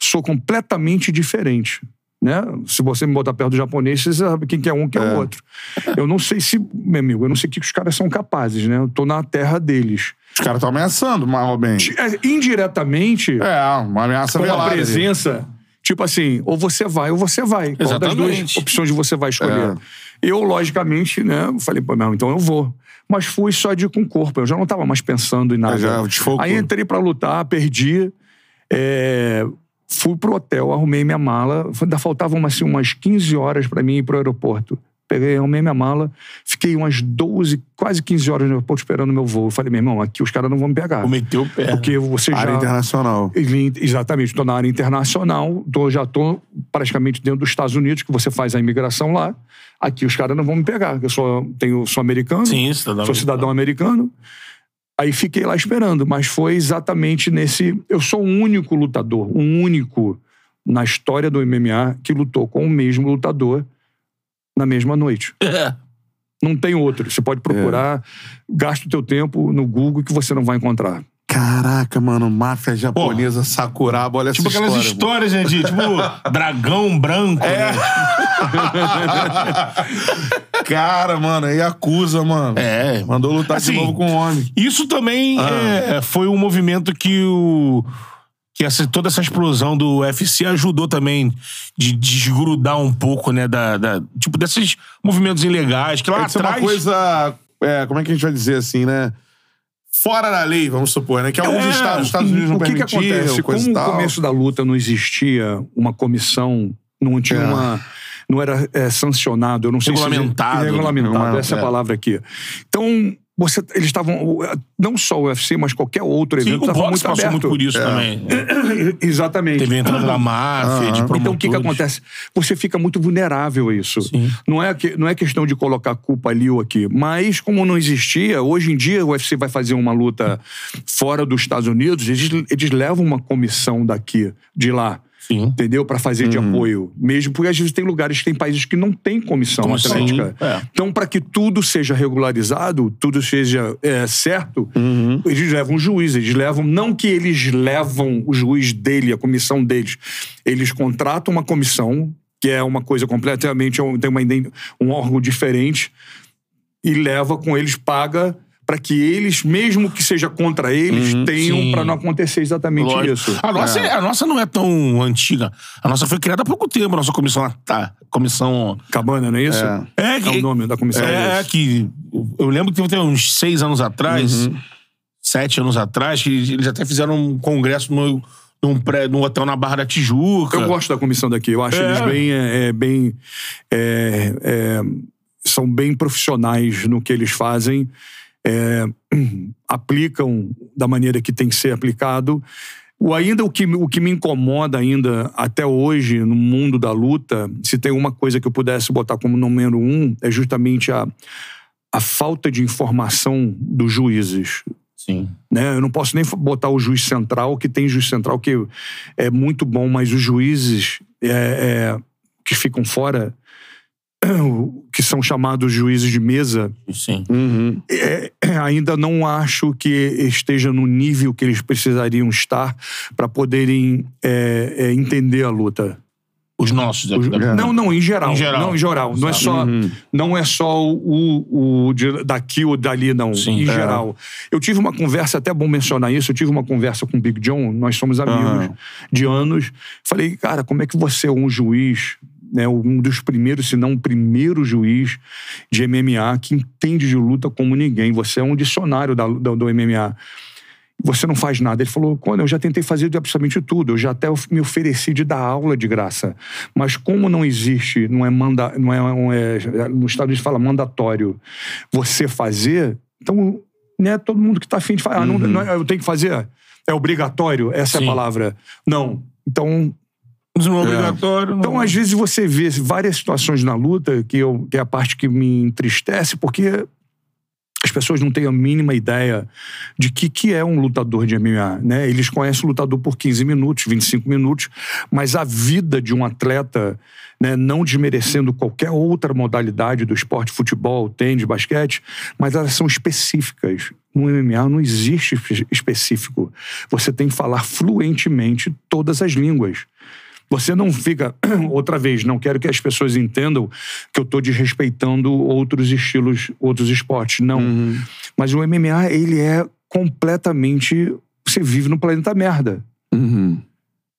C: Sou completamente diferente. Né? Se você me botar perto do japonês, você sabe quem que é um, quem é o outro. Eu não sei se, meu amigo, eu não sei o que os caras são capazes, né? Eu tô na terra deles.
A: Os caras estão ameaçando, mal ou bem.
C: É, indiretamente,
A: É, uma ameaça
C: com a
A: velada. ali.
C: presença, tipo assim, ou você vai ou você vai. Qual das duas opções você vai escolher?
A: É.
C: Eu, logicamente, né, falei, pô, não, então eu vou. Mas fui só de ir com o corpo, eu já não tava mais pensando em nada.
A: É, já desfocou.
C: Aí entrei pra lutar, perdi. é, fui pro hotel, arrumei minha mala. Ainda faltavam assim, umas 15 horas pra mim ir pro aeroporto. Peguei, arrumei minha mala, fiquei umas 12, quase 15 horas no aeroporto esperando meu voo. Eu falei, meu irmão, aqui os caras não vão me pegar.
B: Cometeu o pé.
C: Porque você já.
A: Área internacional.
C: Exatamente, estou na área internacional, tô, já estou praticamente dentro dos Estados Unidos, que você faz a imigração lá. Aqui os caras não vão me pegar, eu sou, tenho, sou americano,
B: Sim, cidadão.
C: sou cidadão americano. Aí fiquei lá esperando, mas foi exatamente nesse. Eu sou o único lutador, o único na história do MMA que lutou com o mesmo lutador na mesma noite.
B: É.
C: Não tem outro. Você pode procurar, gasta o teu tempo no Google que você não vai encontrar.
A: Caraca, mano, máfia japonesa, Sakuraba, olha
B: Tipo
A: essa
B: aquelas
A: história.
B: histórias, né? De tipo, dragão branco.
A: É.
B: né?
A: Cara, mano, aí acusa, mano.
B: É.
A: Mandou lutar
B: Assim,
A: de novo com o homem.
B: Isso também
A: Ah.
B: é, foi um movimento que o. Que essa, toda essa explosão do UFC ajudou também de desgrudar um pouco, né? Da, da- tipo, desses movimentos ilegais que lá
A: É que isso é
B: atrás.
A: uma coisa. é, como é que a gente vai dizer assim, né? Fora da lei, vamos supor, né? Que alguns
B: É,
A: estados, os Estados Unidos não
C: o que, que
A: permitiam,
C: acontece?
A: coisa
C: Como no começo da luta não existia uma comissão, não tinha
A: É.
C: uma. Não era é, sancionado, eu não sei
B: Regulamentado.
C: se. Regulamentado,
A: Não,
C: essa é a
B: é.
C: palavra aqui. Então, você, eles estavam. Não só o UFC, mas qualquer outro
B: Sim,
C: evento
B: o
C: estava
B: boxe
C: muito
B: passou
C: aberto.
B: muito por isso
A: É.
B: também.
C: Exatamente.
B: Teve a entrada da máfia, de promotores.
C: Então, o que, que acontece? Você fica muito vulnerável a isso.
B: Sim.
C: Não é, que, não é questão de colocar culpa ali ou aqui. Mas, como não existia, hoje em dia o UFC vai fazer uma luta fora dos Estados Unidos, eles, eles levam uma comissão daqui, de lá.
B: Sim.
C: Entendeu? Para fazer de apoio. Mesmo porque às vezes tem lugares que tem países que não tem comissão
B: Comissão,
C: atlética.
B: é.
C: Então, para que tudo seja regularizado, tudo seja é, certo, eles levam um juiz. Eles levam. Não que eles levam o juiz dele, a comissão deles. Eles contratam uma comissão, que é uma coisa completamente. tem uma, um órgão diferente, e leva com eles, paga. Para que eles, mesmo que seja contra eles, tenham
B: sim.
C: para não acontecer exatamente
B: Lógico.
C: isso.
B: A nossa, é- a nossa não é tão antiga. A nossa foi criada há pouco tempo, a nossa comissão. Tá, comissão.
C: Cabana, não é isso?
A: É.
B: É,
C: É o nome da comissão.
B: É,
C: isso.
B: que. Eu lembro que teve uns seis anos atrás, sete anos atrás, que eles até fizeram um congresso no, num, pré, num hotel na Barra da Tijuca.
C: Eu gosto da comissão daqui. Eu acho
B: É.
C: eles bem. é, é, bem é, é, são bem profissionais no que eles fazem. É, aplicam da maneira que tem que ser aplicado. O, ainda o que, o que me incomoda ainda até hoje no mundo da luta, se tem uma coisa que eu pudesse botar como número um, é justamente a, a falta de informação dos juízes
B: Sim.
C: né? Eu não posso nem botar o juiz central, que tem juiz central que é muito bom, mas os juízes é, é, que ficam fora, que são chamados juízes de mesa,
B: Sim.
A: Uhum.
C: é, ainda não acho que esteja no nível que eles precisariam estar para poderem é, é, entender a luta.
B: Os nossos.
C: Os-
B: é.
C: Não, não, em geral.
B: Em geral.
C: Não, em geral. Não é só,
A: Uhum.
C: não é só o, o de- daqui ou dali, não.
B: Sim.
C: em
B: É.
C: geral. Eu tive uma conversa, até bom mencionar isso, eu tive uma conversa com o Big John, nós somos amigos
A: Aham.
C: de anos. Falei, cara, como é que você é um juiz, né, um dos primeiros, se não o primeiro juiz de MMA que entende de luta como ninguém? Você é um dicionário da, da- do MMA você não faz nada. Ele falou, quando eu já tentei fazer absolutamente tudo, eu já até me ofereci de dar aula de graça. Mas como não existe, não é manda, não é, não é no Estados Unidos fala mandatório, você fazer, então não é todo mundo que está afim de falar, ah, não, não é- eu tenho que fazer, é obrigatório, essa é
B: Sim.
C: a palavra. Não. Então,
B: Isso não é obrigatório. não-
C: então, às vezes, você vê várias situações na luta, que, eu, que é a parte que me entristece, porque as pessoas não têm a mínima ideia de que, que é um lutador de MMA. Né? Eles conhecem o lutador por 15 minutos, 25 minutos, mas a vida de um atleta, né, não desmerecendo qualquer outra modalidade do esporte, futebol, tênis, basquete, mas elas são específicas. No MMA não existe espe- específico. Você tem que falar fluentemente todas as línguas. Você não fica, outra vez, não quero que as pessoas entendam que eu estou desrespeitando outros estilos, outros esportes. Não. Mas o MMA, ele é completamente. Você vive no planeta merda.
A: Uhum.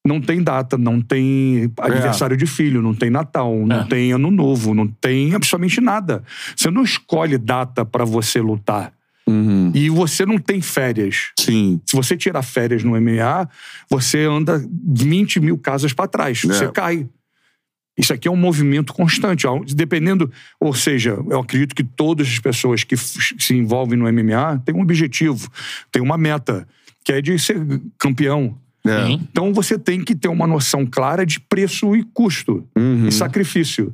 C: Não tem data, não tem aniversário de filho, não tem Natal, não
B: É.
C: tem Ano Novo, não tem absolutamente nada. Você não escolhe data para você lutar.
A: Uhum.
C: E você não tem férias.
A: Sim.
C: Se você tirar férias no MMA, você anda 20 mil casas para trás.
A: É.
C: Você cai. Isso aqui é um movimento constante. Dependendo, ou seja, eu acredito que todas as pessoas que se envolvem no MMA têm um objetivo, têm uma meta, que é de ser campeão.
A: É.
B: Sim.
C: Então você tem que ter uma noção clara de preço e custo
A: Uhum.
C: e sacrifício.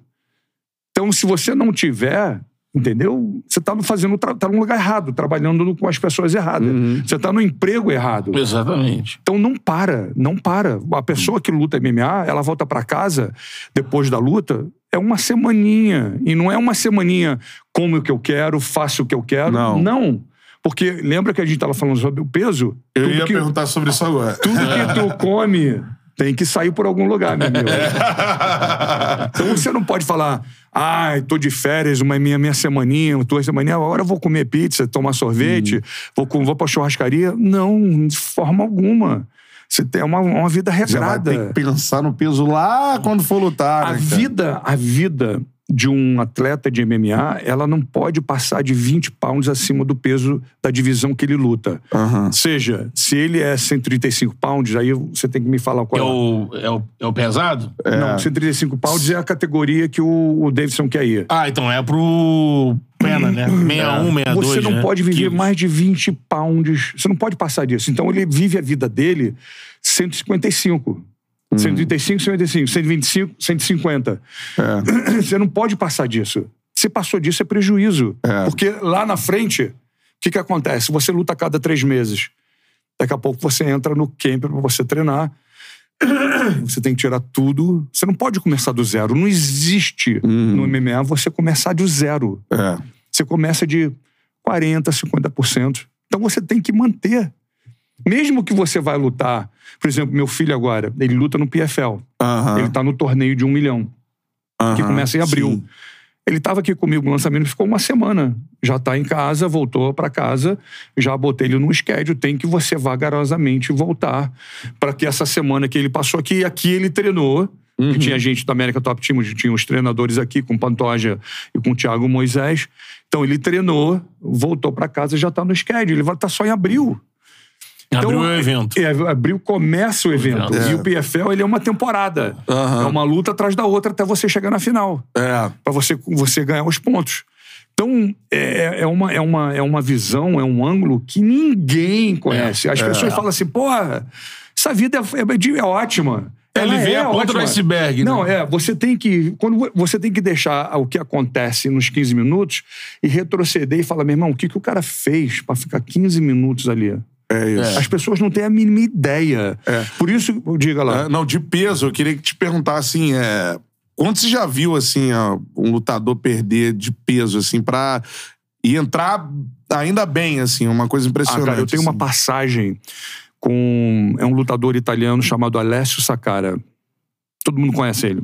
C: Então, se você não tiver, entendeu? Você está fazendo, tá no lugar errado, trabalhando com as pessoas erradas.
A: Uhum.
C: Você está no emprego errado.
B: Exatamente.
C: Então não para, não para. A pessoa que luta MMA, ela volta pra casa depois da luta, é uma semaninha. E não é uma semaninha como o que eu quero, faço o que eu quero.
A: Não.
C: Porque lembra que a gente estava falando sobre o peso?
A: Eu
C: tudo
A: ia
C: que,
A: perguntar sobre isso agora.
C: tudo que tu come tem que sair por algum lugar, meu amigo. Então você não pode falar, ai, tô de férias, uma minha, minha semaninha, duas semaninhas, agora eu vou comer pizza, tomar sorvete, vou, com- vou pra churrascaria. Não, de forma alguma. Você tem uma, uma vida regrada.
A: ter que pensar no peso lá quando for lutar.
C: A
A: né,
C: vida, a vida de um atleta de MMA, ela não pode passar de 20 pounds acima do peso da divisão que ele luta.
A: Aham.
C: Seja, se ele é 135 pounds, aí você tem que me falar
B: É
C: qual é.
B: o, é o, é o pesado?
C: Não, 135 pounds é a categoria que o, o Davidson quer ir.
B: Ah, então é pro Pena, né? 61, 62.
C: Você não
B: né?
C: pode viver
B: Quilos.
C: mais de 20 pounds. Você não pode passar disso. Então ele vive a vida dele 155. 135, 125, 125, 150.
A: É.
C: Você não pode passar disso. Se passou disso, é prejuízo.
A: É.
C: Porque lá na frente, o que, que acontece? Você luta a cada três meses. Daqui a pouco você entra no camp para você treinar. Você tem que tirar tudo. Você não pode começar do zero. Não existe no MMA você começar do zero.
A: É.
C: Você começa de 40%, 50%. Então você tem que manter. Mesmo que você vai lutar, por exemplo, meu filho agora, ele luta no PFL. Ele tá no torneio de um milhão, que começa em abril.
A: Sim.
C: Ele estava aqui comigo no lançamento, ficou uma semana. Já está em casa, voltou para casa, já botei ele no schedule. Tem que você vagarosamente voltar para que essa semana que ele passou aqui, aqui ele treinou. Que tinha gente da América Top Team, tinha os treinadores aqui com Pantoja e com o Thiago Moisés. Então ele treinou, voltou para casa, já está no schedule. Ele vai estar só em abril.
B: Abriu o evento.
C: É, abril começa o evento.
A: É.
C: E o PFL ele é uma temporada.
A: Aham.
C: É uma luta atrás da outra até você chegar na final
A: É.
C: para você, você ganhar os pontos. Então, é, é, uma, é, uma, é uma visão, é um ângulo que ninguém conhece. As pessoas falam assim, porra, essa vida é, é, é ótima.
B: Ele vê
C: é
B: a ponta do
C: ótima.
B: iceberg, né?
C: Não, é, você tem que. Quando você tem que deixar o que acontece nos 15 minutos e retroceder e falar, meu irmão, o que, que o cara fez para ficar 15 minutos ali?
A: É isso.
C: As pessoas não têm a mínima ideia.
A: É.
C: Por isso, diga lá.
A: É, não, de peso, eu queria te perguntar assim, é, quando você já viu assim um lutador perder de peso assim para e entrar ainda bem assim, uma coisa
C: Ah,
A: impressionante.
C: cara, eu tenho uma
A: assim.
C: passagem com. É um lutador italiano chamado Alessio Sacara. Todo mundo conhece ele.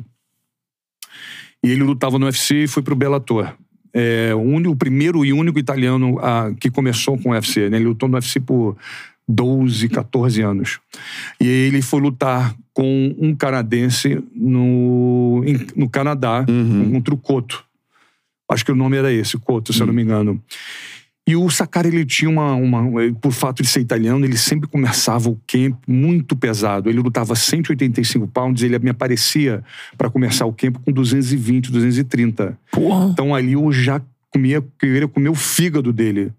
C: E ele lutava no UFC e foi pro Bellator. É, o, único, o primeiro e único italiano a, que começou com o UFC. Né? Ele lutou no UFC por 12, 14 anos. E ele foi lutar com um canadense no, em- no Canadá, contra o Couto. Acho que o nome era esse, Couto, se eu não me engano. E o Sakara, ele tinha uma, uma. Por fato de ser italiano, ele sempre começava o camp muito pesado. Ele lutava 185 pounds, ele me aparecia para começar o camp com 220, 230.
B: Porra.
C: Então ali eu já comia, queria comer o fígado dele.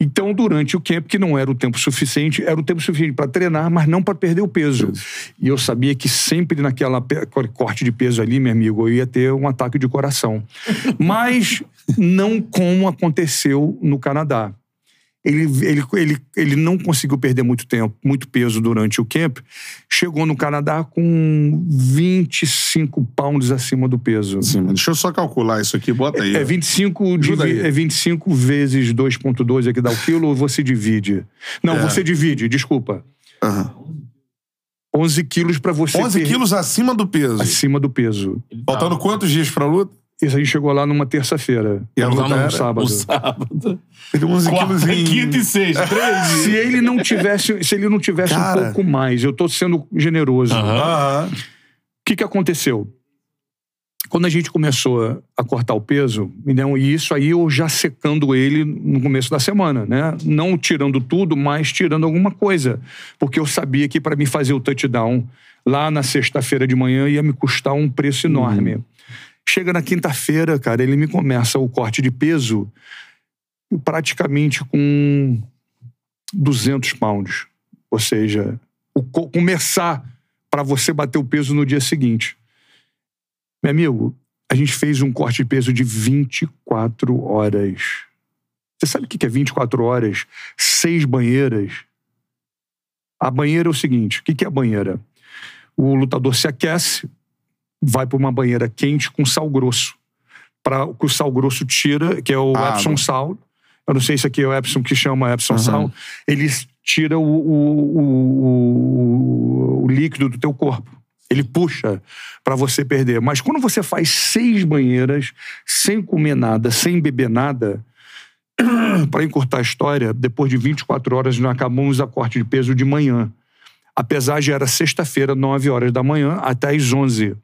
C: Então, durante o camp, que não era o tempo suficiente, era o tempo suficiente para treinar, mas não para perder o peso. E eu sabia que sempre naquela corte de peso ali, meu amigo, eu ia ter um ataque de coração. Mas não como aconteceu no Canadá. Ele, ele, ele, ele não conseguiu perder muito tempo, muito peso durante o camp. Chegou no Canadá com 25 pounds acima do peso.
A: Sim, mas deixa eu só calcular isso aqui, bota aí.
C: É 25,
A: Ajuda
C: divi-
A: aí.
C: é 25 vezes 2,2 é que dá o quilo ou você divide? Não,
A: É.
C: você divide, desculpa.
A: Aham.
C: 11 quilos pra você
A: 11
C: ter-
A: quilos acima do peso.
C: acima do peso.
A: Faltando quantos dias pra luta?
C: Isso aí chegou lá numa terça-feira.
A: E a
C: A
A: luta
C: luta era
A: era
C: sábado.
B: O sábado.
A: Ele 11 quilos
B: Quarta,
A: em...
B: quinta e sexta. Três.
C: Se ele não tivesse, se ele não tivesse
A: Cara.
C: um pouco mais, eu tô sendo generoso.
B: Aham.
A: Aham.
C: O que, que aconteceu? Quando a gente começou a cortar o peso, e não- e isso aí eu já secando ele no começo da semana, né? Não tirando tudo, mas tirando alguma coisa. Porque eu sabia que para mim fazer o touchdown lá na sexta-feira de manhã ia me custar um preço enorme. Chega na quinta-feira, cara, ele me começa o corte de peso praticamente com 200 pounds. Ou seja, o co- começar para você bater o peso no dia seguinte. Meu amigo, a gente fez um corte de peso de 24 horas. Você sabe o que é 24 horas? Seis banheiras. A banheira é o seguinte: o que é a banheira? O lutador se aquece, vai para uma banheira quente com sal grosso. Para o que o sal grosso tira, que é o. Epsom Sal. Eu não sei se aqui é o Epsom que chama Epsom
A: Aham.
C: Sal. Ele tira o, o- o- o- o líquido do teu corpo. Ele puxa para você perder. Mas quando você faz seis banheiras, sem comer nada, sem beber nada, para encurtar a história, depois de 24 horas nós acabamos a corte de peso de manhã. A pesagem era sexta-feira, 9 horas da manhã, até às 11.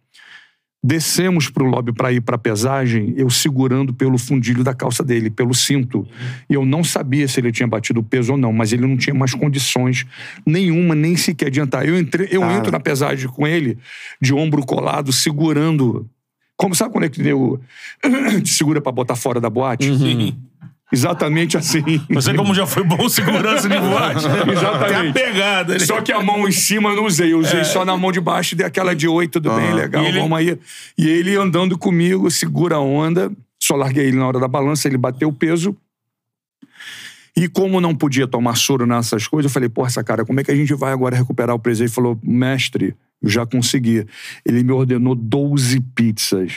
C: Descemos para o lobby para ir para a pesagem, eu segurando pelo fundilho da calça dele, pelo cinto. E eu não sabia se ele tinha batido o peso ou não, mas ele não tinha mais condições nenhuma, nem sequer adiantar. Eu, entrei, eu
A: Cara.
C: entro na pesagem com ele, de ombro colado, segurando. Como sabe quando é que deu? Te segura para botar fora da boate?
B: Sim.
C: Exatamente assim.
B: Você, como já foi bom segurança de boate.
C: Exatamente.
B: Tem a pegada, né?
C: Só que a mão em cima eu não usei, eu usei só na mão de baixo e dei aquela de oi, tudo bem, legal,
B: E ele-
C: vamos aí. E ele andando comigo, segura a onda, só larguei ele na hora da balança, ele bateu o peso. E como não podia tomar soro nessas coisas, eu falei, porra, essa cara, como é que a gente vai agora recuperar o peso? Ele falou, mestre, eu já consegui. Ele me ordenou 12 pizzas.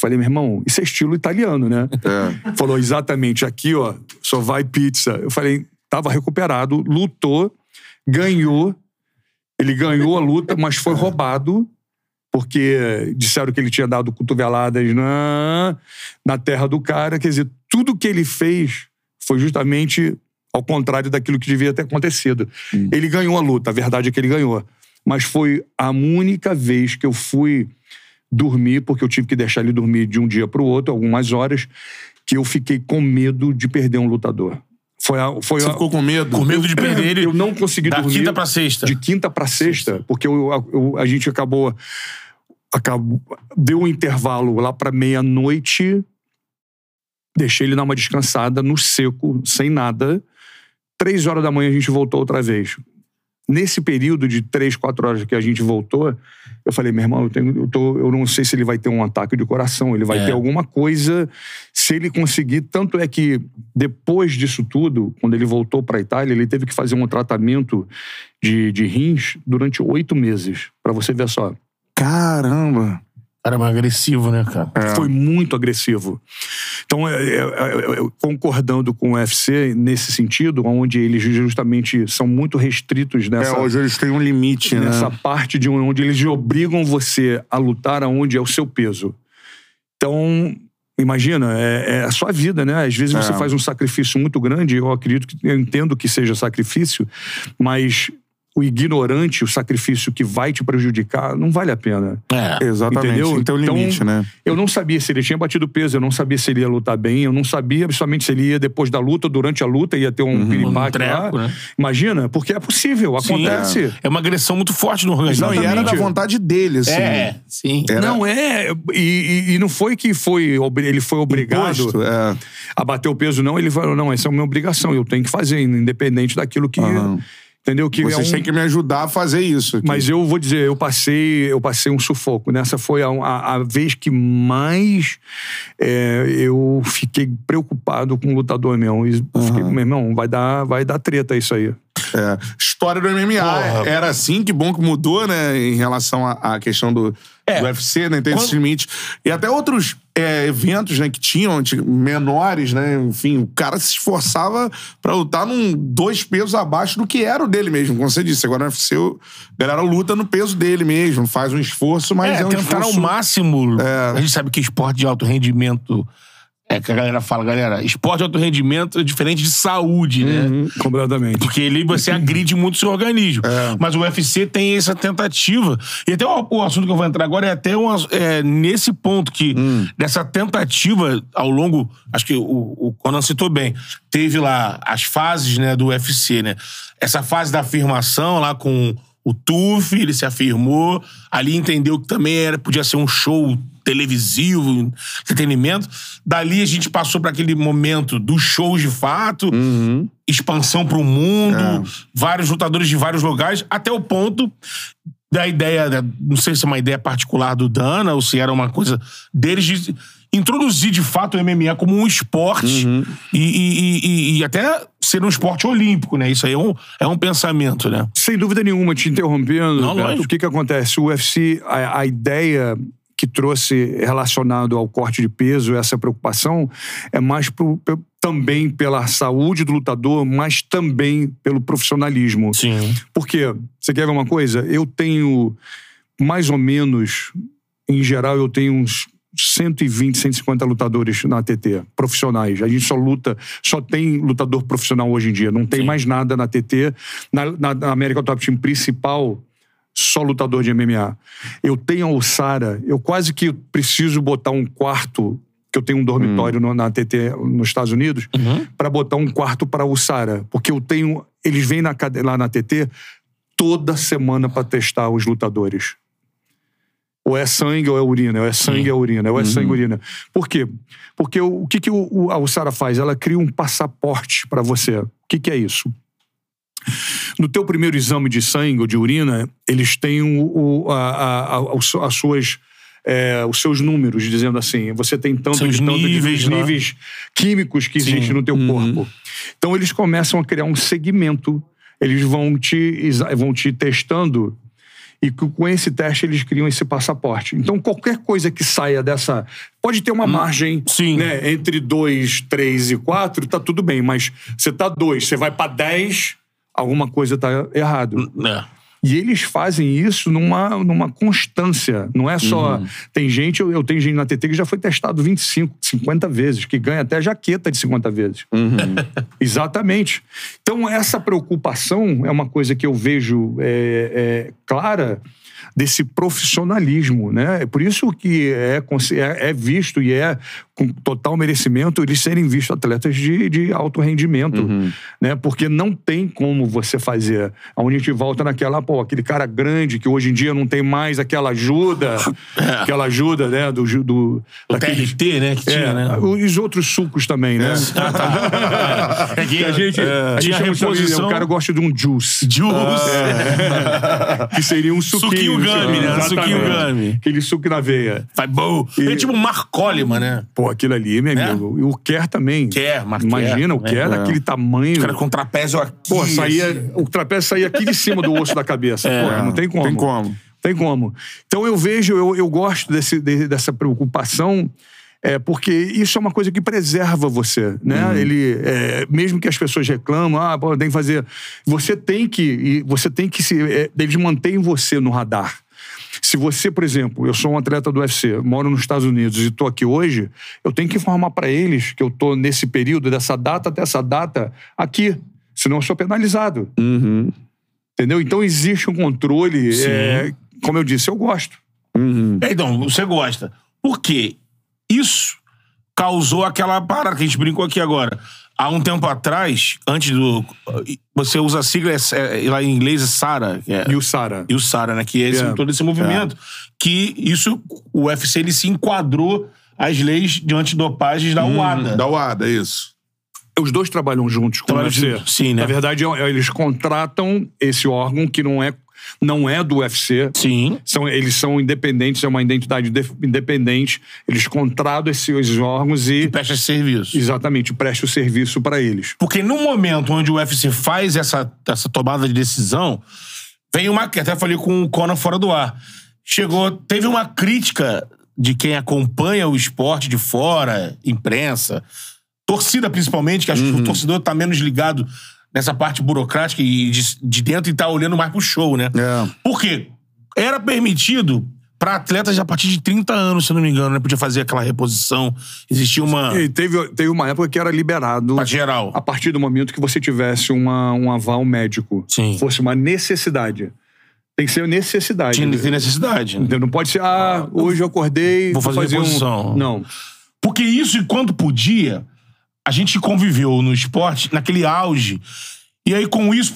C: Falei, meu irmão, isso é estilo italiano, né?
A: É.
C: Falou exatamente aqui, ó, só vai pizza. Eu falei, tava recuperado, lutou, ganhou. Ele ganhou a luta, mas foi roubado, porque disseram que ele tinha dado cotoveladas na, na terra do cara. Quer dizer, tudo que ele fez foi justamente ao contrário daquilo que devia ter acontecido. Ele ganhou a luta, a verdade é que ele ganhou. Mas foi a única vez que eu fui dormir, porque eu tive que deixar ele dormir de um dia para o outro, algumas horas, que eu fiquei com medo de perder um lutador. Foi a, foi
A: Você
C: a,
A: ficou com medo?
B: Com medo de perder ele
C: eu não consegui
B: da
C: dormir
B: quinta pra sexta.
C: de quinta para sexta, porque eu- eu- a gente acabou, acabou deu um intervalo lá para meia-noite, deixei ele dar uma descansada no seco, sem nada. Três horas da manhã a gente voltou outra vez. Nesse período de três, quatro horas que a gente voltou, eu falei, meu irmão, eu, tenho- eu, tô- eu não sei se ele vai ter um ataque de coração, ele vai
B: É.
C: ter alguma coisa. Se ele conseguir, tanto é que depois disso tudo, quando ele voltou para a Itália, ele teve que fazer um tratamento de, de rins durante oito meses. Para você ver só.
A: Caramba.
B: Cara, mais agressivo, né, cara?
C: Foi muito agressivo. Então, é, é, é, é, concordando com o UFC nesse sentido, onde eles justamente são muito restritos nessa,
A: É, hoje eles têm um limite, né?
C: nessa parte de onde eles obrigam você a lutar aonde é o seu peso. Então, imagina, é, é a sua vida, né? Às vezes você
A: É.
C: faz um sacrifício muito grande, eu acredito que eu entendo que seja sacrifício, mas o ignorante, o sacrifício que vai te prejudicar, não vale a pena.
B: É.
A: Exatamente.
C: Entendeu?
A: Um
C: Então,
A: limite, né?
C: Eu não sabia se ele tinha batido peso, eu não sabia se ele ia lutar bem, eu não sabia principalmente se ele ia depois da luta, durante a luta, ia ter um piripaque
B: Um
C: lá.
B: treco, né?
C: Imagina, porque é possível,
B: Sim,
C: acontece.
B: É uma agressão muito forte no organismo.
A: Não, e era da vontade dele, assim.
B: É, sim.
A: Era
C: Não é, e, e- não foi que foi, ele foi obrigado
A: imposto, é.
C: a bater o peso, não. Ele falou, não, essa é uma obrigação, eu tenho que fazer, independente daquilo que.
A: Aham.
C: Entendeu? Que
A: Vocês
C: é um-
A: têm que me ajudar a fazer isso. aqui.
C: Mas eu vou dizer, eu passei, eu passei um sufoco. Nessa foi a, a- a vez que mais é, eu fiquei preocupado com o lutador mesmo. E fiquei, meu irmão, vai dar, vai dar treta isso aí.
A: É. História do MMA
B: Porra.
A: era assim, que bom que mudou, né? Em relação à, à questão do,
B: É.
A: do UFC, né? Tem esses limites. E até outros é, eventos, né? Que tinham, menores, né? Enfim, o cara se esforçava pra lutar num dois pesos abaixo do que era o dele mesmo. Como você disse, agora no UFC, o- a galera luta no peso dele mesmo. Faz um esforço, mas é,
B: É,
A: um
B: tentar
A: esforço...
B: ao máximo. A gente sabe que esporte de alto rendimento. É que a galera fala, galera, esporte de alto rendimento é diferente de saúde, né?
C: Completamente.
B: Porque ali você agride muito o seu organismo. Mas o UFC tem essa tentativa. E até o, o assunto que eu vou entrar agora é até um, é, nesse ponto que, dessa tentativa ao longo. Acho que o, o Conan citou bem. Teve lá as fases né, do UFC, né? Essa fase da afirmação lá com o Tuf, ele se afirmou. Ali entendeu que também era, podia ser um show televisivo, entretenimento. Dali a gente passou para aquele momento dos shows de fato, expansão para o mundo, vários lutadores de vários lugares, até o ponto da ideia, da- não sei se é uma ideia particular do Dana ou se era uma coisa deles de introduzir de fato o MMA como um esporte e, e- e- e até ser um esporte olímpico, né? Isso aí é um, é um pensamento, né?
C: Sem dúvida nenhuma, te interrompendo,
B: Não, lógico.
C: o que que acontece? O UFC, a, a ideia que trouxe relacionado ao corte de peso, essa preocupação, é mais pro- também pela saúde do lutador, mas também pelo profissionalismo.
B: Sim.
C: Por quê? Você quer ver uma coisa? Eu tenho mais ou menos, em geral, eu tenho uns 120, 150 lutadores na ATT, profissionais. A gente só luta, só tem lutador profissional hoje em dia. Não tem
B: Sim.
C: mais nada na ATT. Na, na, na América Top Team principal, só lutador de MMA. Eu tenho a Alçara, eu quase que preciso botar um quarto, que eu tenho um dormitório no- na ATT nos Estados Unidos, para botar um quarto para a Alçara. Porque eu tenho. Eles vêm na, lá na ATT toda semana para testar os lutadores. Ou é sangue ou é urina, ou é sangue ou é urina, ou é sangue ou urina. Por quê? Porque o, o que, que o, a Alçara faz? Ela cria um passaporte para você. O que, que é isso? No teu primeiro exame de sangue ou de urina, eles têm o, o- a- a- a- os- as suas, é, os seus números, dizendo assim, você tem tanto de tanto
B: níveis,
C: de
B: né?
C: níveis químicos que existem no teu corpo. Então eles começam a criar um segmento, eles vão te, vão te testando e co- com esse teste eles criam esse passaporte. Então qualquer coisa que saia dessa. Pode ter uma margem
B: sim.
C: né, entre 2, 3 e 4, tá tudo bem, mas você tá 2, você vai para 10, alguma coisa tá errado.
B: É.
C: E eles fazem isso numa, numa constância. Não é só.
B: Uhum.
C: Tem gente, eu, eu tenho gente na TT que já foi testado 25, 50 vezes, que ganha até jaqueta de 50 vezes.
B: Uhum.
C: Exatamente. Então, essa preocupação é uma coisa que eu vejo é, é, clara desse profissionalismo, né? É por isso que é, é, é visto e é com total merecimento eles serem vistos atletas de, de alto rendimento, né? Porque não tem como você fazer. Onde a gente volta naquela, pô, aquele cara grande que hoje em dia não tem mais aquela ajuda, aquela ajuda, né? Do, do
B: O
C: daquele-
B: TRT, né? Que
C: é,
B: tinha, né?
C: os outros sucos também, né?
B: É que
C: A gente, a gente
B: tinha
C: chama isso também,
B: reposição.
C: o cara gosta de um juice.
B: Juice.
C: Que seria um suquinho.
B: Suquinho gummy, né?
C: Exatamente.
B: Suquinho gummy.
C: Aquele suco na veia.
B: Vai bom. É tipo um Mark Coleman, né?
C: Pô, aquilo ali, meu
B: É?
C: amigo. E o Kerr também.
B: Kerr, Mark
C: Imagina, o
B: Kerr, né?
C: daquele tamanho.
B: O cara com trapézio aqui.
C: Pô, saía,
B: assim.
C: o trapézio saía aqui de cima do osso da cabeça. Pô, não tem como.
A: Tem como.
C: Tem como. Então eu vejo, eu, eu gosto desse, de- dessa preocupação, é, porque isso é uma coisa que preserva você, né? Ele, é, mesmo que as pessoas reclamam, ah, pô, tem que fazer, você tem que, e você tem que se, é, eles mantêm você no radar. Se você, por exemplo, eu sou um atleta do UFC, moro nos Estados Unidos e estou aqui hoje, eu tenho que informar para eles que eu estou nesse período, dessa data até essa data, aqui. Senão eu sou penalizado.
A: Uhum.
C: Entendeu? Então existe um controle. é, como eu disse, eu gosto.
B: É, Então, você gosta. Por quê? Isso causou aquela parada que a gente brincou aqui agora. Há um tempo atrás, antes do. Você usa a sigla é, é, lá em inglês, é SARA. é-
C: E o Sara?
B: e o Sara, né? Que é esse,
C: Yeah.
B: todo esse movimento. Que isso, o UFC ele se enquadrou às leis de antidopagem da UADA.
A: Da UADA, isso.
C: Os dois trabalham juntos com
B: Trabalham
C: o UFC.
B: juntos, sim, né?
C: Na verdade, é- eles contratam esse órgão que não é, não é do UFC.
B: Sim.
C: São, eles são independentes, é uma identidade def- independente. Eles contratam esses órgãos e,
B: Presta esse serviço.
C: exatamente, prestam o serviço para eles.
B: Porque no momento onde o UFC faz essa, essa tomada de decisão, vem uma. Até falei com o Conan fora do ar. Chegou. Teve uma crítica de quem acompanha o esporte de fora, imprensa, torcida principalmente, que acho que o torcedor tá menos ligado nessa parte burocrática e de, de dentro e tá olhando mais pro show, né?
A: É.
B: Por quê? Era permitido pra atletas a partir de 30 anos, se eu não me engano, né? Podia fazer aquela reposição. Existia uma.
C: E teve, teve uma época que era liberado
B: Pra geral.
C: a partir do momento que você tivesse uma, um aval médico.
B: Sim.
C: Fosse uma necessidade. Tem que ser necessidade.
B: Tinha tem necessidade. né?
C: Entendeu? Não pode ser, ah, hoje eu acordei.
B: Vou fazer reposição.
C: Um... Não.
B: Porque isso, enquanto podia, a gente conviveu no esporte, naquele auge. E aí, com isso,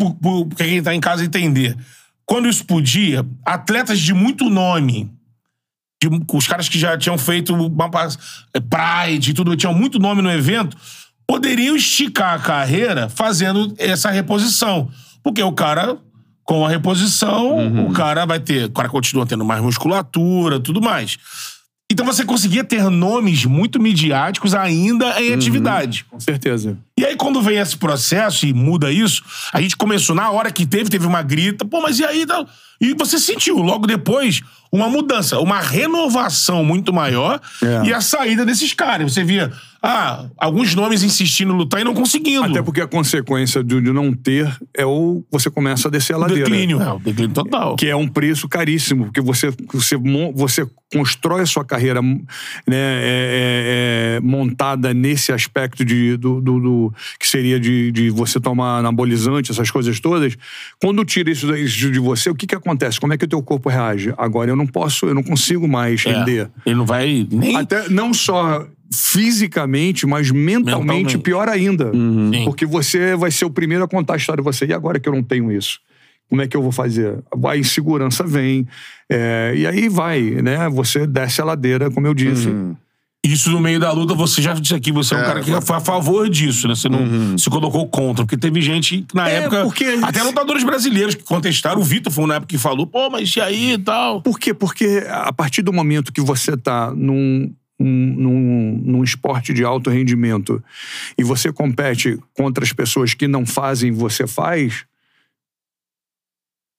B: pra quem tá em casa entender, quando isso podia, atletas de muito nome, de- os caras que já tinham feito uma pas- Pride e tudo, tinham muito nome no evento, poderiam esticar a carreira fazendo essa reposição. Porque o cara, com a reposição, o cara vai ter. O cara continua tendo mais musculatura, tudo mais. Então você conseguia ter nomes muito midiáticos ainda em atividade.
C: Com certeza.
B: E aí, quando vem esse processo e muda isso, a gente começou, na hora que teve, teve uma grita, pô, mas e aí? E você sentiu, logo depois, uma mudança, uma renovação muito maior
C: É.
B: e a saída desses caras. Você via, ah, alguns nomes insistindo em lutar e não conseguindo.
C: Até porque a consequência de, de não ter é o você começa a descer a
B: o
C: ladeira.
B: declínio, é, o declínio total.
C: Que é um preço caríssimo, porque você, você, você constrói a sua carreira né, é- é- é montada nesse aspecto de, do, do- do- que seria de, de você tomar anabolizante, essas coisas todas. Quando tira isso, isso de você, o que, que acontece? Como é que o teu corpo reage? Agora eu não posso, eu não consigo mais
B: É,
C: render.
B: Ele não vai nem.
C: Até não só fisicamente, mas mentalmente,
B: Mentalmente.
C: pior ainda.
B: Sim.
C: Porque você vai ser o primeiro a contar a história de você. E agora que eu não tenho isso? Como é que eu vou fazer? A insegurança vem. é, e aí vai, né? Você desce a ladeira, como eu disse.
B: Isso no meio da luta, você já disse aqui, você é, um
A: É,
B: cara que foi a favor disso, né? Você não se colocou contra. Porque teve gente na
C: É,
B: época.
C: porque-
B: Até lutadores brasileiros que contestaram. O Vitor foi uma época que falou, pô, mas e aí e tal?
C: Por quê? Porque a partir do momento que você está num, num, num, num esporte de alto rendimento e você compete contra as pessoas que não fazem, você faz,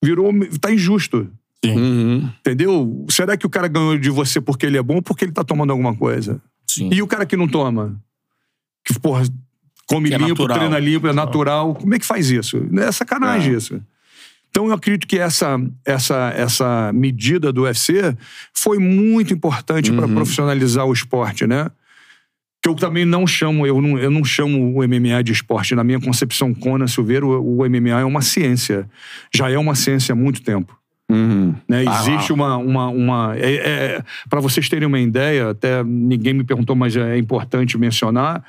C: virou. tá injusto.
A: Uhum.
C: Entendeu? Será que o cara ganhou de você porque ele é bom ou porque ele tá tomando alguma coisa?
B: Sim.
C: E o cara que não toma? Que, porra, come
B: Que é
C: limpo,
B: natural.
C: treina limpo, é natural. Como é que faz isso? É sacanagem
A: É.
C: isso. Então eu acredito que essa, essa, essa medida do UFC foi muito importante para profissionalizar o esporte, né? Que eu também não chamo, eu não, eu não chamo o MMA de esporte. Na minha concepção, Conan Silveira, o, o MMA é uma ciência. Já é uma ciência há muito tempo.
A: Uhum.
C: Né?
B: Ah,
C: Existe uma. uma, uma é, é, Para vocês terem uma ideia, até ninguém me perguntou, mas é importante mencionar.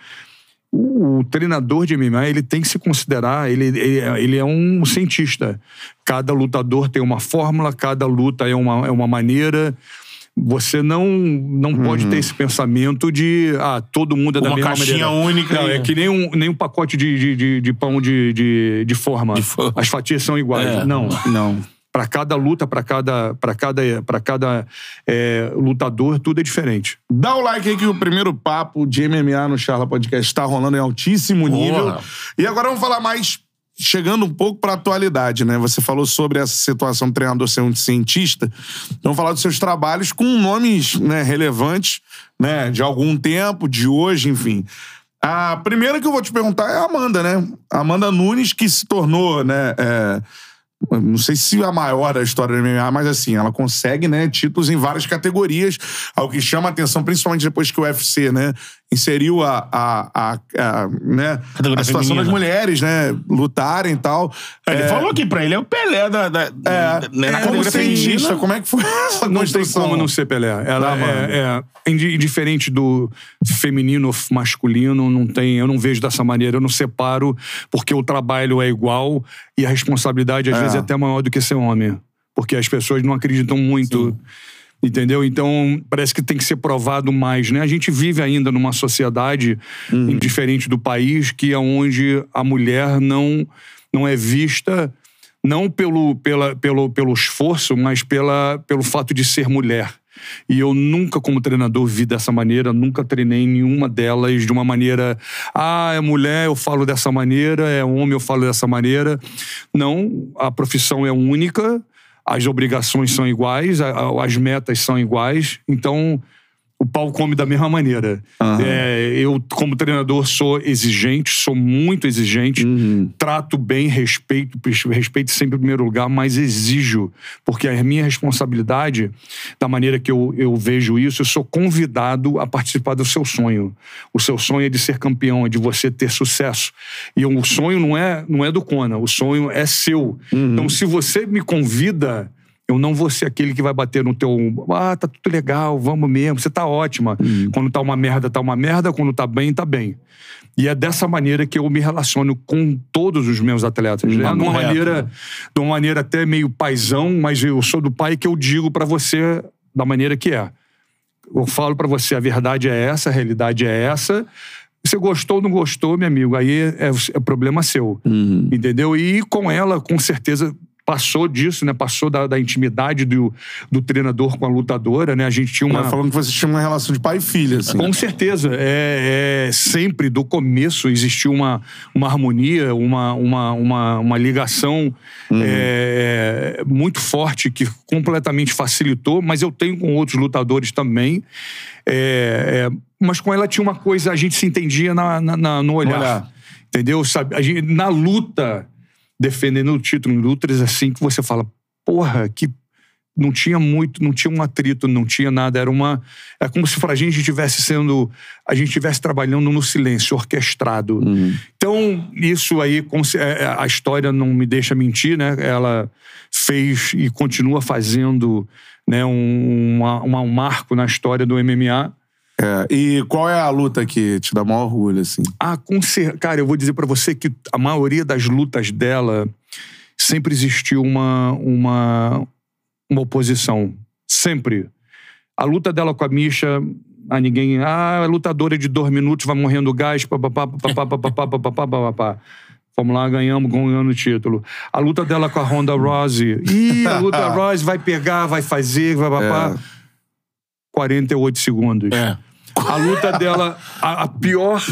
C: O, o treinador de MMA ele tem que se considerar, ele, ele, ele é um cientista. Cada lutador tem uma fórmula, cada luta é uma, é uma maneira. Você não, não pode ter esse pensamento de ah, todo mundo é da
B: Uma
C: mesma
B: caixinha
C: maneira.
B: única
C: Não, é que nem um, nem um pacote de, de, de, de pão de, de, de forma.
B: De forma.
C: As fatias são iguais.
B: É.
C: Não.
A: Não.
C: Para cada luta, para cada, pra cada, pra cada é, lutador, tudo é diferente.
A: Dá o like aí que o primeiro papo de MMA no Charla Podcast está rolando em altíssimo nível.
B: Porra.
A: E agora vamos falar mais, chegando um pouco para a atualidade, né? Você falou sobre essa situação do treinador ser um cientista. Então vamos falar dos seus trabalhos com nomes né, relevantes, né? De algum tempo, de hoje, enfim. A primeira que eu vou te perguntar é a Amanda, né? Amanda Nunes, que se tornou, né? é, não sei se a maior da história do MMA, mas assim, ela consegue, né, títulos em várias categorias, algo que chama a atenção, principalmente depois que o UFC, né, inseriu a, a, a, a né, a situação
B: feminina.
A: das mulheres, né, lutarem e tal.
B: Ele
A: É,
B: falou que pra ele é o Pelé da, da,
A: é,
B: né, na
A: como
B: categoria
A: cientista, como é que foi essa
C: Não tem
A: construção?
C: como não ser Pelé. Ela
A: Tá,
C: é, é indi- indiferente do feminino masculino, não tem, eu não vejo dessa maneira, eu não separo, porque o trabalho é igual e a responsabilidade às
A: É.
C: vezes é até maior do que ser homem. Porque as pessoas não acreditam muito. Entendeu? Então, parece que tem que ser provado mais, né? A gente vive ainda numa sociedade
A: Uhum.
C: diferente do país que é onde a mulher não, não é vista não pelo, pela, pelo, pelo esforço, mas pela, pelo fato de ser mulher. E eu nunca, como treinador, vi dessa maneira, nunca treinei nenhuma delas de uma maneira. Ah, é mulher, eu falo dessa maneira, é homem, eu falo dessa maneira. Não, a profissão é única, as obrigações são iguais, as metas são iguais, então o pau come da mesma maneira. É, eu, como treinador, sou exigente, sou muito exigente, trato bem, respeito, respeito sempre em primeiro lugar, mas exijo, porque a minha responsabilidade, da maneira que eu, eu vejo isso, eu sou convidado a participar do seu sonho. O seu sonho é de ser campeão, é de você ter sucesso. E o sonho não é, não é do Kona, o sonho é seu. Então, se você me convida, eu não vou ser aquele que vai bater no teu. Ah, tá tudo legal, vamos mesmo, você tá ótima. Quando tá uma merda, tá uma merda, quando tá bem, tá bem. E é dessa maneira que eu me relaciono com todos os meus atletas. Né?
B: Tá
C: De uma maneira, de uma maneira até meio paisão, mas eu sou do pai que eu digo pra você da maneira que é. Eu falo pra você, a verdade é essa, a realidade é essa. Você gostou ou não gostou, meu amigo, aí é, é problema seu. Entendeu? E com ela, com certeza, passou disso, né? Passou da, da intimidade do, do treinador com a lutadora, né? A gente tinha uma.
A: Ela falando que você tinha uma relação de pai e filha, assim.
C: Com certeza. É, é, sempre, do começo, existiu uma, uma harmonia, uma, uma, uma, uma ligação é, muito forte que completamente facilitou, mas eu tenho com outros lutadores também. É, é, mas com ela tinha uma coisa, a gente se entendia na, na- na- no olhar.
A: olhar.
C: Entendeu? Sabe, gente, na luta, defendendo o título em lutas, assim, que você fala, porra, que não tinha muito, não tinha um atrito, não tinha nada. Era uma. É como se pra gente estivesse sendo. A gente estivesse trabalhando no silêncio, orquestrado. Então, isso aí, é, é, a história não me deixa mentir, né? Ela fez e continua fazendo né, um, uma- um marco na história do MMA.
A: É, e qual é a luta que te dá maior orgulho, assim?
C: Ah, com cer- cara, eu vou dizer pra você que a maioria das lutas dela sempre existiu uma, uma, uma oposição. Sempre. A luta dela com a Misha, a ninguém. Ah, a lutadora de dois minutos vai morrendo gás, papapá, papapá, papapá, papapá, papapá. Vamos lá, ganhamos, ganhando o título. A luta dela com a Ronda Rousey. Ih, a luta Rousey vai pegar, vai fazer, vai papá. 48 segundos.
B: É.
C: A luta dela, a, a pior,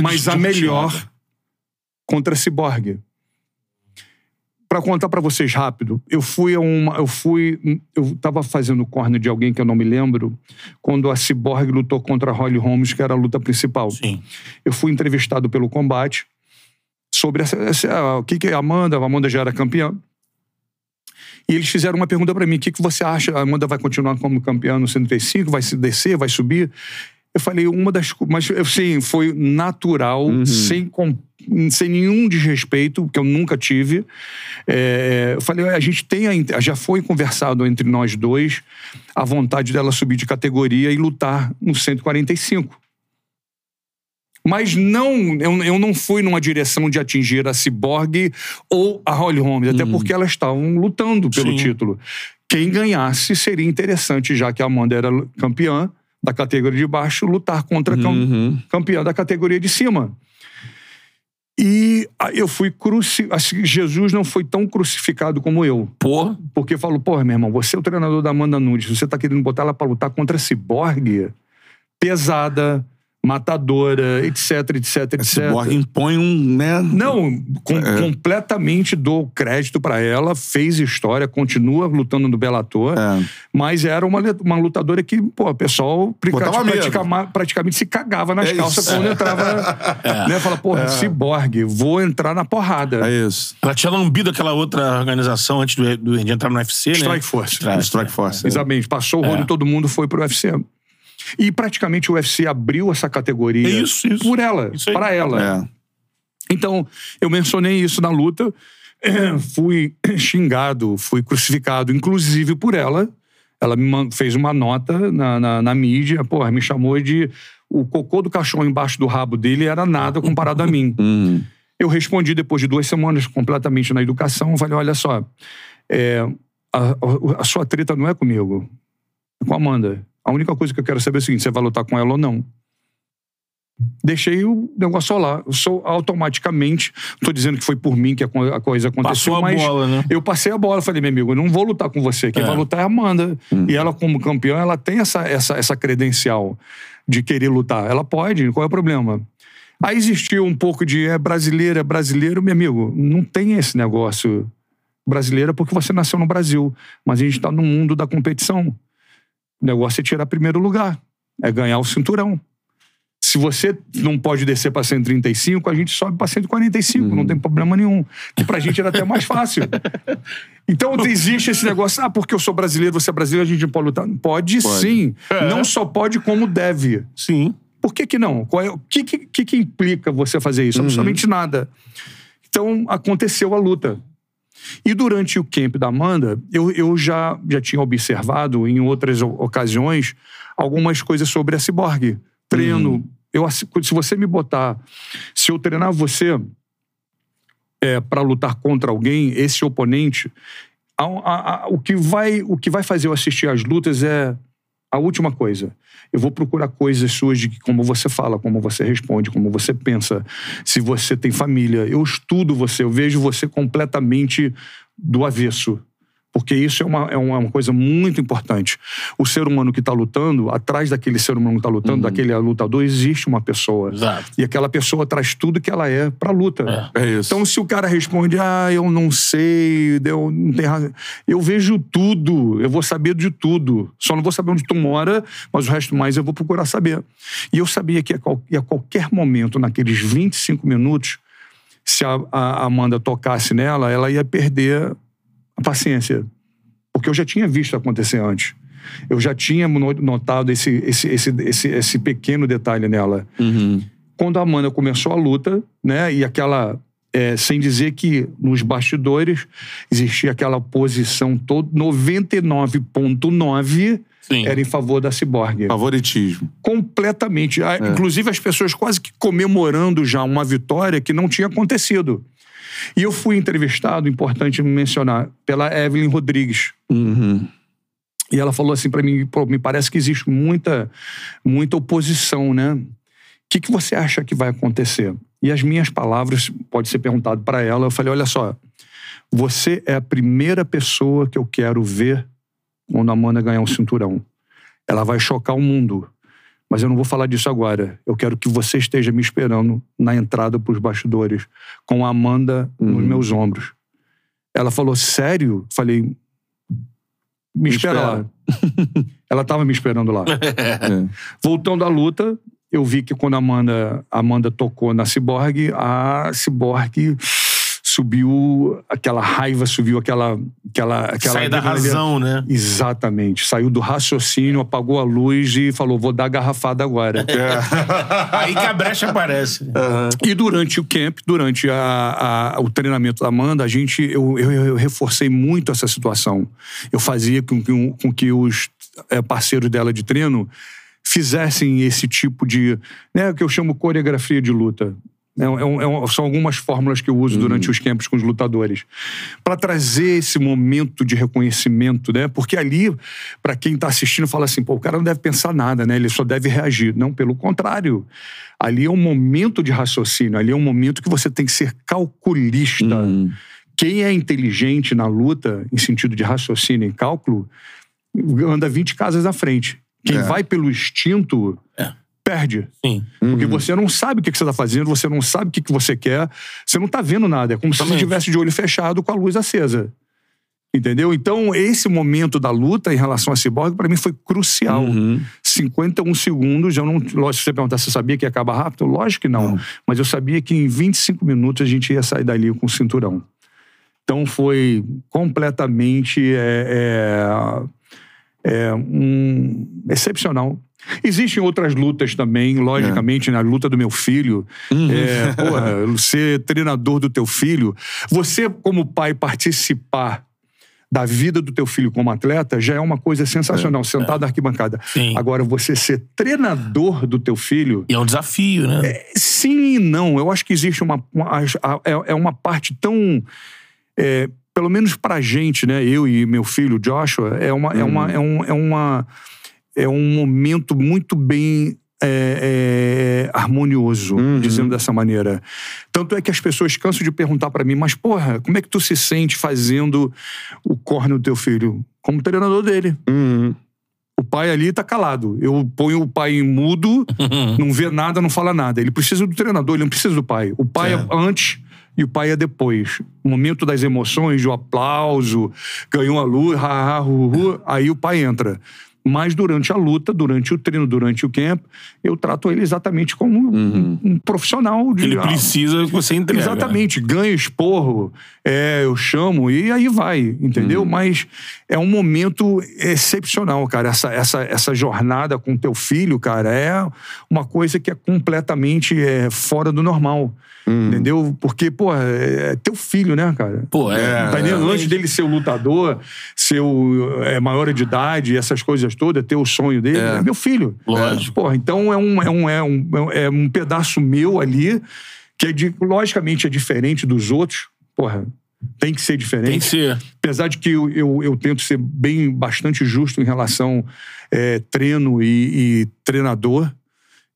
B: a
C: mas a melhor contra a Cyborg. Pra contar pra vocês rápido, eu fui a uma, eu fui, eu tava fazendo corner de alguém que eu não me lembro, quando a Cyborg lutou contra a Holly Holmes, que era a luta principal.
B: Sim.
C: Eu fui entrevistado pelo combate sobre essa, essa- o que que é a Amanda, a Amanda já era campeã. E eles fizeram uma pergunta pra mim: o que, que você acha? A Amanda vai continuar como campeã no 135? Vai se descer? Vai subir? Eu falei, uma das. Mas, assim, foi natural, sem, com- sem nenhum desrespeito, que eu nunca tive. É, eu falei, a gente tem. a já foi conversado entre nós dois a vontade dela subir de categoria e lutar no 145. Mas não, eu, eu não fui numa direção de atingir a Cyborg ou a Holly Holmes, até porque elas estavam lutando pelo
B: Sim.
C: título. Quem ganhasse seria interessante, já que a Amanda era campeã da categoria de baixo, lutar contra a cam- campeã da categoria de cima. E eu fui crucificado. Jesus não foi tão crucificado como eu.
B: Porra.
C: Porque falou, porra, meu irmão, você é o treinador da Amanda Nunes, você tá querendo botar ela pra lutar contra a Cyborg? Pesada, matadora, etc, etc, etc.
A: Cyborg impõe um, né?
C: Não, com- completamente dou crédito pra ela, fez história, continua lutando no Bellator,
A: É.
C: mas era uma, uma lutadora que, pô, o pessoal pratica-
A: Botava medo.
C: praticama- praticamente se cagava nas
A: É
C: calças
A: isso.
C: quando entrava, né? Fala, porra, ciborgue, vou entrar na porrada.
A: É isso.
B: Ela tinha lambido aquela outra organização antes do, do, de entrar no UFC, né?
C: Strike Force.
B: Strike,
A: Strike Force. é.
C: Exatamente. Passou o rolo em todo mundo, foi pro UFC. E praticamente o UFC abriu essa categoria
B: É isso, isso.
C: por ela, para ela.
A: É.
C: Então, eu mencionei isso na luta, fui xingado, fui crucificado, inclusive por ela. Ela me fez uma nota na, na, na mídia, porra, me chamou de. O cocô do cachorro embaixo do rabo dele era nada comparado a mim.
A: Uhum.
C: Eu respondi depois de duas semanas, completamente na educação. Falei: olha só, é, a, a- a sua treta não é comigo, é com a Amanda. A única coisa que eu quero saber é o seguinte: você vai lutar com ela ou não? Deixei o negócio lá. Eu sou automaticamente. Não tô dizendo que foi por mim que a, co- a coisa aconteceu,
B: Passou a
C: mas
B: bola, né?
C: eu passei a bola. Falei, meu amigo, eu não vou lutar com você. Quem
B: É.
C: vai lutar é a Amanda. E ela, como campeã, ela tem essa, essa, essa credencial de querer lutar. Ela pode, qual é o problema? Aí existiu um pouco de é brasileiro, é brasileiro, meu amigo. Não tem esse negócio brasileiro porque você nasceu no Brasil. Mas a gente está no mundo da competição. O negócio é tirar primeiro lugar. É ganhar o cinturão. Se você não pode descer para 135, a gente sobe para 145, não tem problema nenhum. Que pra gente era até mais fácil. Então existe esse negócio, ah, porque eu sou brasileiro, você é brasileiro, a gente não pode lutar. Pode, sim. Não só pode, como deve.
B: Sim.
C: Por que que não? Qual é- o que, que, que que implica você fazer isso? Absolutamente nada. Então, aconteceu a luta. E durante o camp da Amanda, eu, eu já, já tinha observado em outras ocasiões algumas coisas sobre a ciborgue. Treino. Eu, assi- se você me botar, se eu treinar você é, para lutar contra alguém, esse oponente, a- a- a- o, que vai, o que vai fazer eu assistir às lutas é a última coisa. Eu vou procurar coisas suas de como você fala, como você responde, como você pensa, se você tem família. Eu estudo você, eu vejo você completamente do avesso. Porque isso é uma, é uma coisa muito importante. O ser humano que está lutando, atrás daquele ser humano que está lutando, daquele lutador, existe uma pessoa.
B: Exato.
C: E aquela pessoa traz tudo que ela é para a luta.
A: É isso.
C: Então, se o cara responde, ah, eu não sei, eu não tenho razão. Eu vejo tudo, eu vou saber de tudo. Só não vou saber onde tu mora, mas o resto mais eu vou procurar saber. E eu sabia que a, qual- que a qualquer momento, naqueles 25 minutos, se a, a Amanda tocasse nela, ela ia perder a paciência. Porque eu já tinha visto acontecer antes. Eu já tinha no- notado esse, esse, esse, esse, esse pequeno detalhe nela
A: Uhum.
C: quando a Amanda começou a luta, né? E aquela. é, sem dizer que nos bastidores existia aquela posição toda, 99,9
B: Sim.
C: era em favor da ciborgue.
A: Favoritismo.
C: Completamente. Ah, Inclusive as pessoas quase que comemorando já uma vitória que não tinha acontecido. E eu fui entrevistado, importante mencionar, pela Evelyn Rodrigues.
A: Uhum.
C: E ela falou assim pra mim, me parece que existe muita, muita oposição, né? O que, que você acha que vai acontecer? E as minhas palavras, pode ser perguntado para ela, eu falei, olha só, você é a primeira pessoa que eu quero ver quando a Amanda ganhar um cinturão. Ela vai chocar o mundo. Mas eu não vou falar disso agora. Eu quero que você esteja me esperando na entrada para os bastidores, com a Amanda nos meus ombros. Ela falou, sério? Falei, me, espera,
A: espera.
C: lá. Ela estava me esperando lá. Voltando à luta, eu vi que quando a Amanda, a Amanda tocou na Cyborg, a Cyborg subiu aquela raiva, subiu aquela. aquela, aquela
B: Sai da razão, né?
C: Exatamente. Saiu do raciocínio, apagou a luz e falou: vou dar garrafada agora.
B: Aí que a brecha aparece.
C: E durante o camp, durante a- a- o treinamento da Amanda, a gente, eu, eu- eu reforcei muito essa situação. Eu fazia com que, um- com que os eh, parceiros dela de treino fizessem esse tipo de, né, que eu chamo coreografia de luta. É é é são algumas fórmulas que eu uso durante os campos com os lutadores para trazer esse momento de reconhecimento, né? Porque ali, para quem está assistindo, fala assim, pô, o cara não deve pensar nada, né? Ele só deve reagir. Não, pelo contrário. Ali é um momento de raciocínio, ali é um momento que você tem que ser calculista. Quem é inteligente na luta, em sentido de raciocínio e cálculo, anda 20 casas à frente. Quem
A: É.
C: vai pelo instinto
B: É.
C: perde.
B: Sim.
C: Porque você não sabe o que, que você está fazendo, você não sabe o que, que você quer, você não está vendo nada. É como se você estivesse de olho fechado com a luz acesa. Entendeu? Então, esse momento da luta em relação a Cyborg, para mim, foi crucial. 51 segundos, eu não. Lógico, se você perguntar se eu sabia que ia acabar rápido, lógico que não. Mas eu sabia que em 25 minutos a gente ia sair dali com o cinturão. Então foi completamente é, é, é, um, excepcional. Existem outras lutas também, logicamente, na luta do meu filho. É, porra, ser treinador do teu filho. Você, como pai, participar da vida do teu filho como atleta já é uma coisa sensacional, sentado na arquibancada.
B: Sim.
C: Agora, você ser treinador do teu filho,
B: E é um desafio, né?
C: Sim e não. Eu acho que existe uma. uma- é, é uma parte tão. é, pelo menos pra gente, né? Eu e meu filho, Joshua, é uma. É, uma, é, um, é, uma, é um momento muito bem. é, é, harmonioso, dizendo dessa maneira. Tanto é que as pessoas cansam de perguntar pra mim, mas porra, como é que tu se sente fazendo o corne do teu filho? Como treinador dele.
A: Uhum.
C: O pai ali tá calado. Eu ponho o pai em mudo, não vê nada, não fala nada. Ele precisa do treinador, ele não precisa do pai. O pai é,
B: É.
C: antes e o pai é depois. O momento das emoções, do aplauso, ganhou a luz, ha, ha, hu, hu, aí o pai entra. Mas durante a luta, durante o treino, durante o camp, eu trato ele exatamente como um, um profissional. De,
B: Ele precisa que você entregue.
C: Exatamente, ganha esporro, é, eu chamo e aí vai, entendeu? Mas é um momento excepcional, cara. Essa, essa, essa jornada com teu filho, cara, é uma coisa que é completamente é, fora do normal. Entendeu? Porque, pô, é teu filho, né, cara?
B: Pô, é.
C: Tá entendendo? Antes dele ser o lutador, ser o é, maior de idade, essas coisas todas, ter o sonho dele, é, meu filho.
B: Lógico.
C: Porra, então é um, é, um, é, um, é um pedaço meu ali, que é de, logicamente é diferente dos outros. Porra, tem que ser diferente.
B: Tem que ser.
C: Apesar de que eu, eu, eu tento ser bem, bastante justo em relação é, treino e, e treinador.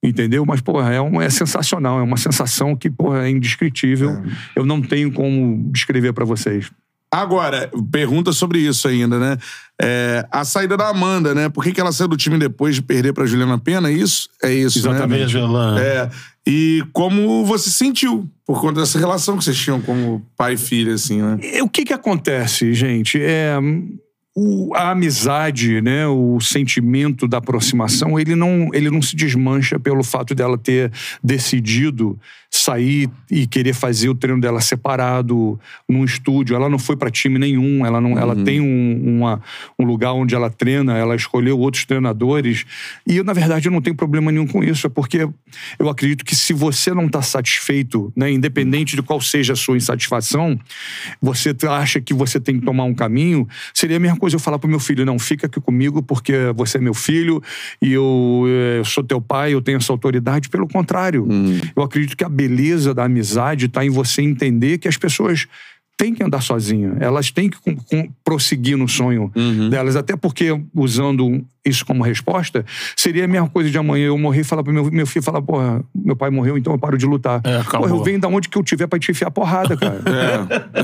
C: Entendeu? Mas, porra, é, um, é sensacional. É uma sensação que, porra, é indescritível. Eu não tenho como descrever pra vocês.
A: Agora, pergunta sobre isso ainda, né? É, a saída da Amanda, né? Por que, que ela saiu do time depois de perder pra Juliana Pena? Isso? É isso,
C: Exatamente.
A: né?
B: Venezuelano.
A: É. E como você se sentiu por conta dessa relação que vocês tinham como pai e filha, assim, né?
C: E O que que acontece, gente? É, o- a amizade, né, o sentimento da aproximação, ele não, ele não se desmancha pelo fato dela ter decidido sair e querer fazer o treino dela separado num estúdio. Ela não foi para time nenhum, ela não, ela tem um, uma- um lugar onde ela treina, ela escolheu outros treinadores. E eu, na verdade, eu não tenho problema nenhum com isso, é porque eu acredito que se você não está satisfeito, né, independente de qual seja a sua insatisfação, você acha que você tem que tomar um caminho, seria a mesma coisa eu falar pro meu filho, não, fica aqui comigo porque você é meu filho e eu, eh, sou teu pai, eu tenho essa autoridade. Pelo contrário, eu acredito que a beleza da amizade está em você entender que as pessoas têm que andar sozinhas, elas têm que com- com- prosseguir no sonho delas, até porque, usando isso como resposta, seria a mesma coisa de amanhã eu morrer e falar pro meu, meu filho, falar, porra, meu pai morreu, então eu paro de lutar.
B: É.
C: Porra, eu venho da onde que eu tiver pra te enfiar porrada, cara.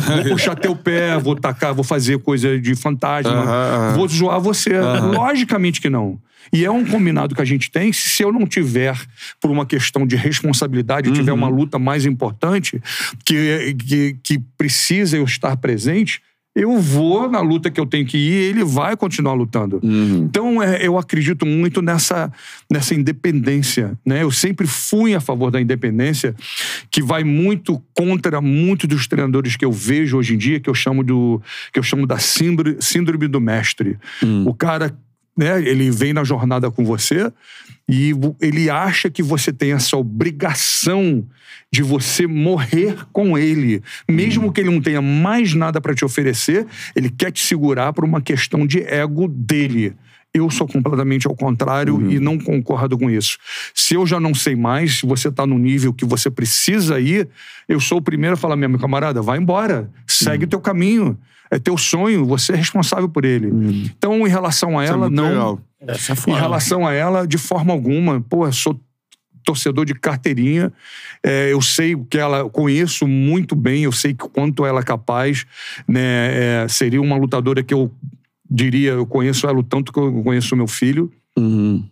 C: Vou puxar teu pé, vou tacar, vou fazer coisa de fantasma,
A: aham.
C: vou zoar você. Logicamente que não. E é um combinado que a gente tem. Se eu não tiver, por uma questão de responsabilidade,
A: Uhum.
C: tiver uma luta mais importante, que, que, que precisa eu estar presente, eu vou na luta que eu tenho que ir e ele vai continuar lutando.
A: Uhum.
C: Então, é, eu acredito muito nessa, nessa independência. Né? Eu sempre fui a favor da independência, que vai muito contra muitos dos treinadores que eu vejo hoje em dia, que eu chamo, do, que eu chamo da síndrome, síndrome do mestre. O cara, né, ele vem na jornada com você e ele acha que você tem essa obrigação de você morrer com ele. Mesmo que ele não tenha mais nada para te oferecer, ele quer te segurar por uma questão de ego dele. Eu sou completamente ao contrário e não concordo com isso. Se eu já não sei mais, se você está no nível que você precisa ir, eu sou o primeiro a falar, meu camarada, vai embora, segue o teu caminho. É teu sonho, você é responsável por ele. Então, em relação a
A: Isso é
C: ela,
A: muito
C: não.
A: legal.
B: Essa é
C: Em relação a ela, de forma alguma, pô, eu sou torcedor de carteirinha. É, eu sei o que ela conheço muito bem, eu sei que quanto ela é capaz, né? é, seria uma lutadora que eu diria, eu conheço ela o tanto que eu conheço o meu filho.
A: Uhum.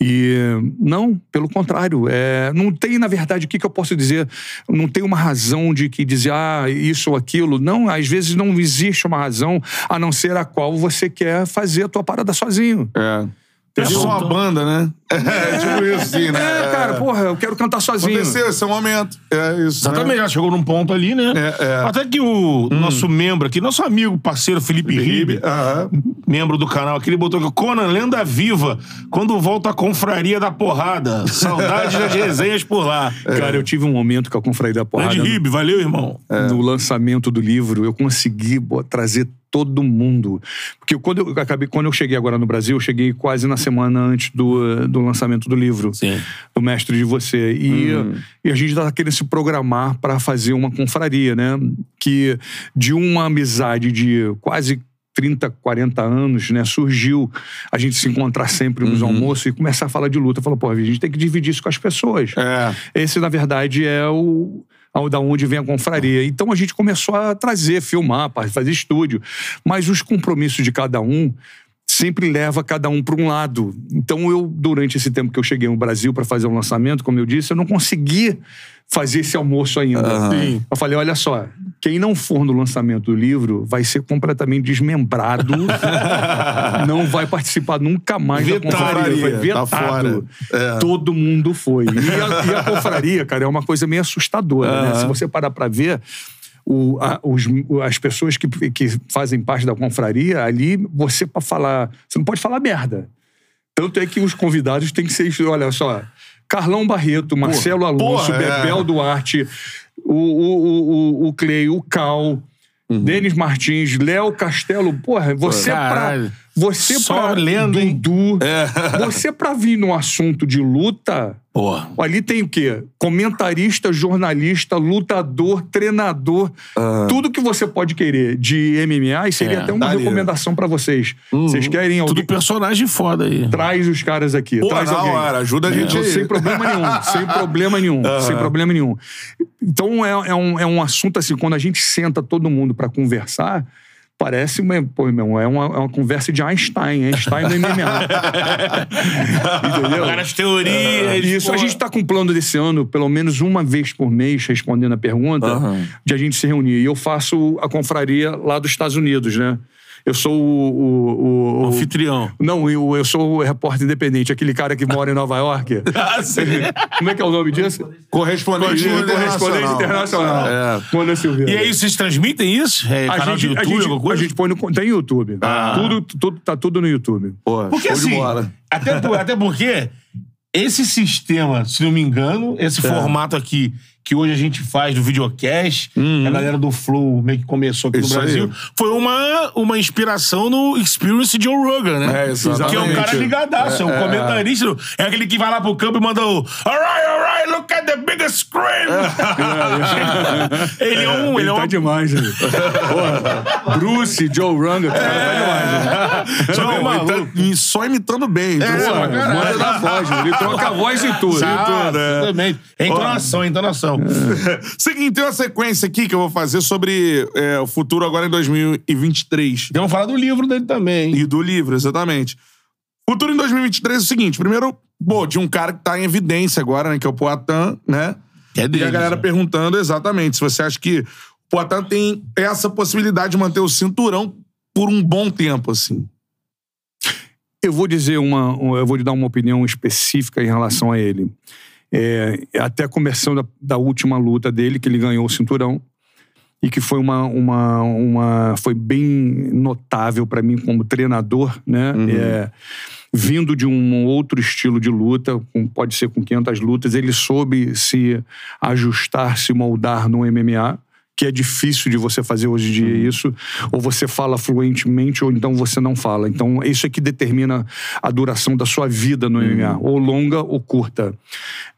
C: E não, pelo contrário, é, não tem, na verdade, o que, que eu posso dizer? Não tem uma razão de que dizer, ah, isso ou aquilo. Não, às vezes não existe uma razão a não ser a qual você quer fazer a tua parada sozinho.
A: É. É só uma banda, né? É, tipo isso, sim, né?
C: É, cara, porra, eu quero cantar sozinho.
A: Aconteceu, esse é o momento. É isso.
B: Exatamente, ela chegou num ponto ali, né?
A: É, é.
B: Até que o nosso membro aqui, nosso amigo, parceiro Felipe Ribe, membro do canal aqui, ele botou aqui, Conan, lenda viva, quando volta a confraria da porrada. Saudade das resenhas por lá.
C: Cara, eu tive um momento com a Confraria da Porrada.
B: Grande Ribe, valeu, irmão.
C: no lançamento do livro, eu consegui trazer todo mundo. Porque quando eu acabei, quando eu cheguei agora no Brasil, eu cheguei quase na semana antes do, do lançamento do livro.
B: Sim.
C: Do Mestre de Você. E, e a gente estava querendo se programar para fazer uma confraria, né? Que de uma amizade de quase 30, 40 anos, né? Surgiu a gente se encontrar sempre nos almoços e começar a falar de luta. Falou, pô, a gente tem que dividir isso com as pessoas.
A: É.
C: Esse, na verdade, é o da onde vem a confraria. Então a gente começou a trazer, filmar, fazer estúdio. Mas os compromissos de cada um sempre leva cada um para um lado. Então eu, durante esse tempo que eu cheguei no Brasil para fazer o lançamento, como eu disse, eu não consegui fazer esse almoço ainda.
B: Sim.
C: Eu falei, olha só, quem não for no lançamento do livro vai ser completamente desmembrado, não vai participar nunca mais
A: Vetado.
C: da confraria. Foi
A: Tá
C: vetado.
A: fora. É.
C: Todo mundo foi. E a, e a confraria, cara, é uma coisa meio assustadora, né? Se você parar pra ver, o- a- os- as pessoas que, que fazem parte da confraria, ali, você pra falar... Você não pode falar merda. Tanto é que os convidados têm que ser... Olha só, Carlão Barreto, Marcelo Alonso,
A: porra, é.
C: Bebel Duarte, o, o, o, o, Clay, o Cal...
A: Uhum.
C: Denis Martins, Léo Castelo, porra, você pra,
B: Caralho.
C: Você
B: Só
C: pra
B: hein?
C: Dudu,
A: É.
C: você pra vir no assunto de luta,
B: Porra.
C: ali tem o quê? Comentarista, jornalista, lutador, treinador, tudo que você pode querer de MMA, e seria
B: É,
C: até uma recomendação pra vocês. Vocês querem alguém?
B: Tudo personagem foda aí.
C: Traz os caras aqui.
A: Pô,
C: traz alguém.
A: hora, ajuda a gente
C: É,
A: aí.
C: sem problema nenhum. sem problema nenhum. Sem problema nenhum. Então é, é um, é um assunto assim, quando a gente senta todo mundo pra conversar, parece uma, pô, meu, é, uma, é uma conversa de Einstein, Einstein no MMA. Entendeu?
B: Várias teorias.
C: Isso, a gente tá com um plano desse ano, pelo menos uma vez por mês, respondendo a pergunta,
A: Aham.
C: de a gente se reunir. E eu faço a confraria lá dos Estados Unidos, né? Eu sou o. o, o- o-
B: Anfitrião.
C: não, eu, eu sou o repórter independente, aquele cara que mora em Nova York.
B: Ah, sim.
C: Como é que é o nome disso?
A: Correspondente,
C: Correspondente internacional.
A: É.
C: Manda Silveira.
B: E aí, vocês transmitem isso? É,
C: a
B: canal
C: gente,
B: de
C: a,
B: YouTube,
C: gente,
B: alguma
C: a gente põe no. Tem YouTube. Tudo, tudo, tá tudo no YouTube.
A: Pô,
B: Porque assim, até, até porque esse sistema, se não me engano, esse
A: É.
B: formato aqui que hoje a gente faz do videocast, que a galera do Flow meio que começou aqui
A: Uhum. Isso
B: no Brasil,
A: aí.
B: foi uma, uma inspiração no Experience Joe Rogan, né?
A: É, exatamente.
B: Que é um cara ligadaço, é, um comentarista. É aquele que vai lá pro campo e manda o Alright, alright, look at the biggest screen! ele é um... Ele é
C: tá
B: um
C: demais, né? Porra, Bruce, Joe Rogan, cara, tá demais. Né?
B: Só um
A: Não,
B: maluco.
A: ele tá só imitando bem. então,
B: É.
C: Manda na voz, né? ele troca a voz e tudo.
B: Exato, exatamente. É entonação, é entonação.
A: Seguinte, tem uma sequência aqui que eu vou fazer sobre é, o futuro agora em 2023.
B: Vamos falar do livro dele também.
A: E do livro, exatamente. Futuro em 2023 é o seguinte: primeiro, pô, de um cara que tá em evidência agora, né? Que é o Poatan, né?
B: É
A: E a galera
B: né?
A: perguntando exatamente se você acha que o Poatan tem essa possibilidade de manter o cinturão por um bom tempo, assim.
C: Eu vou dizer uma, eu vou lhe dar uma opinião específica em relação a ele. É, até começando da, da última luta dele, que ele ganhou o cinturão e que foi uma, uma, uma foi bem notável para mim como treinador, né? É, vindo de um outro estilo de luta, com- pode ser com 500 lutas, ele soube se ajustar, se moldar no MMA, que é difícil de você fazer hoje em dia isso, ou você fala fluentemente ou então você não fala. Então, isso é que determina a duração da sua vida no MMA, ou longa ou curta.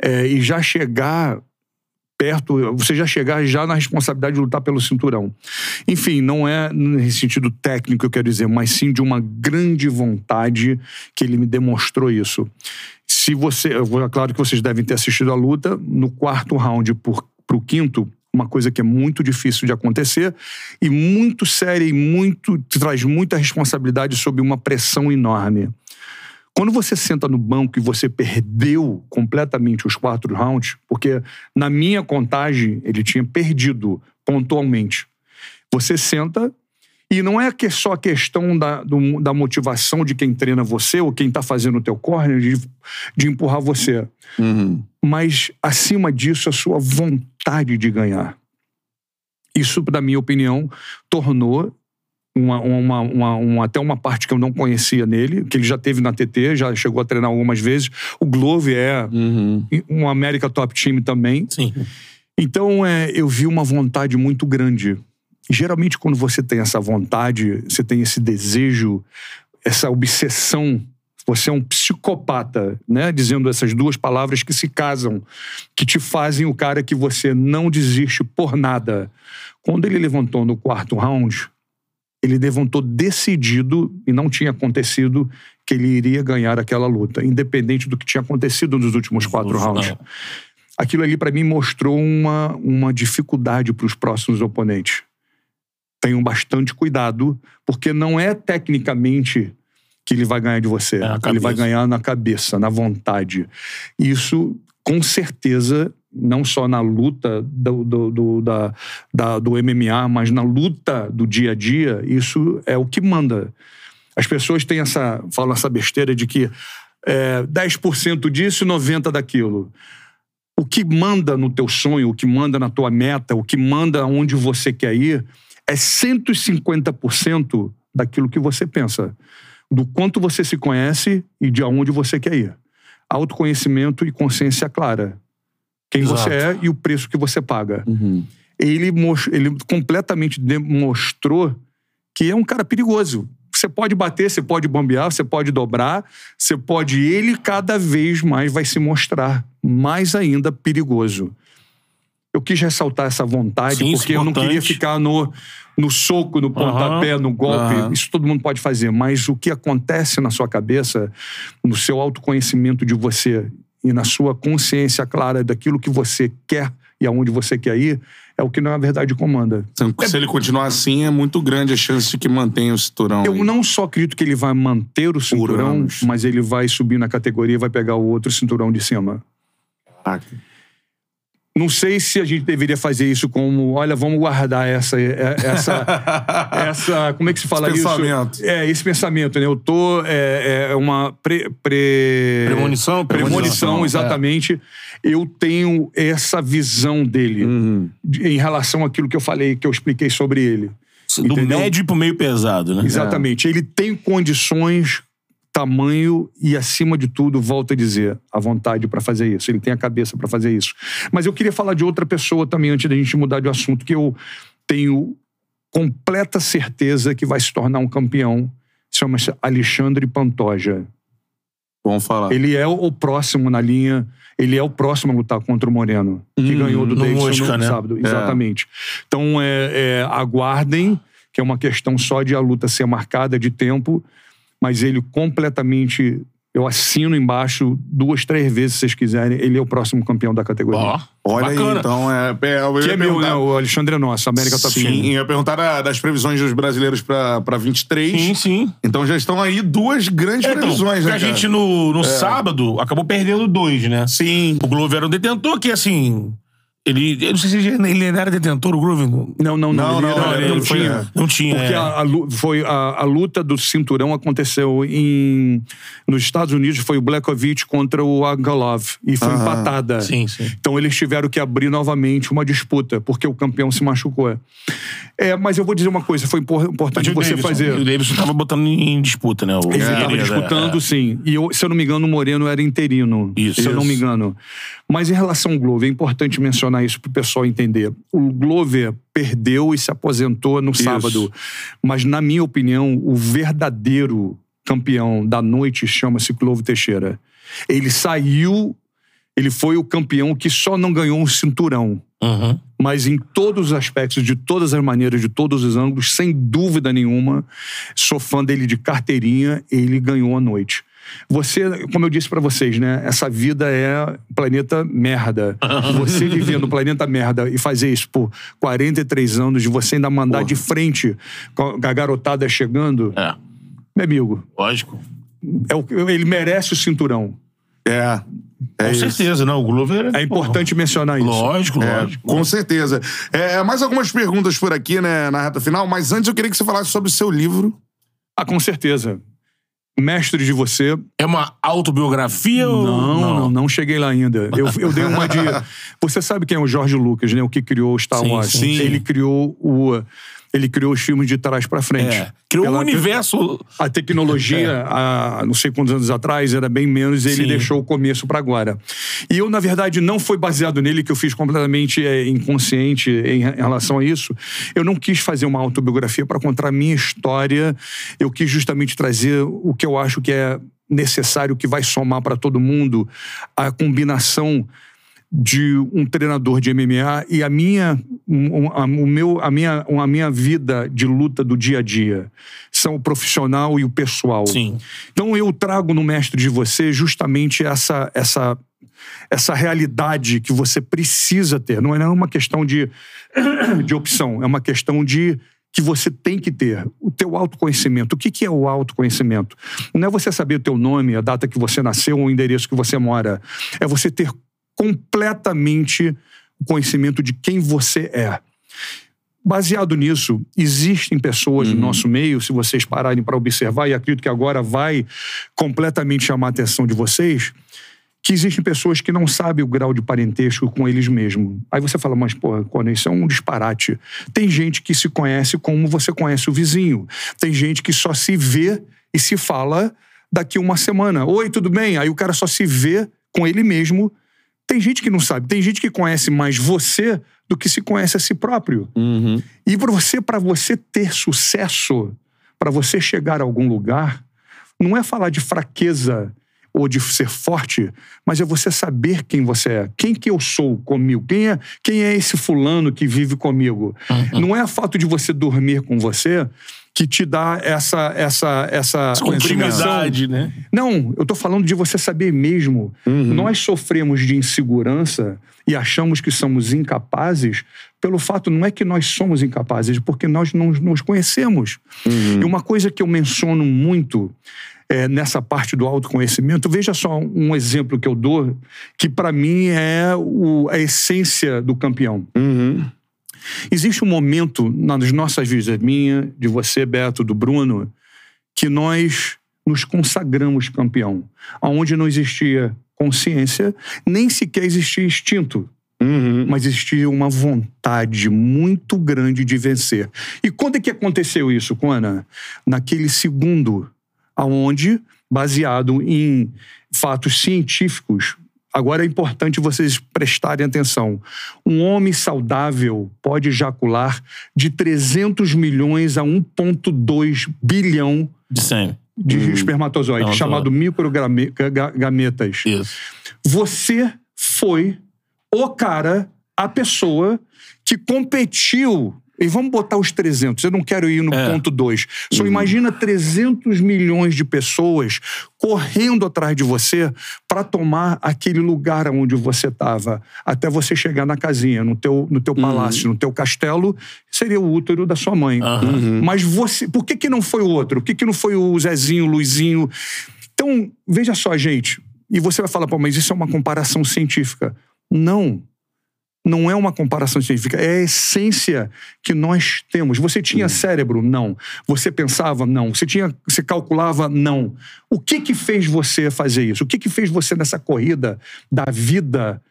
C: É, e já chegar perto, você já chegar já na responsabilidade de lutar pelo cinturão. Enfim, não é nesse sentido técnico, eu quero dizer, mas sim de uma grande vontade que ele me demonstrou isso. Se você, é claro que vocês devem ter assistido a luta, no quarto round por, pro quinto, uma coisa que é muito difícil de acontecer e muito séria e muito traz muita responsabilidade sob uma pressão enorme. Quando você senta no banco e você perdeu completamente os quatro rounds, porque na minha contagem ele tinha perdido pontualmente. Você senta e não é que só a questão da, do, da motivação de quem treina você ou quem está fazendo o teu corner de, de empurrar você.
A: Uhum.
C: Mas, acima disso, a sua vontade de ganhar. Isso, na minha opinião, tornou uma, uma, uma, uma, até uma parte que eu não conhecia nele, que ele já teve na TT, já chegou a treinar algumas vezes. O Glove é
A: Uhum.
C: um América Top Team também.
B: Sim.
C: Então, é, eu vi uma vontade muito grande. Geralmente, quando você tem essa vontade, você tem esse desejo, essa obsessão, você é um psicopata, né? Dizendo essas duas palavras que se casam, que te fazem o cara que você não desiste por nada. Quando ele levantou no quarto round, ele levantou decidido e não tinha acontecido que ele iria ganhar aquela luta, independente do que tinha acontecido nos últimos quatro rounds
B: Não.
C: aquilo ali para mim mostrou uma, uma dificuldade para os próximos oponentes. Tenham bastante cuidado, porque não é tecnicamente que ele vai ganhar de você.
B: É
C: ele vai ganhar na cabeça, na vontade. Isso, com certeza, não só na luta do, do, do, da, da- do MMA, mas na luta do dia a dia, isso é o que manda. As pessoas têm essa, falam essa besteira de que é, 10% disso e 90% daquilo o que manda no teu sonho, o que manda na tua meta, o que manda onde você quer ir, é 150% daquilo que você pensa. Do quanto você se conhece e de aonde você quer ir. Autoconhecimento e consciência clara. Quem
B: Exato.
C: você é e o preço que você paga.
A: Uhum.
C: Ele, ele completamente demonstrou que é um cara perigoso. Você pode bater, você pode bombear, você pode dobrar, você pode. Ele cada vez mais vai se mostrar mais ainda perigoso. Eu quis ressaltar essa vontade,
B: Sim, isso
C: porque
B: é
C: eu não queria ficar no, no soco, no pontapé, no golpe.
A: Aham.
C: Isso todo mundo pode fazer. Mas o que acontece na sua cabeça, no seu autoconhecimento de você e na sua consciência clara daquilo que você quer e aonde você quer ir, é o que na verdade comanda.
A: Se ele continuar assim, é muito grande a chance de que mantenha o cinturão. aí.
C: Eu não só acredito que ele vai manter o cinturão, mas ele vai subir na categoria e vai pegar o outro cinturão de cima.
A: Caraca.
C: Não sei se a gente deveria fazer isso como, olha, vamos guardar essa, é- essa, essa, como é que se fala
A: Esse
C: isso?
A: pensamento.
C: É, esse pensamento, né? Eu tô, é, é uma pre, pre-
B: Premonição?
C: premonição, exatamente. Eu tenho essa visão dele
A: Uhum.
C: em relação àquilo que eu falei, que eu expliquei sobre ele.
B: É. Do
C: Entendeu?
B: médio pro meio pesado, né?
C: Exatamente. Ele tem condições, tamanho e, acima de tudo, volto a dizer, a vontade para fazer isso. Ele tem a cabeça para fazer isso. Mas eu queria falar de outra pessoa também, antes da gente mudar de assunto, que eu tenho completa certeza que vai se tornar um campeão. Chama-se Alexandre Pantoja.
A: Vamos falar.
C: Ele é o próximo na linha. Ele é o próximo a lutar contra o Moreno, que
A: Hum,
C: ganhou do Davidson
B: Mosca,
C: no
B: né?
C: sábado. Exatamente. Então, é, é, aguardem, que é uma questão só de a luta ser marcada de tempo, mas ele completamente. Eu assino embaixo duas, três vezes, se vocês quiserem. Ele é o próximo campeão da categoria.
B: Ó,
A: Olha aí,
B: bacana.
A: então é. é eu
C: que
A: ia
C: é meu, né? O Alexandre é nosso, América Top
A: Sim, eu ia perguntar da- das previsões dos brasileiros pra, pra 23.
B: Sim, sim.
A: Então já estão aí duas grandes
B: É, então,
A: previsões,
B: porque
A: né?
B: a
A: cara?
B: gente no, no sábado acabou perdendo dois, né?
A: Sim.
B: O Glover era um detentor que, assim. Ele. Eu não sei se ele, ele era detentor, o Glover. Não,
C: Não, não, não.
A: Não,
C: ele,
A: não, ele
C: não
A: foi-
C: tinha.
B: não tinha.
C: Porque
B: é.
C: a, a foi a, a luta do cinturão aconteceu em nos Estados Unidos foi o Blackovic contra o Agalov e foi empatada.
B: Sim, sim.
C: Então eles tiveram que abrir novamente uma disputa porque o campeão se machucou. É, mas eu vou dizer uma coisa, foi impor- importante você
B: Davidson,
C: fazer.
B: O Davidson tava botando em disputa, né? O
C: Ele estava
B: Figueiredo,
C: disputando,
B: é.
C: sim. E eu, se eu não me engano, o Moreno era interino.
B: Isso.
C: Se eu não me engano. Mas em relação ao Glover, é importante mencionar isso para o pessoal entender. O Glover perdeu e se aposentou no sábado. Mas, na minha opinião, o verdadeiro campeão da noite chama-se Glover Teixeira. Ele saiu, ele foi o campeão que só não ganhou um cinturão
B: Uhum.
C: mas em todos os aspectos, de todas as maneiras, de todos os ângulos, sem dúvida nenhuma, sou fã dele de carteirinha, ele ganhou a noite. Você, como eu disse pra vocês, né? Essa vida é planeta merda. Você viver no planeta merda e fazer isso por 43 anos, de você ainda mandar
A: Porra.
C: de frente com a garotada chegando,
B: É,
C: meu amigo,
B: lógico.
C: é o, ele merece o cinturão.
A: É. É
B: Com
A: isso.
B: certeza, não. O Glover
C: É importante mencionar isso.
B: Lógico,
A: É,
B: lógico.
A: com certeza. É, mais algumas perguntas por aqui, né, na reta final, mas antes eu queria que você falasse sobre o seu livro.
C: Ah, com certeza. Mestre de você.
B: É uma autobiografia ou.
C: Não, não, não, cheguei lá ainda. Eu, eu dei uma de. Você sabe quem é o Jorge Lucas, né? O que criou o Star
B: Sim,
C: Wars.
B: sim.
C: Ele criou o. Ele criou os filmes de trás pra frente.
B: É. Criou um
C: Pela-
B: universo.
C: A tecnologia, há não sei quantos anos atrás, era bem menos, e ele
B: Sim.
C: deixou o começo para agora. E eu, na verdade, não foi baseado nele, que eu fiz completamente é, inconsciente em relação a isso. Eu não quis fazer uma autobiografia para contar a minha história. Eu quis justamente trazer o que eu acho que é necessário, que vai somar para todo mundo a combinação de um treinador de MMA e a minha, um, a, o meu, a, minha, a minha vida de luta do dia a dia. São o profissional e o pessoal.
B: Sim.
C: Então eu trago no Mestre de Você justamente essa, essa, essa realidade que você precisa ter. Não é uma questão de, de opção, é uma questão de que você tem que ter o teu autoconhecimento. O que, que é o autoconhecimento? Não é você saber o teu nome, a data que você nasceu ou o endereço que você mora. É você ter completamente o conhecimento de quem você é. Baseado nisso, existem pessoas no nosso meio, se vocês pararem para observar, e acredito que agora vai completamente chamar a atenção de vocês, que existem pessoas que não sabem o grau de parentesco com eles mesmos. Aí você fala, mas, pô, Conan, isso é um disparate. Tem gente que se conhece como você conhece o vizinho. Tem gente que só se vê e se fala daqui uma semana. Oi, tudo bem? Aí o cara só se vê com ele mesmo. Tem gente que não sabe. Tem gente que conhece mais você do que se conhece a si próprio. E para você, para você ter sucesso, para você chegar a algum lugar, não é falar de fraqueza ou de ser forte, mas é você saber quem você é. Quem que eu sou comigo? Quem é, quem é esse fulano que vive comigo? Não é o fato de você dormir com você que te dá essa essa essa.
B: Intimidade, né?
C: Não, eu tô falando de você saber mesmo. Nós sofremos de insegurança e achamos que somos incapazes pelo fato não é que nós somos incapazes, porque nós não nos conhecemos. E uma coisa que eu menciono muito é, nessa parte do autoconhecimento, veja só um exemplo que eu dou, que para mim é o- a essência do campeão. Existe um momento nas nossas vidas, minha, de você, Beto, do Bruno, que nós nos consagramos campeão, aonde não existia consciência, nem sequer existia instinto, mas existia uma vontade muito grande de vencer. E quando é que aconteceu isso, Conan? Naquele segundo, aonde, baseado em fatos científicos, agora é importante vocês prestarem atenção. Um homem saudável pode ejacular de 300 milhões a 1,2 bilhão
B: De sempre.
C: de espermatozoides,
B: Não,
C: chamado microgametas.
B: Isso.
C: Você foi o cara, a pessoa que competiu. E vamos botar os 300. Eu não quero ir no
B: É.
C: ponto 2. Só imagina 300 milhões de pessoas correndo atrás de você para tomar aquele lugar onde você estava, até você chegar na casinha, no teu, no teu palácio, no teu castelo, seria o útero da sua mãe. Mas você, por que, que não foi o outro? Por que, que não foi o Zezinho, o Luizinho? Então, veja só, gente. E você vai falar, pô, mas isso é uma comparação científica. Não. Não é uma comparação científica, é a essência que nós temos. Você tinha cérebro? Não. Você pensava? Não. Você tinha, você calculava? Não. O que que fez você fazer isso? O que que fez você nessa corrida da vida?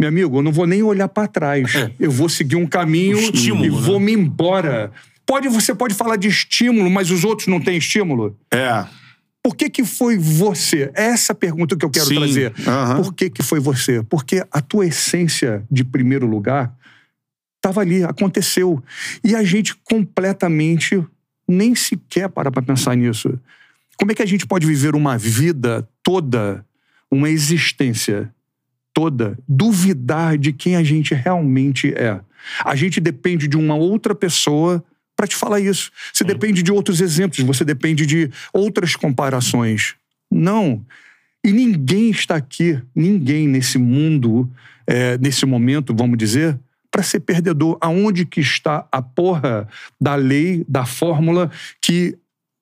C: Meu amigo, eu não vou nem olhar para trás. Eu vou seguir um caminho
B: Estímulo,
C: e
B: né?
C: vou me embora. Pode, você pode falar de estímulo, mas os outros não têm estímulo?
A: É.
C: Por que, que foi você? Essa é a pergunta que eu quero
A: Sim.
C: trazer.
A: Aham.
C: Por que, que foi você? Porque a tua essência de primeiro lugar estava ali, aconteceu. E a gente completamente nem sequer para para pensar nisso. Como é que a gente pode viver uma vida toda, uma existência toda, duvidar de quem a gente realmente é? A gente depende de uma outra pessoa para te falar isso. Você depende de outros exemplos, você depende de outras comparações. Não. E ninguém está aqui, ninguém nesse mundo, é, nesse momento, vamos dizer, para ser perdedor. Aonde que está a porra da lei, da fórmula que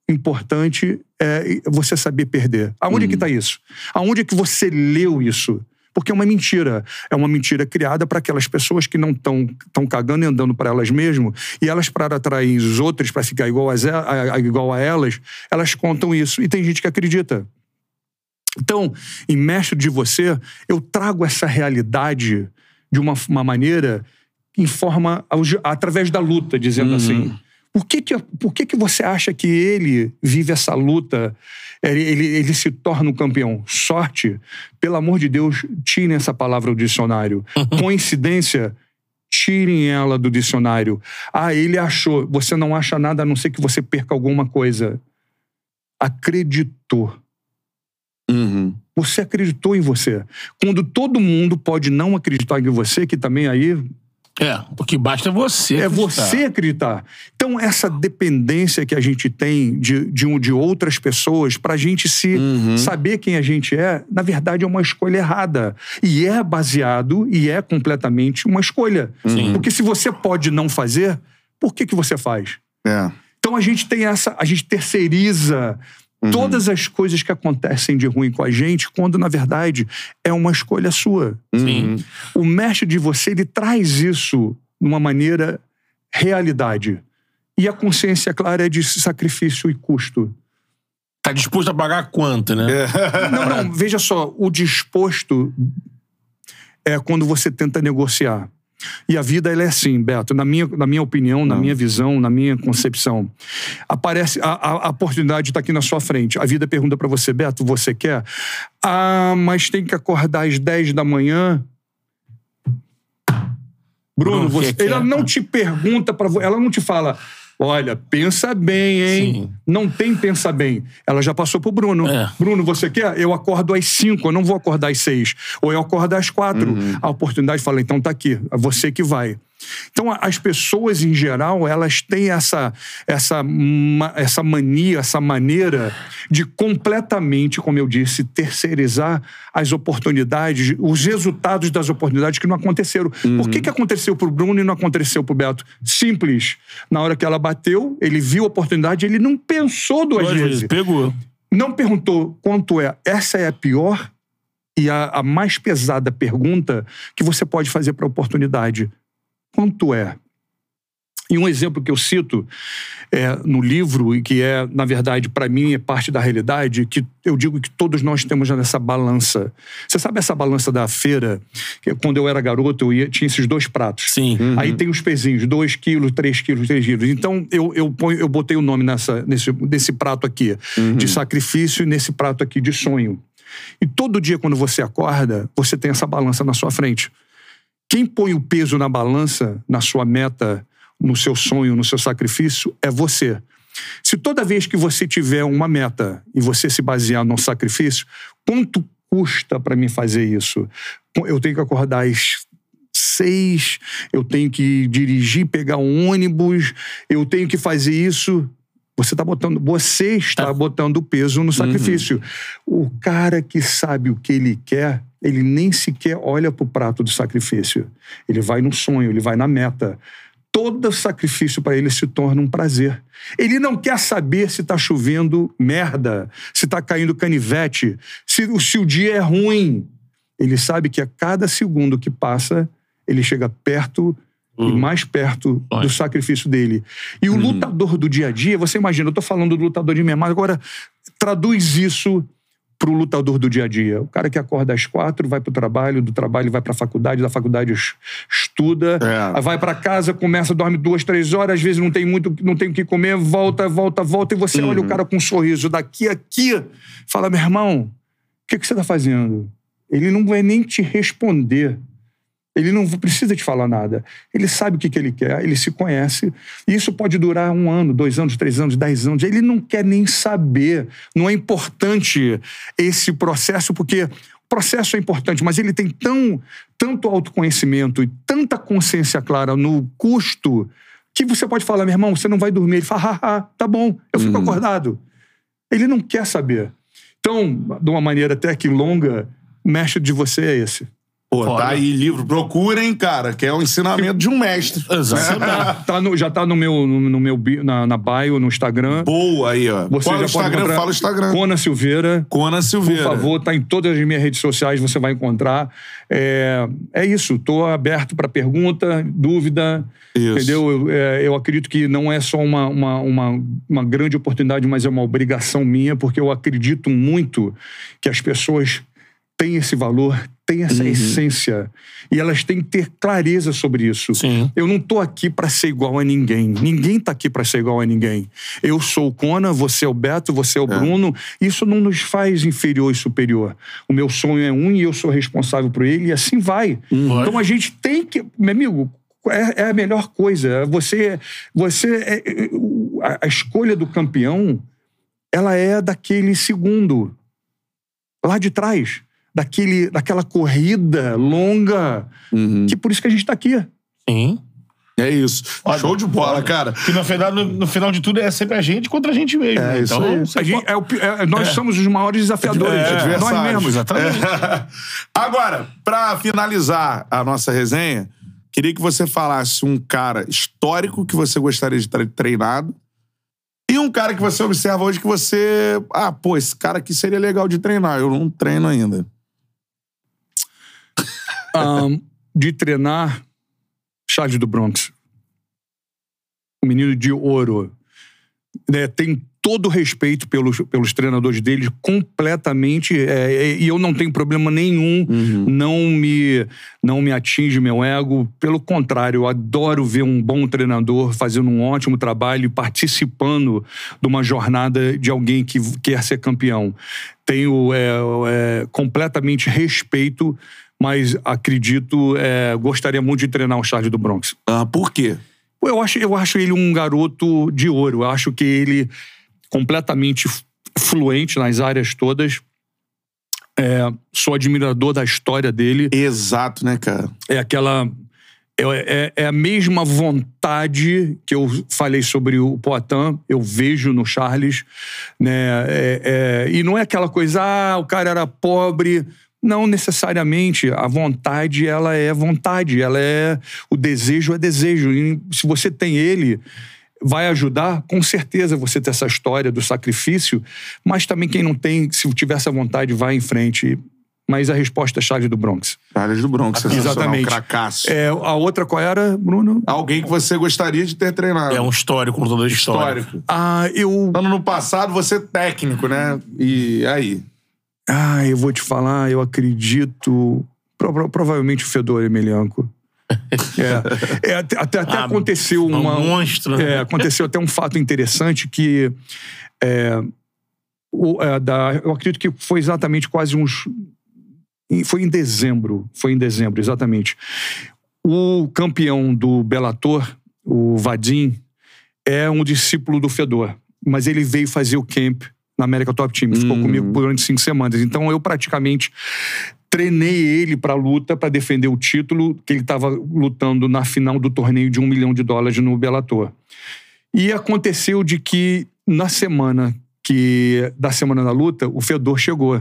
C: importante é você saber perder. Aonde é que está isso? Aonde é que você leu isso? Porque é uma mentira. É uma mentira criada para aquelas pessoas que não estão tão cagando e andando para elas mesmas, e elas, para atrair os outros, para ficar igual a, a, igual a elas, elas contam isso. E tem gente que acredita. Então, em Mestre de Você, eu trago essa realidade de uma, uma maneira em forma através da luta, dizendo uhum. assim. Por que que, por que que você acha que ele vive essa luta, ele, ele, ele se torna um campeão? Sorte? Pelo amor de Deus, tirem essa palavra do dicionário. Uhum. Coincidência? Tirem ela do dicionário. Ah, ele achou. Você não acha nada a não ser que você perca alguma coisa. Acreditou. Uhum. Você acreditou em você. Quando todo mundo pode não acreditar em você, que também aí
B: é, porque basta você
C: acreditar. É você acreditar. Então, essa dependência que a gente tem de, de, de outras pessoas para a gente se uhum. saber quem a gente é, na verdade é uma escolha errada. E é baseado e é completamente uma escolha. Sim. Porque se você pode não fazer, por que, que você faz? É. Então a gente tem essa, a gente terceiriza Uhum. Todas as coisas que acontecem de ruim com a gente, quando na verdade é uma escolha sua. Sim. O mestre de você, ele traz isso de uma maneira realidade. E a consciência clara é de sacrifício e custo.
B: Tá disposto a pagar quanto, né?
C: É. Não, não, veja só, o disposto é quando você tenta negociar. E a vida ela é assim, Beto, na minha, na minha opinião, na Não. minha visão, na minha concepção. Aparece a, a, a oportunidade está aqui na sua frente. A vida pergunta para você, Beto, você quer? Ah, mas tem que acordar às 10 da manhã. Bruno, Bruno você, ela não te pergunta para ela não te fala, Olha, pensa bem, hein? Sim. Não tem pensa bem. Ela já passou pro Bruno. É. Bruno, você quer? Eu acordo às cinco, eu não vou acordar às seis. Ou eu acordo às quatro. Uhum. A oportunidade fala, então tá aqui, é você que vai. Então, as pessoas em geral, elas têm essa, essa, essa mania, essa maneira de completamente, como eu disse, terceirizar as oportunidades, os resultados das oportunidades que não aconteceram. Uhum. Por que, que aconteceu para o Bruno e não aconteceu para o Beto? Simples. Na hora que ela bateu, ele viu a oportunidade, ele não pensou duas, duas vezes. vezes.
B: Pegou.
C: Não perguntou quanto é. Essa é a pior e a, a mais pesada pergunta que você pode fazer para a oportunidade quanto é. E um exemplo que eu cito é, no livro, e que é, na verdade, para mim, é parte da realidade, que eu digo que todos nós temos nessa balança. Você sabe essa balança da feira? Que quando eu era garoto, eu ia, tinha esses dois pratos.
B: Sim.
C: Uhum. Aí tem os pezinhos, dois quilos, três quilos, três quilos. Então, eu, eu, ponho, eu botei o nome nessa, nesse, nesse prato aqui, uhum. de sacrifício, e nesse prato aqui de sonho. E todo dia, quando você acorda, você tem essa balança na sua frente. Quem põe o peso na balança, na sua meta, no seu sonho, no seu sacrifício, é você. Se toda vez que você tiver uma meta e você se basear no sacrifício, quanto custa para mim fazer isso? Eu tenho que acordar às seis, eu tenho que dirigir, pegar um ônibus, eu tenho que fazer isso. Você está botando, você está tá. botando o peso no sacrifício. Uhum. O cara que sabe o que ele quer, ele nem sequer olha para o prato do sacrifício. Ele vai no sonho, ele vai na meta. Todo sacrifício para ele se torna um prazer. Ele não quer saber se está chovendo merda, se está caindo canivete, se, se o dia é ruim. Ele sabe que a cada segundo que passa, ele chega perto e hum. mais perto do sacrifício dele. E o uhum. lutador do dia a dia, você imagina, eu estou falando do lutador de memória, agora traduz isso para o lutador do dia a dia. O cara que acorda às quatro, vai para o trabalho, do trabalho vai para a faculdade, da faculdade estuda, é. vai para casa, começa, dorme duas, três horas, às vezes não tem muito, não tem o que comer, volta, volta, volta, e você uhum. olha o cara com um sorriso daqui a aqui, fala, meu irmão, o que, que você está fazendo? Ele não vai nem te responder. Ele não precisa te falar nada. Ele sabe o que, que ele quer, ele se conhece. E isso pode durar um ano, dois anos, três anos, dez anos. Ele não quer nem saber. Não é importante esse processo, porque o processo é importante, mas ele tem tão, tanto autoconhecimento e tanta consciência clara no custo que você pode falar, meu irmão, você não vai dormir. Ele fala, ah, tá bom, eu fico uhum. acordado. Ele não quer saber. Então, de uma maneira até que longa, mestre de você é esse.
A: Pô,
B: Foda.
A: tá aí livro. Procurem, cara, que é um ensinamento de um mestre.
B: Exatamente.
C: Tá no- já tá no meu, no, no meu na, na bio, no Instagram.
A: Boa aí, ó.
C: Você
A: Qual é
C: já
A: o Instagram? Fala o Instagram.
C: Cona Silveira.
A: Cona
C: Por
A: Silveira.
C: favor, tá em todas as minhas redes sociais, você vai encontrar. É, é isso, tô aberto para pergunta, dúvida.
A: Isso.
C: Entendeu? Eu, é, eu acredito que não é só uma, uma, uma, uma grande oportunidade, mas é uma obrigação minha, porque eu acredito muito que as pessoas têm esse valor, têm essa essência. E elas têm que ter clareza sobre isso.
B: Sim.
C: Eu não tô aqui para ser igual a ninguém. Ninguém tá aqui para ser igual a ninguém. Eu sou o Kona, você é o Beto, você é o Bruno. Isso não nos faz inferior e superior. O meu sonho é um e eu sou responsável por ele e assim vai. Então a gente tem que, meu amigo, é, é a melhor coisa. Você, você, é- é- a escolha do campeão, ela é daquele segundo lá de trás, daquele, daquela corrida longa,
A: Uhum.
C: que por isso que a gente tá aqui.
B: Sim.
A: É isso.
B: Olha,
A: Show de bola,
B: foda.
A: cara.
B: Que no final, no, no final de tudo é sempre a gente contra a gente mesmo.
A: É,
B: né?
A: isso
B: então,
A: aí.
C: A gente- é o é- nós somos os maiores desafiadores.
B: É,
C: nós mesmos.
B: Exatamente.
A: Agora, pra finalizar a nossa resenha, queria que você falasse um cara histórico que você gostaria de ter treinado e um cara que você observa hoje que você. Ah, pô, esse cara aqui seria legal de treinar. Eu não treino ainda.
C: Ahn, de treinar Charles do Bronx. O menino de ouro. Né, tem todo o respeito pelos, pelos treinadores dele, completamente. é, é, e eu não tenho problema nenhum, não, me, não me atinge meu ego. Pelo contrário, eu adoro ver um bom treinador fazendo um ótimo trabalho e participando de uma jornada de alguém que quer ser campeão. Tenho é, é, completamente respeito mas acredito, é, gostaria muito de treinar o Charles do Bronx.
A: Ah, por quê?
C: Eu acho, eu acho ele um garoto de ouro. Eu acho que ele completamente fluente nas áreas todas. É, sou admirador da história dele.
A: Exato, né, cara?
C: É aquela. É, é- é a mesma vontade que eu falei sobre o Poitin, eu vejo no Charles. Né? É- é- e não é aquela coisa, ah, o cara era pobre. Não necessariamente. A vontade, ela é vontade. Ela é. O desejo é desejo. E se você tem ele, vai ajudar, com certeza, você ter essa história do sacrifício. Mas também quem não tem, se tiver essa vontade, vai em frente. Mas a resposta é Charles do Bronx.
A: Charles do Bronx,
C: Exatamente.
A: Cracaço.
C: É, a outra qual era, Bruno?
A: Alguém que você gostaria de ter treinado.
B: É um histórico, um lutador histórico.
A: histórico.
C: Ah, eu.
A: Ano no passado, você é técnico, né? E aí?
C: Ah, eu vou te falar, eu acredito. pro- pro- provavelmente o Fedor Emelianco. É, é, até até,
B: Ah,
C: aconteceu
B: um
C: uma.
B: monstro, né?
C: É, aconteceu até um fato interessante que. é, o- é, da, eu acredito que foi exatamente quase uns. Foi em dezembro. Foi em dezembro, exatamente. O campeão do Bellator, o Vadim, é um discípulo do Fedor. Mas ele veio fazer o camp na América Top Team. Ficou comigo durante cinco semanas. Então eu praticamente treinei ele para luta, para defender o título, que ele estava lutando na final do torneio de um milhão de dólares no Bellator. E aconteceu de que na semana que da semana da luta, o Fedor chegou.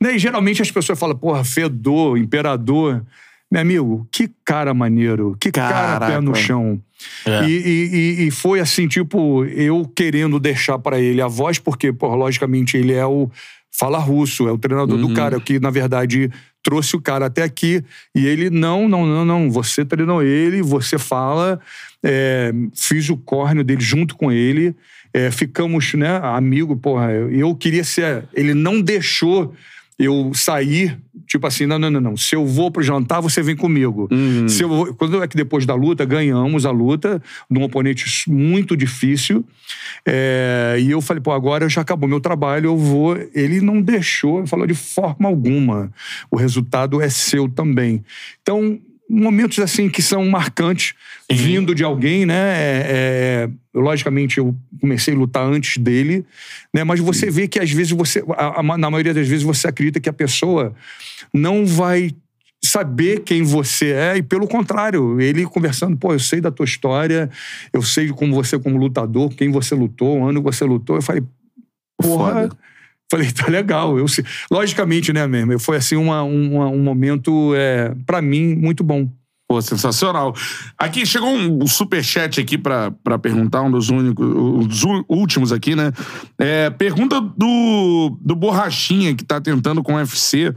C: Né? E geralmente as pessoas falam, porra, Fedor, imperador. Meu amigo, que cara maneiro, que cara pé no
A: Caraca.
C: chão.
B: É.
C: E, e- e- foi assim, tipo, eu querendo deixar pra ele a voz, porque, pô, logicamente, ele é o fala russo, é o treinador do cara, que, na verdade, trouxe o cara até aqui. E ele, não, não, não, não, você treinou ele, você fala, é, fiz o córneo dele junto com ele, é, ficamos, né, amigo, porra, eu queria ser... Ele não deixou eu sair, tipo assim, não, não, não, não. Se eu vou pro jantar, você vem comigo. Se eu vou- quando é que depois da luta, ganhamos a luta de um oponente muito difícil. É, e eu falei, pô, agora já acabou meu trabalho, eu vou. Ele não deixou, ele falou de forma alguma. O resultado é seu também. Então, momentos assim que são marcantes, vindo de alguém, né? É, é, logicamente, eu comecei a lutar antes dele, né? Mas você vê que às vezes você, a- a- na maioria das vezes, você acredita que a pessoa não vai saber quem você é e pelo contrário, ele conversando, pô, eu sei da tua história, eu sei como você como lutador, quem você lutou, o ano que você lutou, eu falei, porra,
A: Foda.
C: Falei, tá legal. Eu, logicamente, né, mesmo? Foi assim uma, uma um momento, é, para mim, muito bom.
A: Pô, sensacional. Aqui chegou um superchat aqui pra perguntar, um dos únicos, os últimos aqui, né? É, pergunta do, do Borrachinha, que tá tentando com o UFC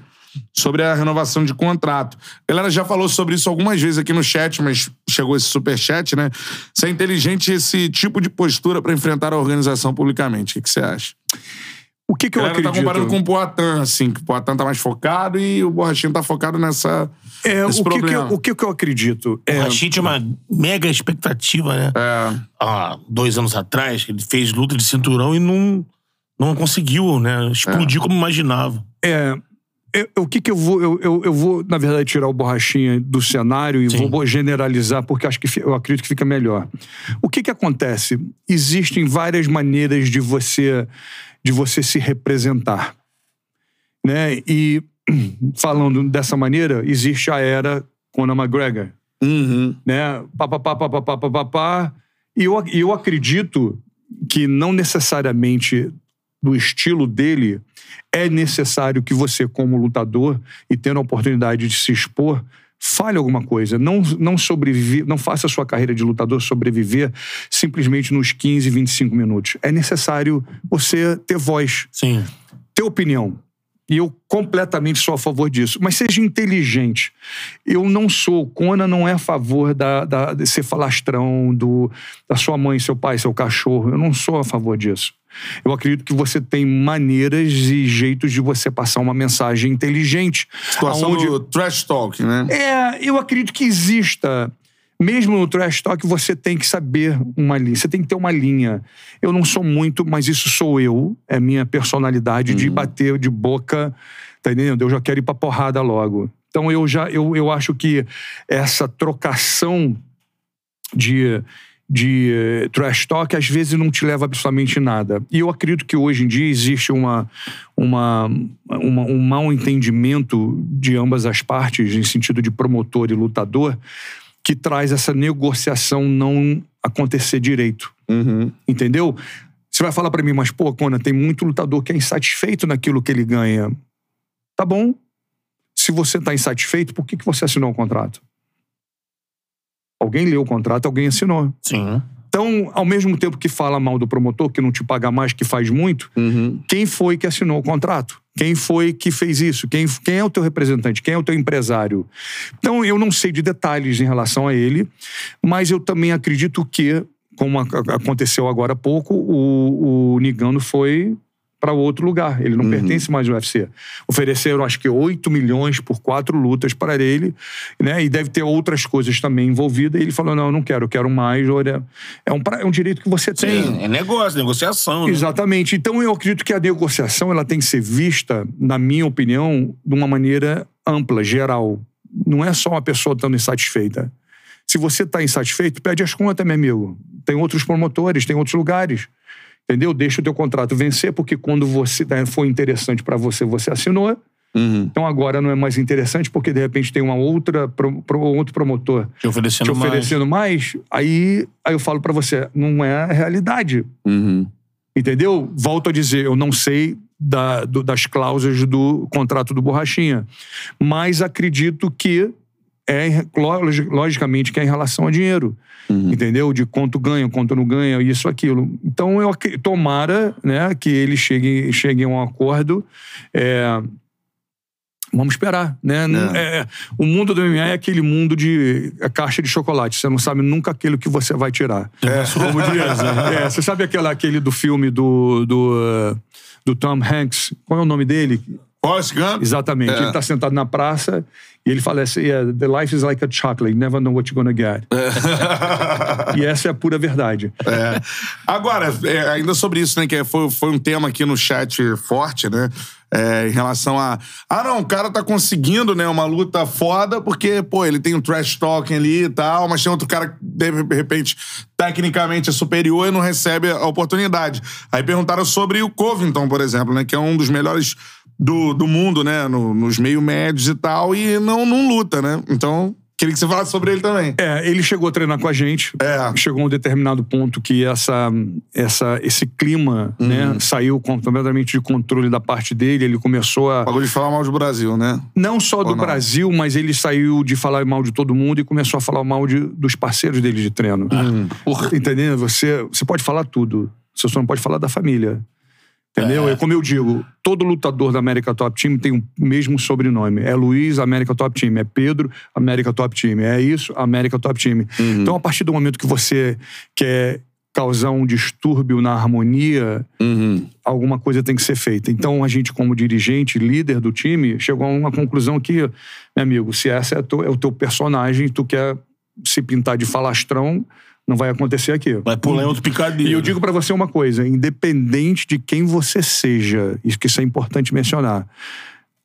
A: sobre a renovação de contrato. A galera já falou sobre isso algumas vezes aqui no chat, mas chegou esse superchat, né? Se é inteligente esse tipo de postura para enfrentar a organização publicamente. O que você acha?
C: O que, que eu
A: tá
C: acredito?
A: tá comparando com o Poitin, assim, que o Poitin tá mais focado e o Borrachinho tá focado nessa,
C: é,
A: nesse
C: o que
A: problema.
C: Que eu, o que, que eu acredito?
B: O
C: É,
B: Rashid tinha uma mega expectativa, né?
A: É.
B: Há dois anos atrás, ele fez luta de cinturão e não, não conseguiu, né? Explodir como imaginava.
C: é, eu- o que que eu vou... Eu, eu, eu vou, na verdade, tirar o Borrachinha do cenário e
B: Sim.
C: vou generalizar, porque acho que eu acredito que fica melhor. O que que acontece? Existem várias maneiras de você, de você se representar. Né? E falando dessa maneira, existe a era Conor McGregor.
A: Uhum.
C: Né? Pá, pá, pá, pá, pá, pá, pá, pá. E eu, eu acredito que não necessariamente do estilo dele, é necessário que você, como lutador, e tendo a oportunidade de se expor, fale alguma coisa. Não, não sobrevive, não faça a sua carreira de lutador sobreviver simplesmente nos 15, 25 minutos. É necessário você ter voz
B: Sim.
C: ter opinião. E eu completamente sou a favor disso. Mas seja inteligente. Eu não sou, Conan não é a favor da, da, de ser falastrão do, da sua mãe, seu pai, seu cachorro. Eu não sou a favor disso. Eu acredito que você tem maneiras e jeitos de você passar uma mensagem inteligente.
A: Situação
C: aonde-
A: do trash talk, né?
C: é, eu acredito que exista. Mesmo no trash talk, você tem que saber uma linha. Você tem que ter uma linha. Eu não sou muito, mas isso sou eu. É minha personalidade de bater de boca. Tá entendendo? Eu já quero ir pra porrada logo. Então eu já eu, eu acho que essa trocação de, de eh, trash talk às vezes não te leva absolutamente nada. E eu acredito que hoje em dia existe uma, uma, uma- um mal entendimento de ambas as partes, em sentido de promotor e lutador, que traz essa negociação não acontecer direito.
A: Uhum.
C: Entendeu? Você vai falar pra mim, mas pô, Conan, tem muito lutador que é insatisfeito naquilo que ele ganha. Tá bom. Se você tá insatisfeito, por que, que você assinou o contrato? Alguém leu o contrato, alguém assinou.
B: Sim.
C: Então, ao mesmo tempo que fala mal do promotor, que não te paga mais, que faz muito,
A: Uhum.
C: quem foi que assinou o contrato? Quem foi que fez isso? Quem, quem é o teu representante? Quem é o teu empresário? Então, eu não sei de detalhes em relação a ele, mas eu também acredito que, como aconteceu agora há pouco, o, o Nigano foi para outro lugar. Ele não pertence mais ao UFC. Ofereceram, acho que, 8 milhões por quatro lutas para ele, né? E deve ter outras coisas também envolvidas. E ele falou: não, eu não quero, eu quero mais. Olha, é um, pra- é um direito que você tem.
B: Sim, é negócio, negociação. né?
C: Exatamente. Então eu acredito que a negociação ela tem que ser vista, na minha opinião, de uma maneira ampla, geral. Não é só uma pessoa estando insatisfeita. Se você está insatisfeito, pede as contas, meu amigo. Tem outros promotores, tem outros lugares. Entendeu? Deixa o teu contrato vencer, porque quando você né, for interessante para você, você assinou.
A: Uhum.
C: Então agora não é mais interessante, porque de repente tem uma outra pro- pro- outro promotor
B: Te oferecendo,
C: te oferecendo mais. Aí, aí eu falo para você, não é a realidade.
A: Uhum.
C: Entendeu? Volto a dizer, eu não sei da- do- das cláusulas do contrato do Borrachinha, mas acredito que é logicamente que é em relação a dinheiro, entendeu? De quanto ganha, quanto não ganha, isso, aquilo. Então eu tomara, né, que eles cheguem, cheguem a um acordo. é, Vamos esperar, né? Não- é, o mundo do MMA é aquele mundo de a caixa de chocolate. Você não sabe nunca aquilo que você vai tirar. Como diz, né? É, você sabe aquela, aquele do filme do, do, do Tom Hanks? Qual é o nome dele?
A: Forrest Gump?
C: Exatamente.
A: É.
C: Ele está sentado na praça e ele fala assim: yeah, The life is like a chocolate, you never know what you're gonna get. e essa é a pura verdade.
A: É. Agora, é, ainda sobre isso, né? Que foi, foi um tema aqui no chat forte, né? É, em relação a. Ah, não, o cara tá conseguindo, né? Uma luta foda, porque, pô, ele tem um trash talking ali e tal, mas tem outro cara que, de repente, tecnicamente é superior e não recebe a oportunidade. Aí perguntaram sobre o Covington, por exemplo, né? Que é um dos melhores do, do mundo, né? no- nos meio médios e tal, e não, não luta, né? Então. Queria que você falasse sobre ele também.
C: É, ele chegou a treinar com a gente.
A: É.
C: Chegou a um determinado ponto que essa, essa, esse clima né, saiu completamente de controle da parte dele. Ele começou a.
A: Bagulho de falar mal do Brasil, né?
C: Não só do
A: Ou não?
C: Brasil, mas ele saiu de falar mal de todo mundo e começou a falar mal de, dos parceiros dele de treino. Entendeu? Você, você pode falar tudo. Você só não pode falar da família. Entendeu? É. como eu digo, todo lutador da América Top Team tem o mesmo sobrenome. É Luiz, América Top Team. É Pedro, América Top Team. É isso, América Top Team. Então, a partir do momento que você quer causar um distúrbio na harmonia, alguma coisa tem que ser feita. Então, a gente, como dirigente, líder do time, chegou a uma conclusão que, meu amigo, se essa é, a é o teu personagem, tu quer se pintar de falastrão, não vai acontecer aqui.
B: Vai pular em outro picadeiro.
C: E eu digo pra você uma coisa, independente de quem você seja, isso que isso é importante mencionar,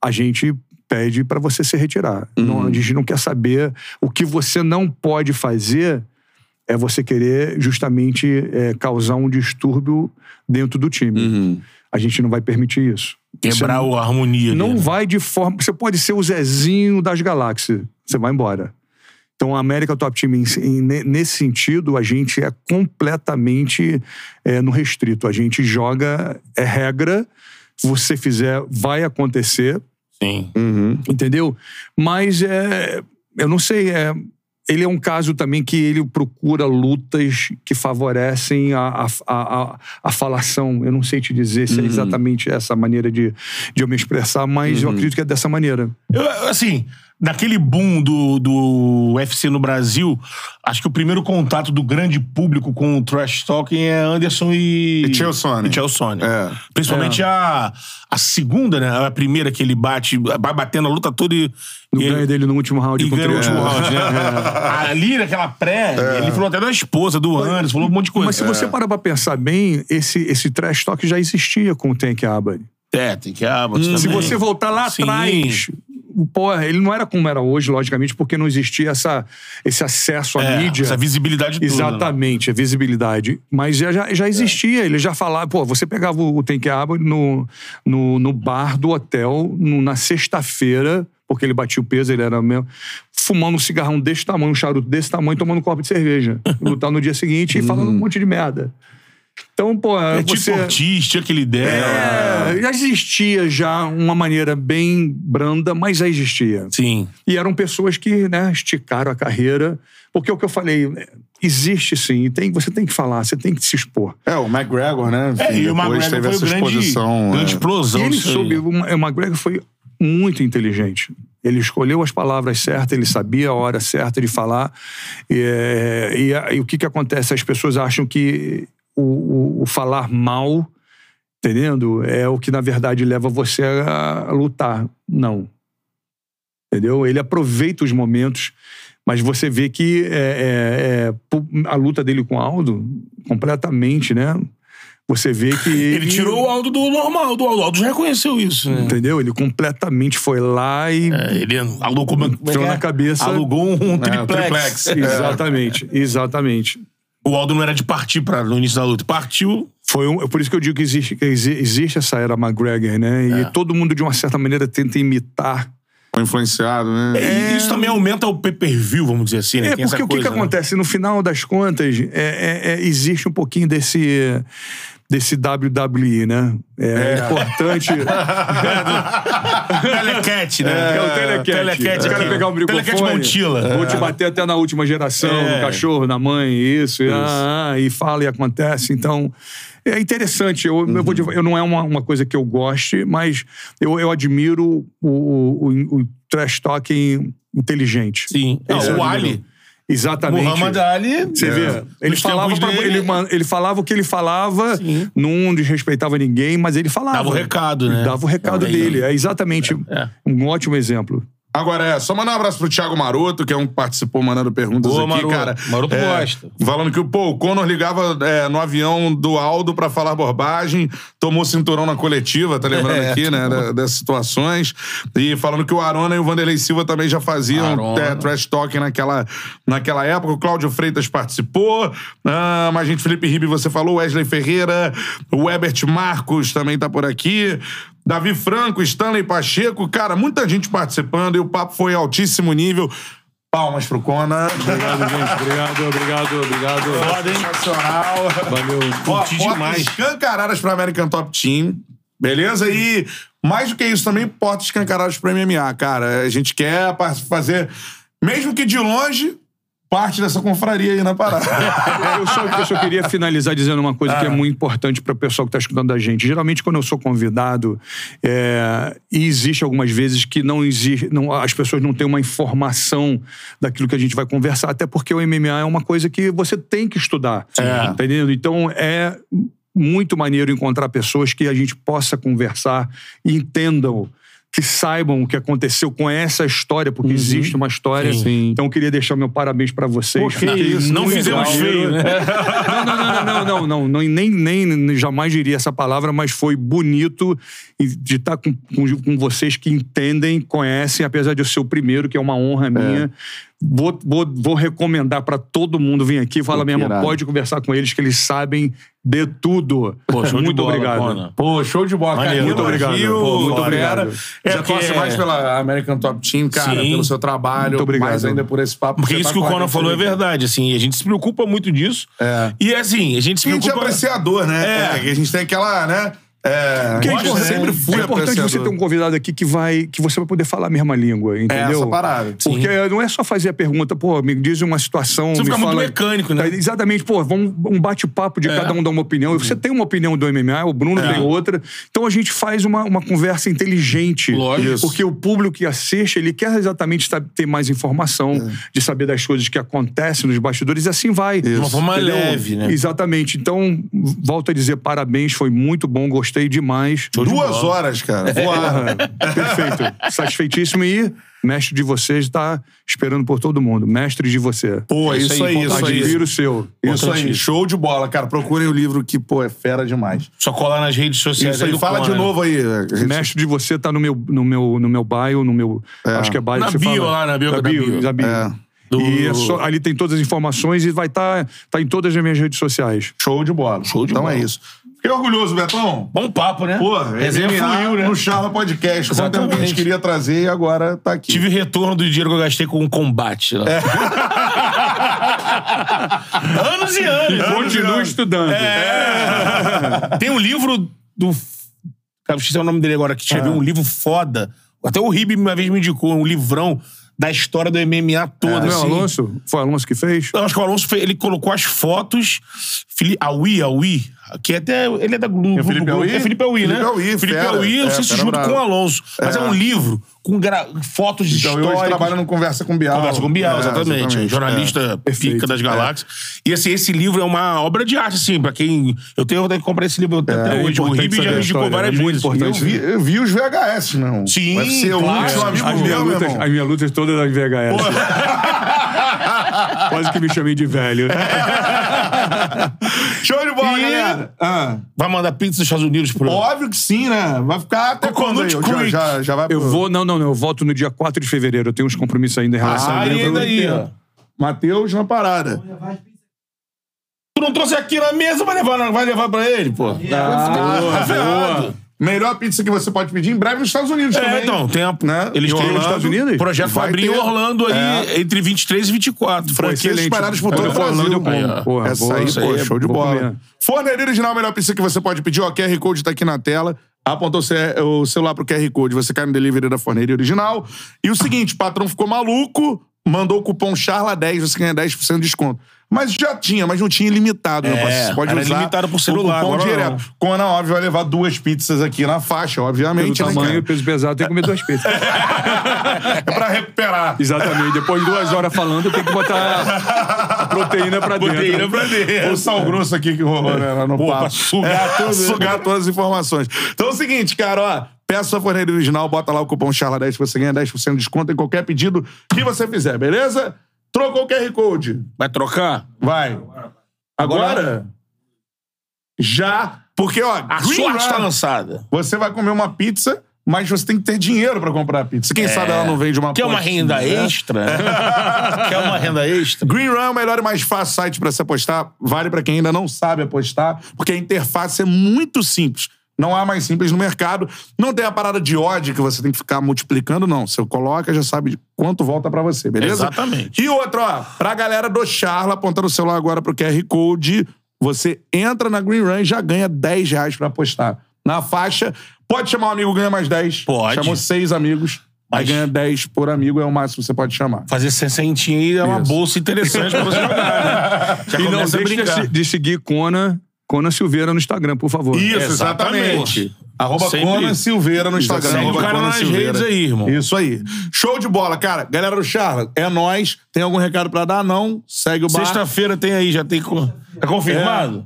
C: a gente pede pra você se retirar. Não, a gente não quer saber o que você não pode fazer é você querer justamente é, causar um distúrbio dentro do time. A gente não vai permitir isso.
B: Quebrar
C: é-
B: a harmonia.
C: não
B: ali, né?
C: vai de forma. Você pode ser o Zezinho das galáxias. Você vai embora. Então, a América Top Team, em- em- ne- nesse sentido, a gente é completamente é, no restrito. A gente joga, é regra. Você fizer, vai acontecer,
B: Sim.
C: entendeu? Mas é, eu não sei, é, ele é um caso também que ele procura lutas que favorecem a, a, a, a- a falação. Eu não sei te dizer se é exatamente essa maneira de, de eu me expressar, mas eu acredito que é dessa maneira.
B: Eu, assim, naquele boom do, do UFC no Brasil, acho que o primeiro contato do grande público com o trash talking é Anderson e.
A: E Chael Sonnen.
B: E Chael Sonnen.
A: É.
B: Principalmente a, a segunda, né? A primeira que ele bate, vai batendo a luta toda e.
C: No ganho dele no último round
B: E
C: contra
B: ganhou o último
C: É.
B: round, né? Ali, naquela pré, ele falou até da esposa, do Anderson, falou um monte de coisa.
C: Mas se você parar pra pensar bem, esse, esse trash talk já existia com o Tank Abbott.
B: É, tem que Abbott
C: Se
B: também.
C: você voltar lá
B: Sim.
C: atrás, porra, ele não era como era hoje, logicamente, porque não existia essa, esse acesso à
B: É,
C: mídia.
B: Essa visibilidade toda. né?
C: Exatamente, a visibilidade. Mas já, já, existia, ele já falava. Pô, você pegava o Tank Abbott no, no, no bar do hotel no- na sexta-feira, porque ele batia o peso, ele era mesmo. Fumando um cigarrão desse tamanho, um charuto desse tamanho, tomando um copo de cerveja. Lutar no dia seguinte e falando um monte de merda. Então, pô,
B: É
C: você.
B: tipo Ortiz, tinha aquele ideia.
C: É, já existia já uma maneira bem branda, mas já existia.
B: Sim.
C: E eram pessoas que né, esticaram a carreira. Porque é o que eu falei, é, existe sim, e tem, você tem que falar, você tem que se expor.
A: É, o McGregor, né?
B: É, e o
A: depois
B: McGregor
A: teve
B: foi
A: essa
B: grande,
A: exposição.
B: grande
A: é.
B: explosão.
C: E ele soube, o McGregor foi muito inteligente. Ele escolheu as palavras certas, ele sabia a hora certa de falar. E, é, e a- e o que, que acontece? As pessoas acham que o, o- o falar mal, entendendo? É o que, na verdade, leva você a, lutar. Não. Entendeu? Ele aproveita os momentos, mas você vê que é, é, é, a luta dele com o Aldo, completamente, né? Você vê que
B: Ele tirou o Aldo do normal, do Aldo. O Aldo já reconheceu isso, né?
C: Entendeu? Ele completamente foi lá e
B: É, ele alugou, como é
C: Enfiou
B: é?
C: na cabeça.
B: alugou um
A: É,
B: triplex.
A: o triplex.
C: Exatamente, exatamente.
B: O Aldo não era de partir pra, no início da luta. Partiu.
C: Foi um, é por isso que eu digo que existe, que exi- existe essa era McGregor, né? E
B: É.
C: todo mundo, de uma certa maneira, tenta imitar.
A: Foi influenciado, né?
B: E Isso também aumenta o pay-per-view, vamos dizer assim, né?
C: É,
B: Tem
C: porque o que, que
B: coisa, né?
C: acontece? No final das contas, é, é- é- existe um pouquinho desse, desse WWE, né? É, importante.
B: Telecat, né?
C: É o telecat.
B: Telecat.
C: O cara pegar o microfone.
B: Telecat Montila.
C: Vou te bater até na última geração,
B: É.
C: no cachorro, na mãe, isso. E, ah, e fala e acontece. Então, é interessante. Eu, eu, vou, dizer- eu não é uma, uma coisa que eu goste, mas eu, eu admiro o, o, o, o trash talking inteligente.
B: Sim.
C: Eu
B: o
C: admiro.
B: Ali.
C: Exatamente.
B: Muhammad Ali.
C: Você
B: é,
C: vê? Ele
B: nos
C: falava, pra-
B: dele,
C: ele, ele falava o que ele falava,
B: Sim.
C: não desrespeitava ninguém, mas ele falava.
B: Dava o recado, né?
C: Dava o recado
B: É,
C: dele. É exatamente
B: É.
C: um ótimo exemplo.
A: Agora é, só mandar um abraço pro Thiago Maroto, que é um que participou mandando perguntas
B: Boa,
A: aqui,
B: Maroto.
A: cara.
B: Maroto
A: É,
B: gosta.
A: Falando que pô, o Conor ligava é, no avião do Aldo pra falar bobagem, tomou cinturão na coletiva, tá lembrando
B: É,
A: aqui, né, da- dessas situações. E falando que o Arona e o Vanderlei Silva também já faziam é, trash talking naquela, naquela época. O Cláudio Freitas participou. Ah, mas gente, Felipe Ribe, você falou, Wesley Ferreira, o Ebert Marcos também tá por aqui. Davi Franco, Stanley Pacheco, cara, muita gente participando e o papo foi altíssimo nível. Palmas pro Conan.
C: Obrigado, gente. Obrigado, obrigado, obrigado.
B: Foda, hein?
A: Sensacional.
C: Valeu.
B: Curti
A: portas
B: demais.
A: escancaradas pro American Top Team. Beleza? E mais do que isso também, portas escancaradas pro MMA, cara. A gente quer fazer, mesmo que de longe, parte dessa confraria aí na parada.
C: Eu só, eu só queria finalizar dizendo uma coisa que é
A: Ah.
C: muito importante para o pessoal que está escutando a gente. Geralmente, quando eu sou convidado, é, e existe algumas vezes que não existe, não, as pessoas não têm uma informação daquilo que a gente vai conversar, até porque o MMA é uma coisa que você tem que estudar.
A: É.
C: Entendendo? Então, é muito maneiro encontrar pessoas que a gente possa conversar e entendam. Que saibam o que aconteceu com essa história, porque existe uma história.
A: Sim.
C: Então, eu queria deixar meu parabéns para vocês. Fiquei
A: isso,
B: Não fizemos feio, né?
C: Não, não, não, não, não, não, não, nem, nem jamais diria essa palavra, mas foi bonito de estar com, com, com vocês que entendem, conhecem, apesar de eu ser o primeiro, que é uma honra minha. Vou, vou, vou recomendar para todo mundo vir aqui e falar
A: Pô,
C: mesmo, pode conversar com eles que eles sabem de tudo.
B: Pô, show de
C: muito
B: bola,
C: obrigado.
B: Conan.
A: Pô, show de bola,
B: Maneiro,
A: cara.
B: muito
C: obrigado. Pô, muito obrigado.
B: É
A: Já
B: porque-
A: torce mais pela American Top Team, cara,
B: Sim.
A: pelo seu trabalho.
C: Muito obrigado.
A: Mais ainda por esse papo.
B: Porque
A: você
B: isso
A: tá
B: que o Conan falou é verdade, assim. A gente se preocupa muito disso.
A: É.
B: E assim, a gente se
A: A gente é
B: preocupa...
A: apreciador, né?
B: É.
A: É. que a gente tem aquela, né? É,
C: Que é
A: gosta,
C: importante,
A: sempre fui
C: é importante você ter um convidado aqui que vai que você vai poder falar a mesma língua, entendeu?
A: essa parada.
C: Porque não é só fazer a pergunta, pô, me diz uma situação,
B: Você
C: me
B: fica muito
C: fala-
B: mecânico, né?
C: Tá, Exatamente, pô, vamos um bate-papo de
B: É.
C: cada um dar uma opinião. Você tem uma opinião do MMA, o Bruno tem outra. Então a gente faz uma, uma conversa inteligente.
B: Lógico.
C: Porque o público que assiste, ele quer exatamente ter mais informação, de saber das coisas que acontecem nos bastidores, e assim vai.
B: De uma forma leve, né?
C: Exatamente. Então, volto a dizer parabéns, foi muito bom, gostei demais.
B: Show de
A: Duas
B: bola.
A: horas, cara. Voar.
C: Perfeito. Satisfeitíssimo e mestre de vocês está esperando por todo mundo. Mestre de você.
A: Pô,
B: É isso
A: isso
B: aí,
A: aí, isso aí.
C: Admiro o seu.
A: Isso aí, show de bola, cara. Procurem o livro que, pô, é fera demais.
B: Só colar nas redes sociais
A: Isso aí, fala
B: Conan.
A: de novo aí.
C: Mestre de você tá no meu, no meu, no meu bio, no meu. Acho que é bio.
B: Na
C: que você
B: bio
C: fala.
B: lá, na bio,
C: Na bio. na bio.
A: É.
B: Do-
C: E é só- ali tem todas as informações e vai estar tá, em todas as minhas redes sociais.
A: Show de bola.
B: Show de
A: então
B: bola.
A: é isso. Fiquei orgulhoso, Betão.
B: Bom papo, né?
A: Pô,
B: resenha fluiu, né?
A: no Charla Podcast. Quanto tempo que a gente queria trazer e agora tá aqui.
B: Tive retorno do dinheiro que eu gastei com o combate. Lá. anos e anos.
C: Continua estudando.
B: É. Tem um livro do. Cara, esqueci o nome dele agora, que escreveu um livro foda. Até o Ribe uma vez me indicou um livrão da história do MMA toda.
C: Não é o
B: assim.
C: Alonso? Foi o Alonso que fez?
B: Eu acho que o Alonso fez- ele colocou as fotos. Fili- Aui, Aui, que é até. Ele é da Globo.
A: É Felipe. Aui?
B: É Felipe Aui, né?
A: Felipe Aui,
B: Felipe eu não
A: É,
B: sei se junto com o Alonso. Mas é, um livro com gra- fotos de
A: Então,
B: históricas.
A: hoje trabalha no Conversa com Bial.
B: Conversa com Bial,
A: É,
B: exatamente. Jornalista pica
C: Perfeito.
B: das galáxias. E assim, esse livro é uma obra de arte, assim, pra quem. Eu tenho vontade de comprar esse livro até
C: é
B: hoje. O Ribe já indicou
C: história,
B: várias
C: é
B: vezes.
A: Eu vi, eu vi os VHS, meu.
B: Sim,
A: um
B: claro.
A: amigo
C: As minhas, lutas, as minhas lutas todas das VHS. Quase que me chamei de velho.
A: Show de bola,
B: E-
A: galera. Ah,
B: Vai mandar pizza dos Estados Unidos pro.
A: óbvio que sim, né? Vai ficar até quando aí? Já, já, já vai
C: Eu
A: pro-
C: vou, não, não, não. Eu volto no dia 4 de fevereiro. Eu tenho uns compromissos ainda em relação
A: Ah,
C: ao
B: Aí,
C: livro.
B: daí, ó.
A: Matheus na parada.
B: Tu não trouxe aqui na mesa, vai levar, vai levar pra ele, pô.
A: Ah,
B: ferrado.
A: Melhor pizza que você pode pedir em breve nos Estados Unidos também.
B: É, então, tem a,
A: Né?
B: eles
A: Em
B: têm
A: Orlando,
B: nos Estados
C: Unidos?
B: Projeto
A: Vai
B: Fabrinho
A: ter.
B: Orlando aí,
A: É.
B: entre 23 e 24.
A: Franquias espalhadas por todo
C: Eu
A: o Brasil.
B: Aí.
C: Porra,
A: Essa
C: vou-
A: aí,
C: isso
A: pô,
C: é-
A: show de bola.
C: comer.
A: Forneria Original, melhor pizza que você pode pedir. Ó, QR Code tá aqui na tela. Apontou o ce- o celular pro QR Code, você cai no delivery da Forneria Original. E o seguinte, o patrão ficou maluco, mandou o cupom CHARLA10, você ganha 10% de desconto. Mas já tinha, mas não tinha ilimitado, né?
B: É,
A: Você pode
B: era
A: usar
B: limitado por celular,
A: cupom direto.
B: não.
A: Conan, óbvio, vai levar duas pizzas aqui na faixa,
C: Pelo
A: obviamente, né,
C: tamanho e peso pesado, tem que comer duas pizzas.
A: É pra recuperar.
C: Exatamente. Depois de duas horas falando, tem que botar a proteína pra dentro.
B: Proteína pra dentro.
A: O sal grosso aqui que rolou né, lá no
B: Pô,
A: papo.
B: pra sugar tudo, né?
A: sugar todas as informações. Então é o seguinte, cara, ó. Peça sua forneira original, bota lá o cupom CHARLA10 que você ganha 10% de desconto em qualquer pedido que você fizer, beleza? Trocou o QR Code.
B: Vai trocar?
A: Vai. Agora? Já. Porque, ó,
B: A
A: Green
B: sorte tá
A: Run,
B: lançada.
A: você vai comer uma pizza, mas você tem que ter dinheiro pra comprar a pizza. Quem sabe ela não vende uma
B: Quer uma
A: postinha,
B: renda
A: né?
B: extra? Quer uma renda extra?
A: Green Run é o melhor e mais fácil site para se apostar. Vale para quem ainda não sabe apostar, porque a interface é muito simples. Não há mais simples no mercado. Não tem a parada de ódio que você tem que ficar multiplicando, não. Você coloca, já sabe quanto volta pra você, beleza?
B: Exatamente.
A: E outra, ó, pra galera do Charla, apontando o celular agora pro QR Code, você entra na Green Run e já ganha 10 reais pra apostar. Na faixa, pode chamar um amigo, ganha mais 10.
B: Pode.
A: Chamou seis amigos, aí
B: Mas-
A: ganha 10 por amigo, é o máximo que você pode chamar.
B: Fazer 60 aí é uma
A: Isso.
B: bolsa interessante pra você jogar, né? Já
C: E não deixe de, de seguir Cona, Cona Silveira no Instagram, por favor.
A: Isso,
B: Exatamente.
A: exatamente. Arroba
B: Sempre-
A: Conan Silveira no Instagram.
B: Segue o
A: arroba
B: cara
A: Conan
B: nas
A: Silveira.
B: redes aí, irmão.
A: Isso aí. Show de bola, cara. Galera do Charla, é nóis. Tem algum recado pra dar? Não. Segue o bar.
B: Sexta-feira tem aí, já tem. co- É confirmado?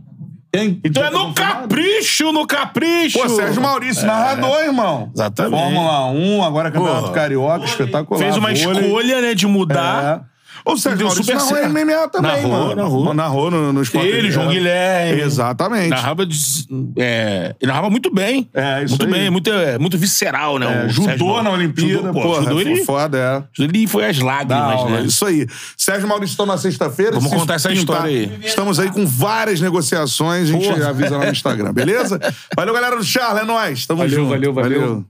A: Tem?
B: Então
A: Já
B: é
A: tá
B: no
A: confirmado?
B: capricho, no capricho!
A: Pô, Sérgio Maurício, narrador, irmão.
B: Exatamente.
A: Fórmula 1, agora Campeonato
B: Porra.
A: Carioca, espetacular.
B: Fez uma
A: vôlei.
B: escolha, né, de mudar.
A: É. O Sérgio
B: Deu
A: Maurício
B: super
A: narrou
B: certo.
A: MMA também,
B: Narrou,
A: mano.
B: narrou.
A: Narrou no, no esporte.
B: Ele, João
A: É.
B: Guilherme.
A: Exatamente.
B: Narrava, é, ele narrava muito bem.
A: É, isso
B: Muito
A: aí.
B: bem, muito, é, muito visceral, né?
A: É, judô na Olimpíada,
B: Judô, pô,
A: porra,
B: judô, ele,
A: foda, é.
B: judô, ele foi
A: Da
B: lágrimas,
A: aula,
B: né?
A: Isso aí. Sérgio Maurício estão na sexta-feira.
B: Vamos
A: Se
B: contar essa
A: pintar,
B: história aí.
A: Estamos aí com várias negociações. A gente
B: Porra.
A: avisa lá no Instagram, beleza? Valeu, galera do Charla. É nóis. Tamo
C: Valeu,
A: junto.
C: valeu, valeu.